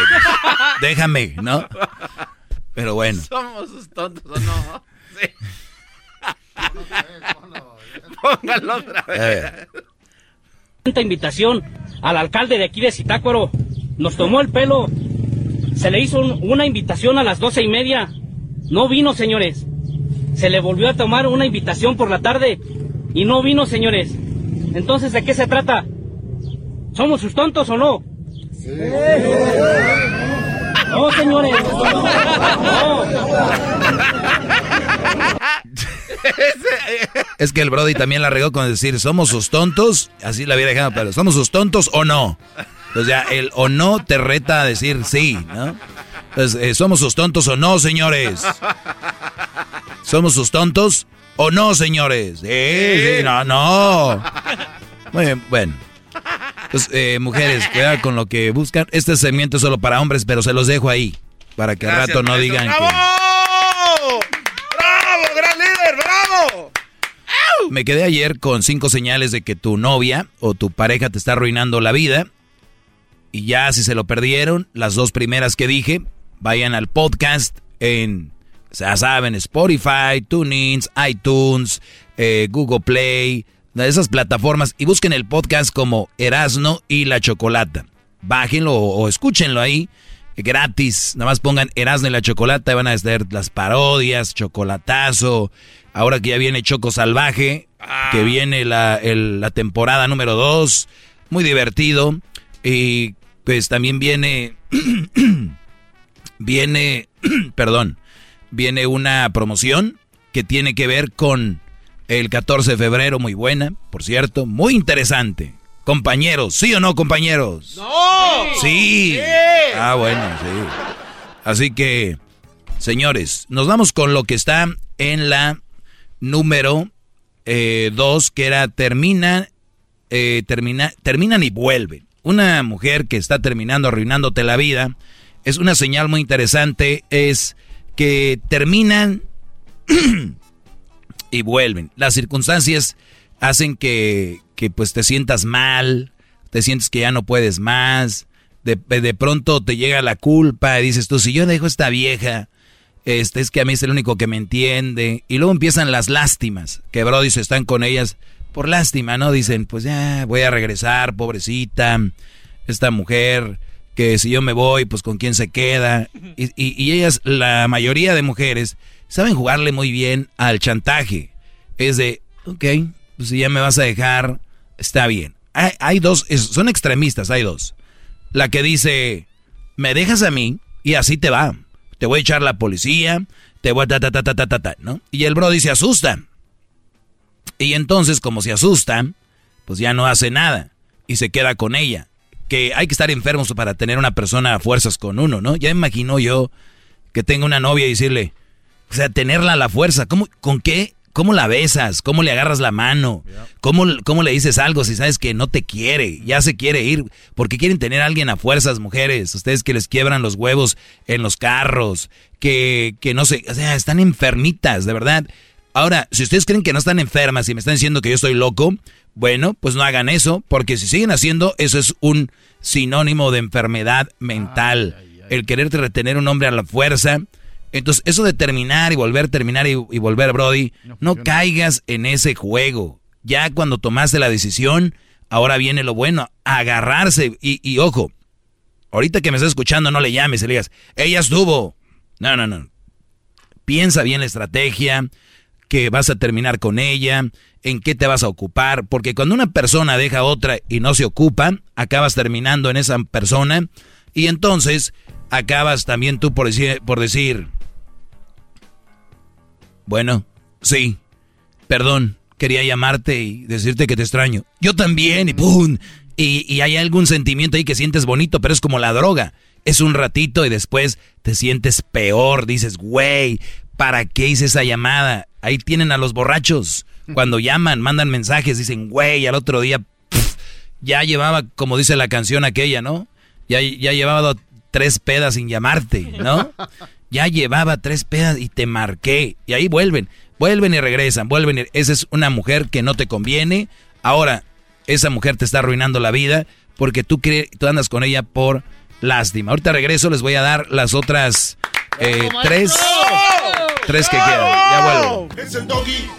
Déjame, ¿no? Pero bueno. ¿Somos sus tontos o no? [LAUGHS] Sí. Póngalo otra vez. Esta invitación al alcalde de aquí de Zitácuaro nos tomó el pelo. Se le hizo un- una invitación a las doce y media. No vino, señores. Se le volvió a tomar una invitación por la tarde y no vino, señores. Entonces, ¿de qué se trata? ¿Somos sus tontos o no? No, señores. No. Es que el Brody también la regó con decir, somos sus tontos, así la hubiera dejado, pero somos sus tontos o no. Entonces ya el o no te reta a decir sí, ¿no? Entonces, eh, somos sus tontos o no, señores. ¿Somos sus tontos o no, señores? Sí, sí, no, no. Muy bien, bueno. Pues, eh, mujeres, cuidado con lo que buscan. Este segmento es solo para hombres, pero se los dejo ahí. Para que al Gracias, rato no maestro. digan ¡Bravo! que... ¡Bravo, gran líder! ¡Bravo! Me quedé ayer con cinco señales de que tu novia o tu pareja te está arruinando la vida. Y ya si se lo perdieron, las dos primeras que dije, vayan al podcast en, ya saben, Spotify, TuneIn, iTunes, eh, Google Play, de esas plataformas y busquen el podcast como Erasno y la Chocolata. Bájenlo o, o escúchenlo ahí gratis. Nada más pongan Erasmo y la Chocolata y van a ver las parodias, chocolatazo. Ahora que ya viene Choco Salvaje, que viene la, el- la temporada número 2, muy divertido. Y pues también viene, [CLEARS THROAT] viene, [CLEARS THROAT] perdón, viene una promoción que tiene que ver con el 14 de febrero, muy buena, por cierto, muy interesante. Compañeros, ¿sí o no, compañeros? ¡No! Sí. Ah, bueno, sí. Así que, señores, nos vamos con lo que está en la número 2, que era termina, eh, termina, terminan y vuelven. Una mujer que está terminando, arruinándote la vida, es una señal muy interesante, es que terminan [CLEARS THROAT] y vuelven. Las circunstancias hacen que, que pues te sientas mal, te sientes que ya no puedes más, de, de pronto te llega la culpa y dices tú, si yo dejo a esta vieja, este es que a mí es el único que me entiende, y luego empiezan las lástimas, que Brody se están con ellas por lástima, ¿no? Dicen, pues ya voy a regresar, pobrecita, esta mujer, que si yo me voy, pues con quién se queda, y, y- y ellas, la mayoría de mujeres, saben jugarle muy bien al chantaje, es de, ok, pues si ya me vas a dejar, está bien. Hay, hay dos, son extremistas, hay dos. La que dice, me dejas a mí y así te va. Te voy a echar la policía, te voy a ta ta ta ta ta ta, ta", ¿no? Y el Brody se asusta. Y entonces, como se asusta, pues ya no hace nada y se queda con ella. Que hay que estar enfermos para tener una persona a fuerzas con uno, ¿no? Ya imagino yo que tengo una novia y decirle, o sea, tenerla a la fuerza, ¿cómo, ¿con qué? ¿Cómo la besas? ¿Cómo le agarras la mano? ¿Cómo, ¿Cómo le dices algo si sabes que no te quiere? Ya se quiere ir. ¿Por qué quieren tener a alguien a fuerzas, mujeres? Ustedes que les quiebran los huevos en los carros, que, que no sé, o sea, están enfermitas, de verdad. Ahora, si ustedes creen que no están enfermas y me están diciendo que yo estoy loco, bueno, pues no hagan eso, porque si siguen haciendo, eso es un sinónimo de enfermedad mental. El quererte retener un hombre a la fuerza. Entonces, eso de terminar y volver, terminar y, y volver, Brody, no, caigas en ese juego. Ya cuando tomaste la decisión, ahora viene lo bueno, agarrarse. Y, y ojo, ahorita que me estás escuchando, no le llames y le digas, ella estuvo. No, no, no. Piensa bien la estrategia, que vas a terminar con ella, en qué te vas a ocupar, porque cuando una persona deja a otra y no se ocupa, acabas terminando en esa persona y entonces acabas también tú por decir, por decir bueno, sí, perdón, quería llamarte y decirte que te extraño. Yo también, y ¡pum! Y, y hay algún sentimiento ahí que sientes bonito, pero es como la droga. Es un ratito y después te sientes peor. Dices, güey, ¿para qué hice esa llamada? Ahí tienen a los borrachos. Cuando llaman, mandan mensajes, dicen, güey, al otro día ya llevaba, como dice la canción aquella, ¿no? Ya, ya llevaba tres pedas sin llamarte, ¿no? Ya llevaba tres pedas y te marqué. Y ahí vuelven, vuelven y regresan, vuelven. y- Esa es una mujer que no te conviene. Ahora, esa mujer te está arruinando la vida porque tú, tú andas con ella por lástima. Ahorita regreso, les voy a dar las otras eh, tres. Tres que quedan. Ya vuelvo.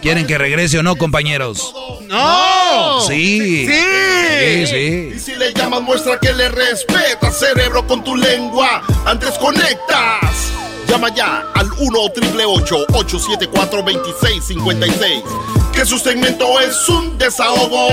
¿Quieren que regrese o no, compañeros? ¡No! Sí. Sí. Sí, Y si le llamas, muestra que le respeta, cerebro, con tu lengua. Antes conectas. Llama ya al 1-888-874-2656. Que su segmento es un desahogo.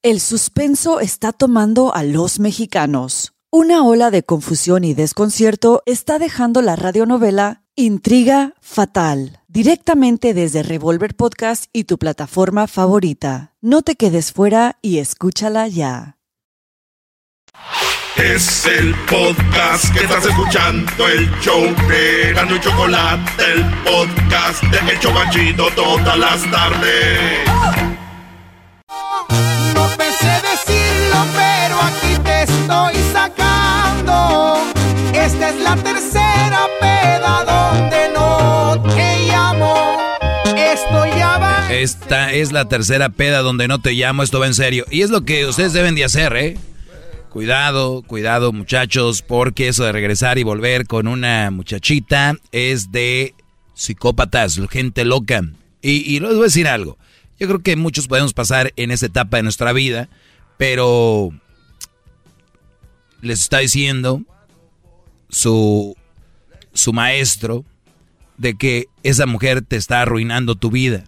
El suspenso está tomando a los mexicanos. Una ola de confusión y desconcierto está dejando la radionovela Intriga Fatal, directamente desde Revolver Podcast y tu plataforma favorita. No te quedes fuera y escúchala ya. Es el podcast que estás escuchando, el show de Gano y Chocolate, el podcast de El Chobachito todas las tardes. No pensé decirlo, pero aquí te estoy sacando. Esta es la tercera peda donde no te llamo. Esto ya va. Esta es la tercera peda donde no te llamo, esto va en serio. Y es lo que ustedes deben de hacer, ¿eh? Cuidado, cuidado muchachos, porque eso de regresar y volver con una muchachita es de psicópatas, gente loca. Y, y les voy a decir algo. Yo creo que muchos podemos pasar en esa etapa de nuestra vida, pero les está diciendo su, su maestro de que esa mujer te está arruinando tu vida.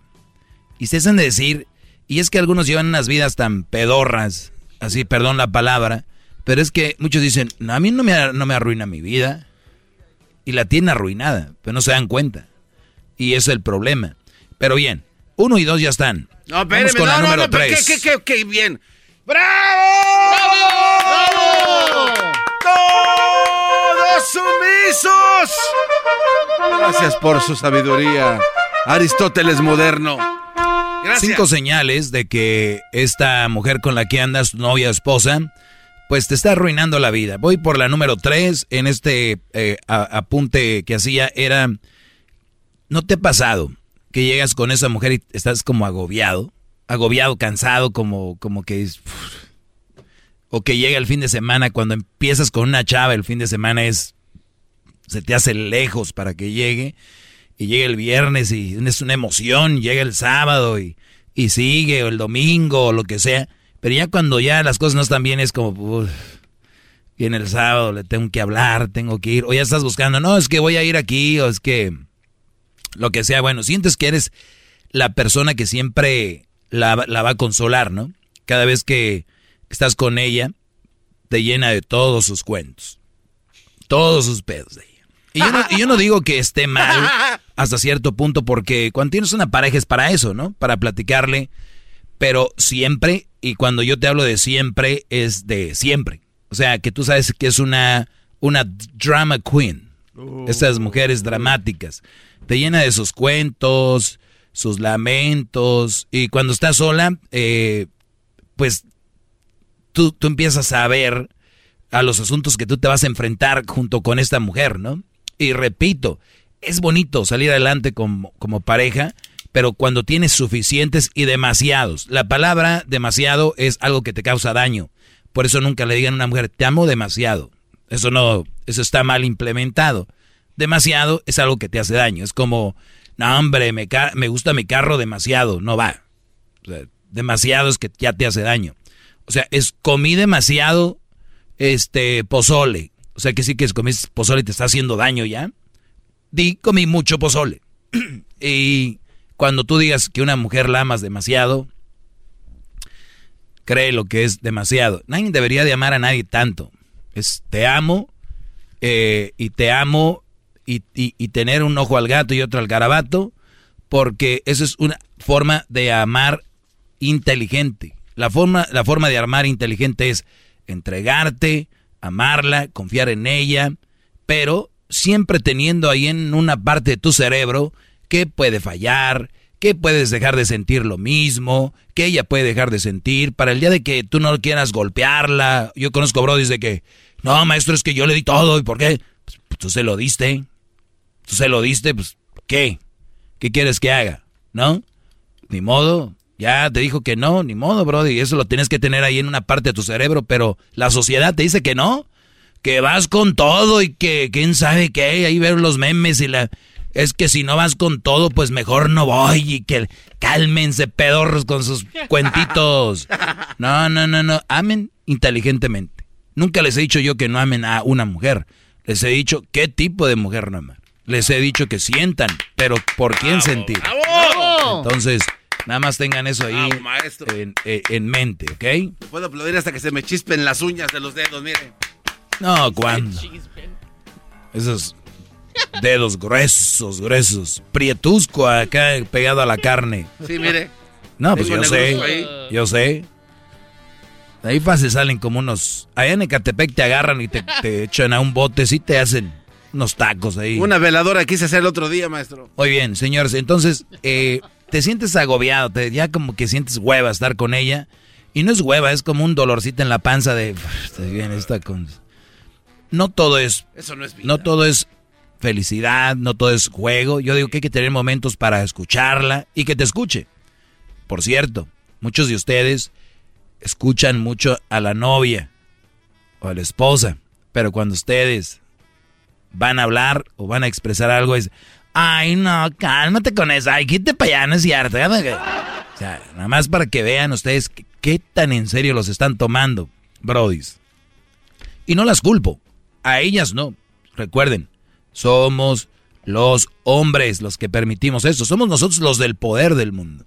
Y se hacen de decir, y es que algunos llevan unas vidas tan pedorras, así, perdón la palabra, pero es que muchos dicen, no, a mí no me, no me arruina mi vida. Y la tienen arruinada, pero no se dan cuenta. Y ese es el problema. Pero bien, uno y dos ya están. No, Vamos con la no, número no, tres. ¿qué, qué, qué, qué bien? ¡Bravo! ¡Todos sumisos! Gracias por su sabiduría, Aristóteles moderno. Gracias. Cinco señales de que esta mujer con la que andas, tu novia o esposa, pues te está arruinando la vida. Voy por la número tres. En este eh, apunte que hacía era, ¿no te ha pasado que llegas con esa mujer y estás como agobiado? Agobiado, cansado, como, como que... es- o que llega el fin de semana, cuando empiezas con una chava, el fin de semana es... Se te hace lejos para que llegue y llega el viernes y es una emoción, llega el sábado y, y sigue, o el domingo, o lo que sea. Pero ya cuando ya las cosas no están bien, es como, uf, viene el sábado, le tengo que hablar, tengo que ir, o ya estás buscando, no, es que voy a ir aquí, o es que lo que sea, bueno, sientes que eres la persona que siempre la, la va a consolar, ¿no? Cada vez que estás con ella, te llena de todos sus cuentos, todos sus pedos de ella. Y yo, no, y yo no digo que esté mal [LAUGHS] hasta cierto punto, porque cuando tienes una pareja es para eso, ¿no? Para platicarle, pero siempre, y cuando yo te hablo de siempre, es de siempre. O sea, que tú sabes que es una, una drama queen. Estas mujeres dramáticas. Te llena de sus cuentos, sus lamentos, y cuando estás sola, eh, pues tú, tú empiezas a ver a los asuntos que tú te vas a enfrentar junto con esta mujer, ¿no? Y repito, es bonito salir adelante como, como pareja, pero cuando tienes suficientes y demasiados. La palabra demasiado es algo que te causa daño. Por eso nunca le digan a una mujer, te amo demasiado. Eso no, eso está mal implementado. Demasiado es algo que te hace daño. Es como, no hombre, me, me gusta mi carro demasiado. No va. O sea, demasiado es que ya te hace daño. O sea, es comí demasiado este pozole. O sea que sí que es comí pozole y te está haciendo daño ya. Di, comí mucho pozole. [CLEARS THROAT] y cuando tú digas que una mujer la amas demasiado, cree lo que es demasiado. Nadie debería de amar a nadie tanto. Es te amo eh, y te amo y, y- y tener un ojo al gato y otro al garabato, porque eso es una forma de amar inteligente. La forma, la forma de amar inteligente es entregarte, amarla, confiar en ella, pero siempre teniendo ahí en una parte de tu cerebro que puede fallar, que puedes dejar de sentir lo mismo, que ella puede dejar de sentir, para el día de que tú no quieras golpearla. Yo conozco brodis de que, no, maestro, es que yo le di todo, ¿y por qué? Pues, pues, tú se lo diste, tú se lo diste, pues, ¿qué? ¿Qué quieres que haga? ¿No? Ni modo, Ya te dijo que no, ni modo, Brody. Eso lo tienes que tener ahí en una parte de tu cerebro, pero la sociedad te dice que no. Que vas con todo y que quién sabe qué. Ahí ver los memes y la. Es que si no vas con todo, pues mejor no voy y que cálmense pedorros con sus cuentitos. [LAUGHS] No, no, no, no. Amen inteligentemente. Nunca les he dicho yo que no amen a una mujer. Les he dicho qué tipo de mujer no aman. Les he dicho que sientan, pero por quién sentir. Entonces, Nada más tengan eso ahí en, eh, en, mente, ¿ok? Puedo aplaudir hasta que se me chispen las uñas de los dedos, miren. No, ¿cuándo? Esos dedos gruesos, gruesos. Prietusco acá pegado a la carne. Sí, mire. No, pues yo sé. Yo sé. Ahí fácil salen como unos. Allá en Ecatepec te agarran y te, te echan a un bote, sí te hacen unos tacos ahí. Una veladora quise hacer el otro día, maestro. Muy bien, señores. Entonces, eh, te sientes agobiado, te, ya como que sientes hueva estar con ella. Y no es hueva, es como un dolorcito en la panza de... bien esta con... No todo es... Eso no es No todo es felicidad, no todo es juego. Yo digo que hay que tener momentos para escucharla y que te escuche. Por cierto, muchos de ustedes escuchan mucho a la novia o a la esposa, pero cuando ustedes van a hablar o van a expresar algo es, Ay, no, cálmate con eso. Ay, quítate para allá, no es cierto. O sea, nada más para que vean ustedes qué, tan en serio los están tomando, brodis. Y no las culpo. A ellas no. Recuerden, somos los hombres los que permitimos eso. Somos nosotros los del poder del mundo.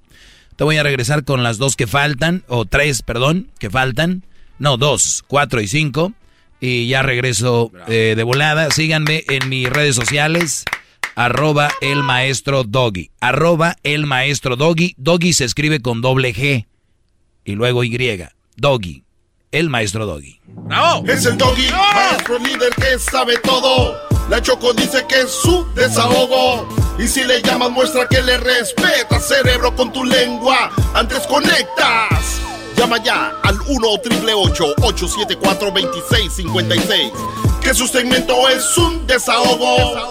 Te voy a regresar con las dos que faltan, o tres, perdón, que faltan. No, dos, cuatro y cinco. Y ya regreso eh, de volada. Síganme en mis redes sociales arroba el maestro Doggy. Arroba el maestro Doggy. Doggy se escribe con doble G y luego Y. Doggy. El maestro Doggy. ¡No! Es el Doggy, maestro líder que sabe todo. La Choco dice que es su desahogo. Y si le llamas, muestra que le respeta, cerebro, con tu lengua. Antes conectas. Llama ya al 1-888-874-2656. Que su segmento es un desahogo.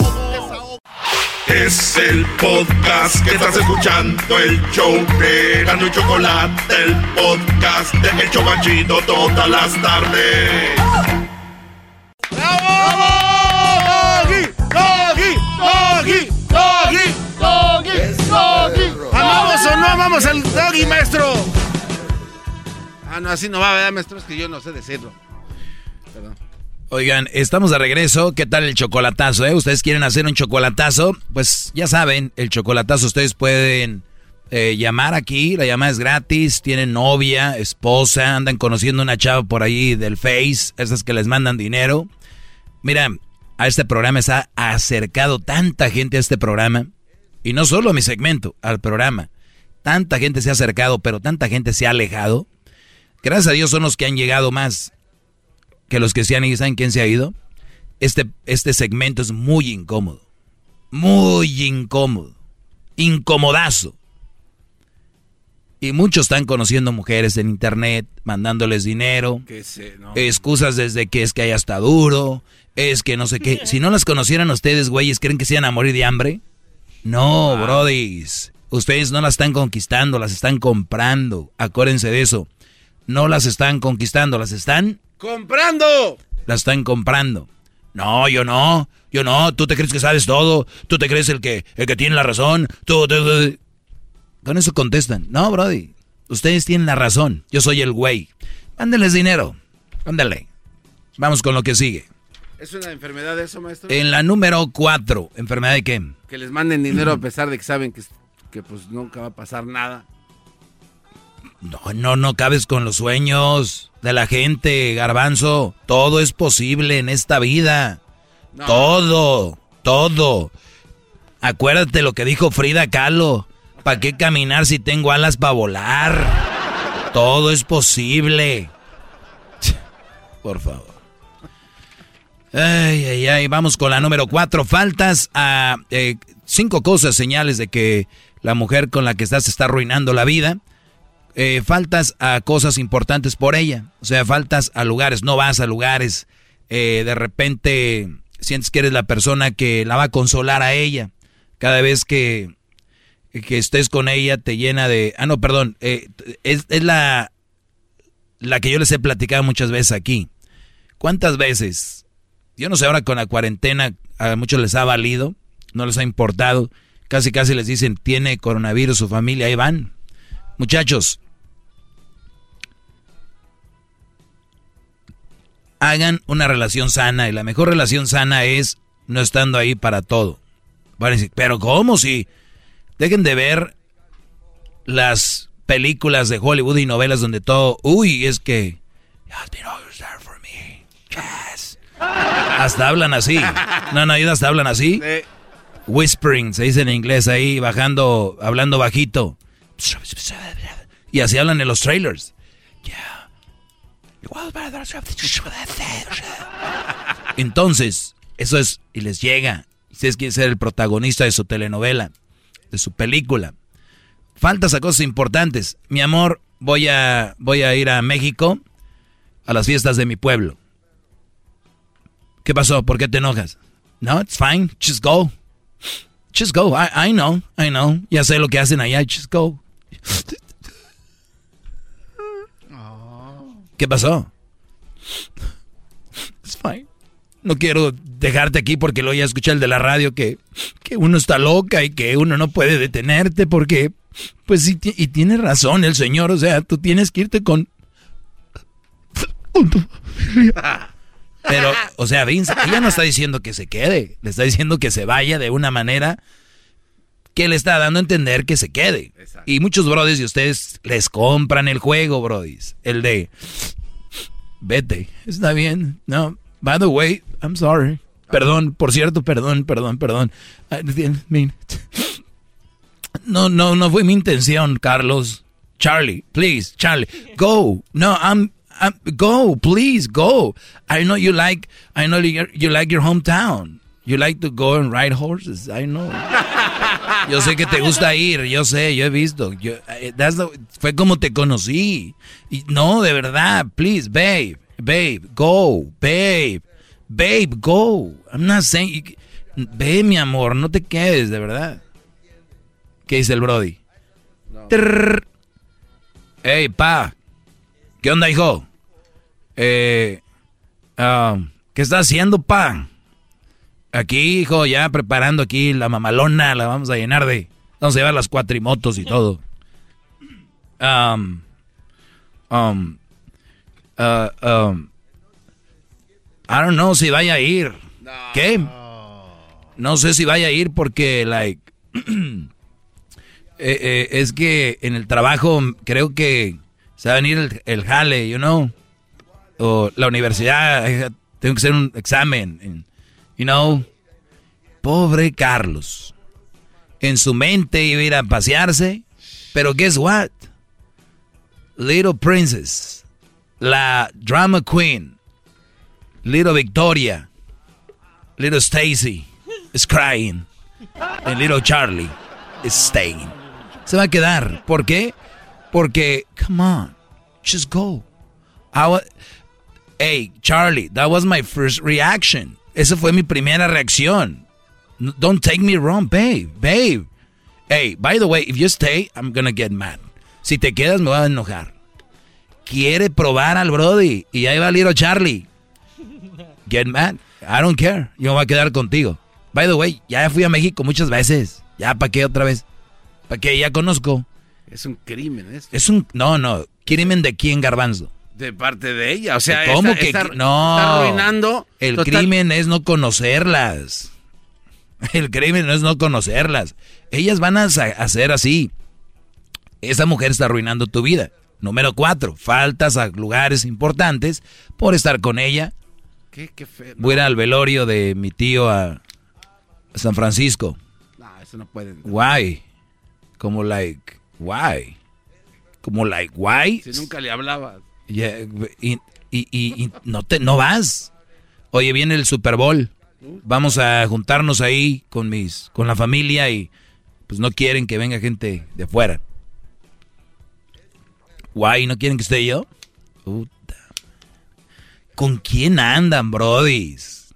Es el podcast que estás escuchando, el show de Gano y Chocolate, el podcast de Hecho Banchito todas las tardes. ¡Doggy! ¡Doggy! ¡Doggy! ¡Doggy! ¿Amamos o no amamos al Doggy, maestro? Ah, no, así no va, ¿verdad, maestro? Es que yo no sé decirlo. Perdón. Oigan, estamos de regreso. ¿Qué tal el chocolatazo? Eh? ¿Ustedes quieren hacer un chocolatazo? Pues ya saben, el chocolatazo ustedes pueden eh, llamar aquí. La llamada es gratis. Tienen novia, esposa, andan conociendo una chava por ahí del Face, esas que les mandan dinero. Mira, a este programa se ha acercado tanta gente a este programa. Y no solo a mi segmento, al programa. Tanta gente se ha acercado, pero tanta gente se ha alejado. Gracias a Dios son los que han llegado más que los que se han ido, ¿saben quién se ha ido? Este, este segmento es muy incómodo. Muy incómodo. Incomodazo. Y muchos están conociendo mujeres en internet, mandándoles dinero. Excusas desde que es que haya está duro, es que no sé qué. Si no las conocieran ustedes, güeyes, ¿creen que se van a morir de hambre? No, brodis. Ustedes no las están conquistando, las están comprando. Acuérdense de eso. No las están conquistando, las están ¡Comprando! La están comprando. No, yo no. Yo no. Tú te crees que sabes todo. Tú te crees el que, el que tiene la razón. Tú, Con eso contestan. No, Brody. Ustedes tienen la razón. Yo soy el güey. Mándenles dinero. Ándale. Vamos con lo que sigue. ¿Es una enfermedad eso, maestro? En la número cuatro. ¿Enfermedad de qué? Que les manden dinero a pesar de que saben que, que pues nunca va a pasar nada. No, no, no cabes con los sueños de la gente, garbanzo. Todo es posible en esta vida. Todo, todo. Acuérdate lo que dijo Frida Kahlo. ¿Para qué caminar si tengo alas para volar? Todo es posible. Por favor. Ay, ay, ay. Vamos con la número cuatro. Faltas a eh, cinco cosas, señales de que la mujer con la que estás está arruinando la vida. Eh, faltas a cosas importantes por ella. O sea, faltas a lugares, no vas a lugares. Eh, de repente sientes que eres la persona que la va a consolar a ella. Cada vez que que estés con ella te llena de... Ah, no, perdón, eh, es, la, la que yo les he platicado muchas veces aquí. ¿Cuántas veces? Yo no sé, ahora con la cuarentena a muchos les ha valido, no les ha importado. Casi, casi les dicen, tiene coronavirus su familia, ahí van. Muchachos, hagan una relación sana y la mejor relación sana es no estando ahí para todo. Van a decir, pero ¿cómo si? Dejen de ver las películas de Hollywood y novelas donde todo, uy, es que hasta hablan así. No, no, hasta hablan así. Whispering, se dice en inglés ahí, bajando, hablando bajito. Y así hablan en los trailers. Entonces, eso es, y les llega. Ustedes quieren ser el protagonista de su telenovela, de su película. Faltas a cosas importantes. Mi amor, voy a, voy a ir a México a las fiestas de mi pueblo. ¿Qué pasó? ¿Por qué te enojas? No, it's fine. Just go. Just go. I, I know. I know. Ya sé lo que hacen allá. Just go. ¿Qué pasó? It's fine. No quiero dejarte aquí porque lo ya escuché el de la radio que, que uno está loca y que uno no puede detenerte porque, pues sí, y tiene razón el señor, o sea, tú tienes que irte con... [LAUGHS] Pero, o sea, Vince, ella no está diciendo que se quede, le está diciendo que se vaya de una manera que le está dando a entender que se quede. Y muchos brodis de ustedes les compran el juego, brodis. El de, vete, está bien. No, by the way, I'm sorry. Perdón, por cierto, perdón, perdón, perdón. No, no, no fue mi intención, Carlos. Charlie, please, Charlie, go. No, I'm, I'm go, please, go. I know you like, I know you, you like your hometown. You like to go and ride horses. I know. Yo sé que te gusta ir, yo sé, yo he visto. Yo, eh, fue como te conocí. Y no, de verdad, please, babe, babe, go, babe, babe, go. I'm not saying. Ve, mi amor, no te quedes, de verdad. ¿Qué dice el Brody? No. Hey, pa. ¿Qué onda, hijo? Eh, um, ¿Qué está haciendo, pa? Aquí, hijo, ya preparando aquí la mamalona, la vamos a llenar de... Vamos a llevar las cuatrimotos y todo. Um, um, uh, um, I don't know si vaya a ir. ¿Qué? No sé si vaya a ir porque, like... [CLEARS THROAT] Eh, eh, es que en el trabajo creo que se va a venir el, el jale, you know. O la universidad, eh, tengo que hacer un examen. You know, pobre Carlos. En su mente iba a ir a pasearse, pero guess what? Little Princess, la drama queen, Little Victoria, Little Stacy is crying, and Little Charlie is staying. Se va a quedar. ¿Por qué? Porque, come on, just go. hey, Charlie, that was my first reaction. Esa fue mi primera reacción. Don't take me wrong, babe, babe. Hey, by the way, if you stay, I'm gonna get mad. Si te quedas, me voy a enojar. Quiere probar al Brody. Y ahí va Little Charlie. Get mad. I don't care. Yo me voy a quedar contigo. By the way, ya fui a México muchas veces. Ya, ¿para qué otra vez? ¿Para qué? Ya conozco. Es un crimen esto. Es un... No, no. ¿Crimen de quién, Garbanzo? De parte de ella, o sea, ¿cómo que no? Está arruinando. El crimen es no conocerlas. [LAUGHS] El crimen no es no conocerlas. Ellas van a hacer así. Esa mujer está arruinando tu vida. Número cuatro, faltas a lugares importantes por estar con ella. ¿Qué, qué feo? Voy a ir al velorio de mi tío a San Francisco. No, eso no puede. Why? Como like, why? Como like, why? Si nunca le hablabas. y, y, no te no vas. Oye, viene el Super Bowl. Vamos a juntarnos ahí con mis con la familia y pues no quieren que venga gente de afuera. Why no quieren que esté yo? Puta. ¿Con quién andan, brodis?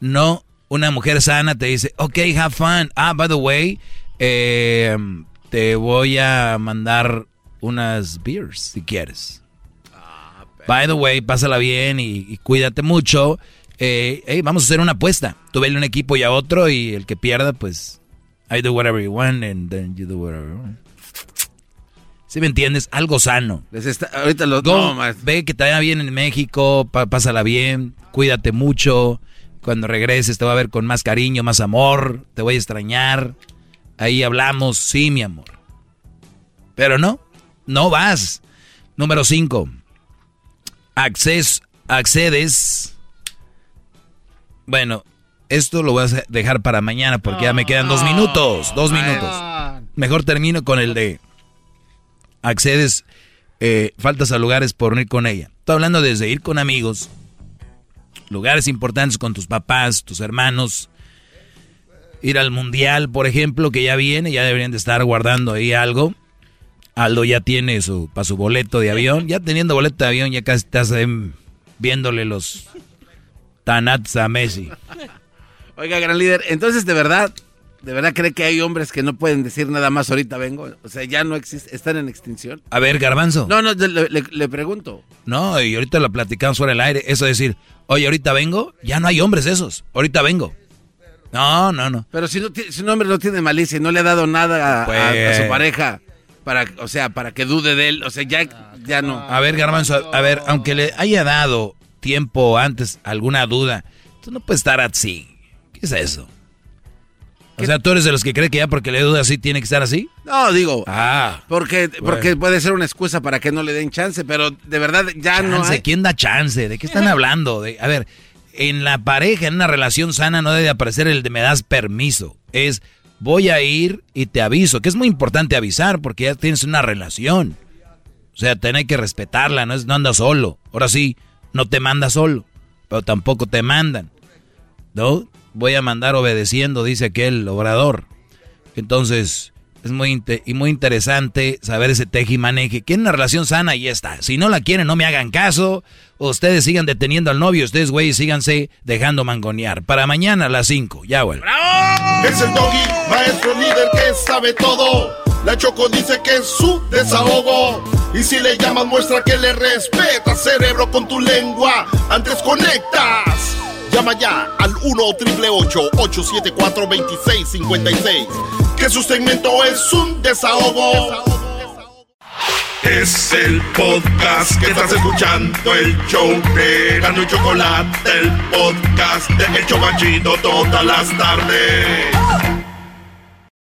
No, una mujer sana te dice, ok, have fun. Ah, by the way, Eh, te voy a mandar unas beers si quieres. By the way, pásala bien y, cuídate mucho. Eh, vamos a hacer una apuesta. Tú vele un equipo y a otro y el que pierda, pues I do whatever you want and then you do whatever you want. ¿Sí me entiendes? Algo sano. ahorita lo Go, Ve que te vaya bien en México, pásala bien, cuídate mucho. Cuando regreses te voy a ver con más cariño, más amor, te voy a extrañar. Ahí hablamos, sí, mi amor. Pero no, no vas. Número 5. accedes. Bueno, esto lo voy a dejar para mañana porque ya me quedan dos minutos. Dos minutos. Mejor termino con el de accedes, eh, faltas a lugares por ir con ella. Estoy hablando desde ir con amigos, lugares importantes con tus papás, tus hermanos, ir al mundial, por ejemplo, que ya viene, ya deberían de estar guardando ahí algo. Aldo ya tiene su para su boleto de avión, ya teniendo boleto de avión ya casi estás viéndole los tanats a Messi. Oiga, gran líder, entonces de verdad ¿De verdad cree que hay hombres que no pueden decir nada más ahorita vengo? O sea, ya no existe, están en extinción. A ver, Garbanzo. No, no, le, pregunto. No, y ahorita lo platicamos fuera del aire. Eso de decir, oye, ahorita vengo, ya no hay hombres esos. Ahorita vengo. No, no, no. Pero si, no, si un hombre no tiene malicia y no le ha dado nada a, su pues. pareja, para, o sea, para que dude de él, o sea, ya, ya no. A ver, Garbanzo, a ver, aunque le haya dado tiempo antes alguna duda, tú no puedes estar así. ¿Qué es eso? O sea, ¿tú eres de los que cree que ya porque le duda así tiene que estar así? No, digo. Ah. Porque, porque puede ser una excusa para que no le den chance, pero de verdad ya no hay. ¿Quién da chance? ¿De qué están [LAUGHS] hablando? De, a ver, en la pareja, en una relación sana, no debe aparecer el de me das permiso. Es voy a ir y te aviso, que es muy importante avisar porque ya tienes una relación. O sea, tenés que respetarla, no, es, no andas solo. Ahora sí, no te manda solo, pero tampoco te mandan. ¿No? Voy a mandar obedeciendo, dice aquel obrador. Entonces, es muy, y muy interesante saber ese teje y maneje. Quieren una relación sana y ya está. Si no la quieren, no me hagan caso. Ustedes sigan deteniendo al novio. Ustedes, güey, síganse dejando mangonear. Para mañana a las 5. Ya, vuelvo. ¡Bravo! Es el doggy, maestro líder que sabe todo. La Choco dice que es su desahogo. Y si le llamas, muestra que le respeta, cerebro, con tu lengua. Antes conectas. Llama ya al 1-888-874-2656. Que su segmento es un desahogo. Es el podcast que estás escuchando, el show de Gano y Chocolate, el podcast de El Chocachito todas las tardes.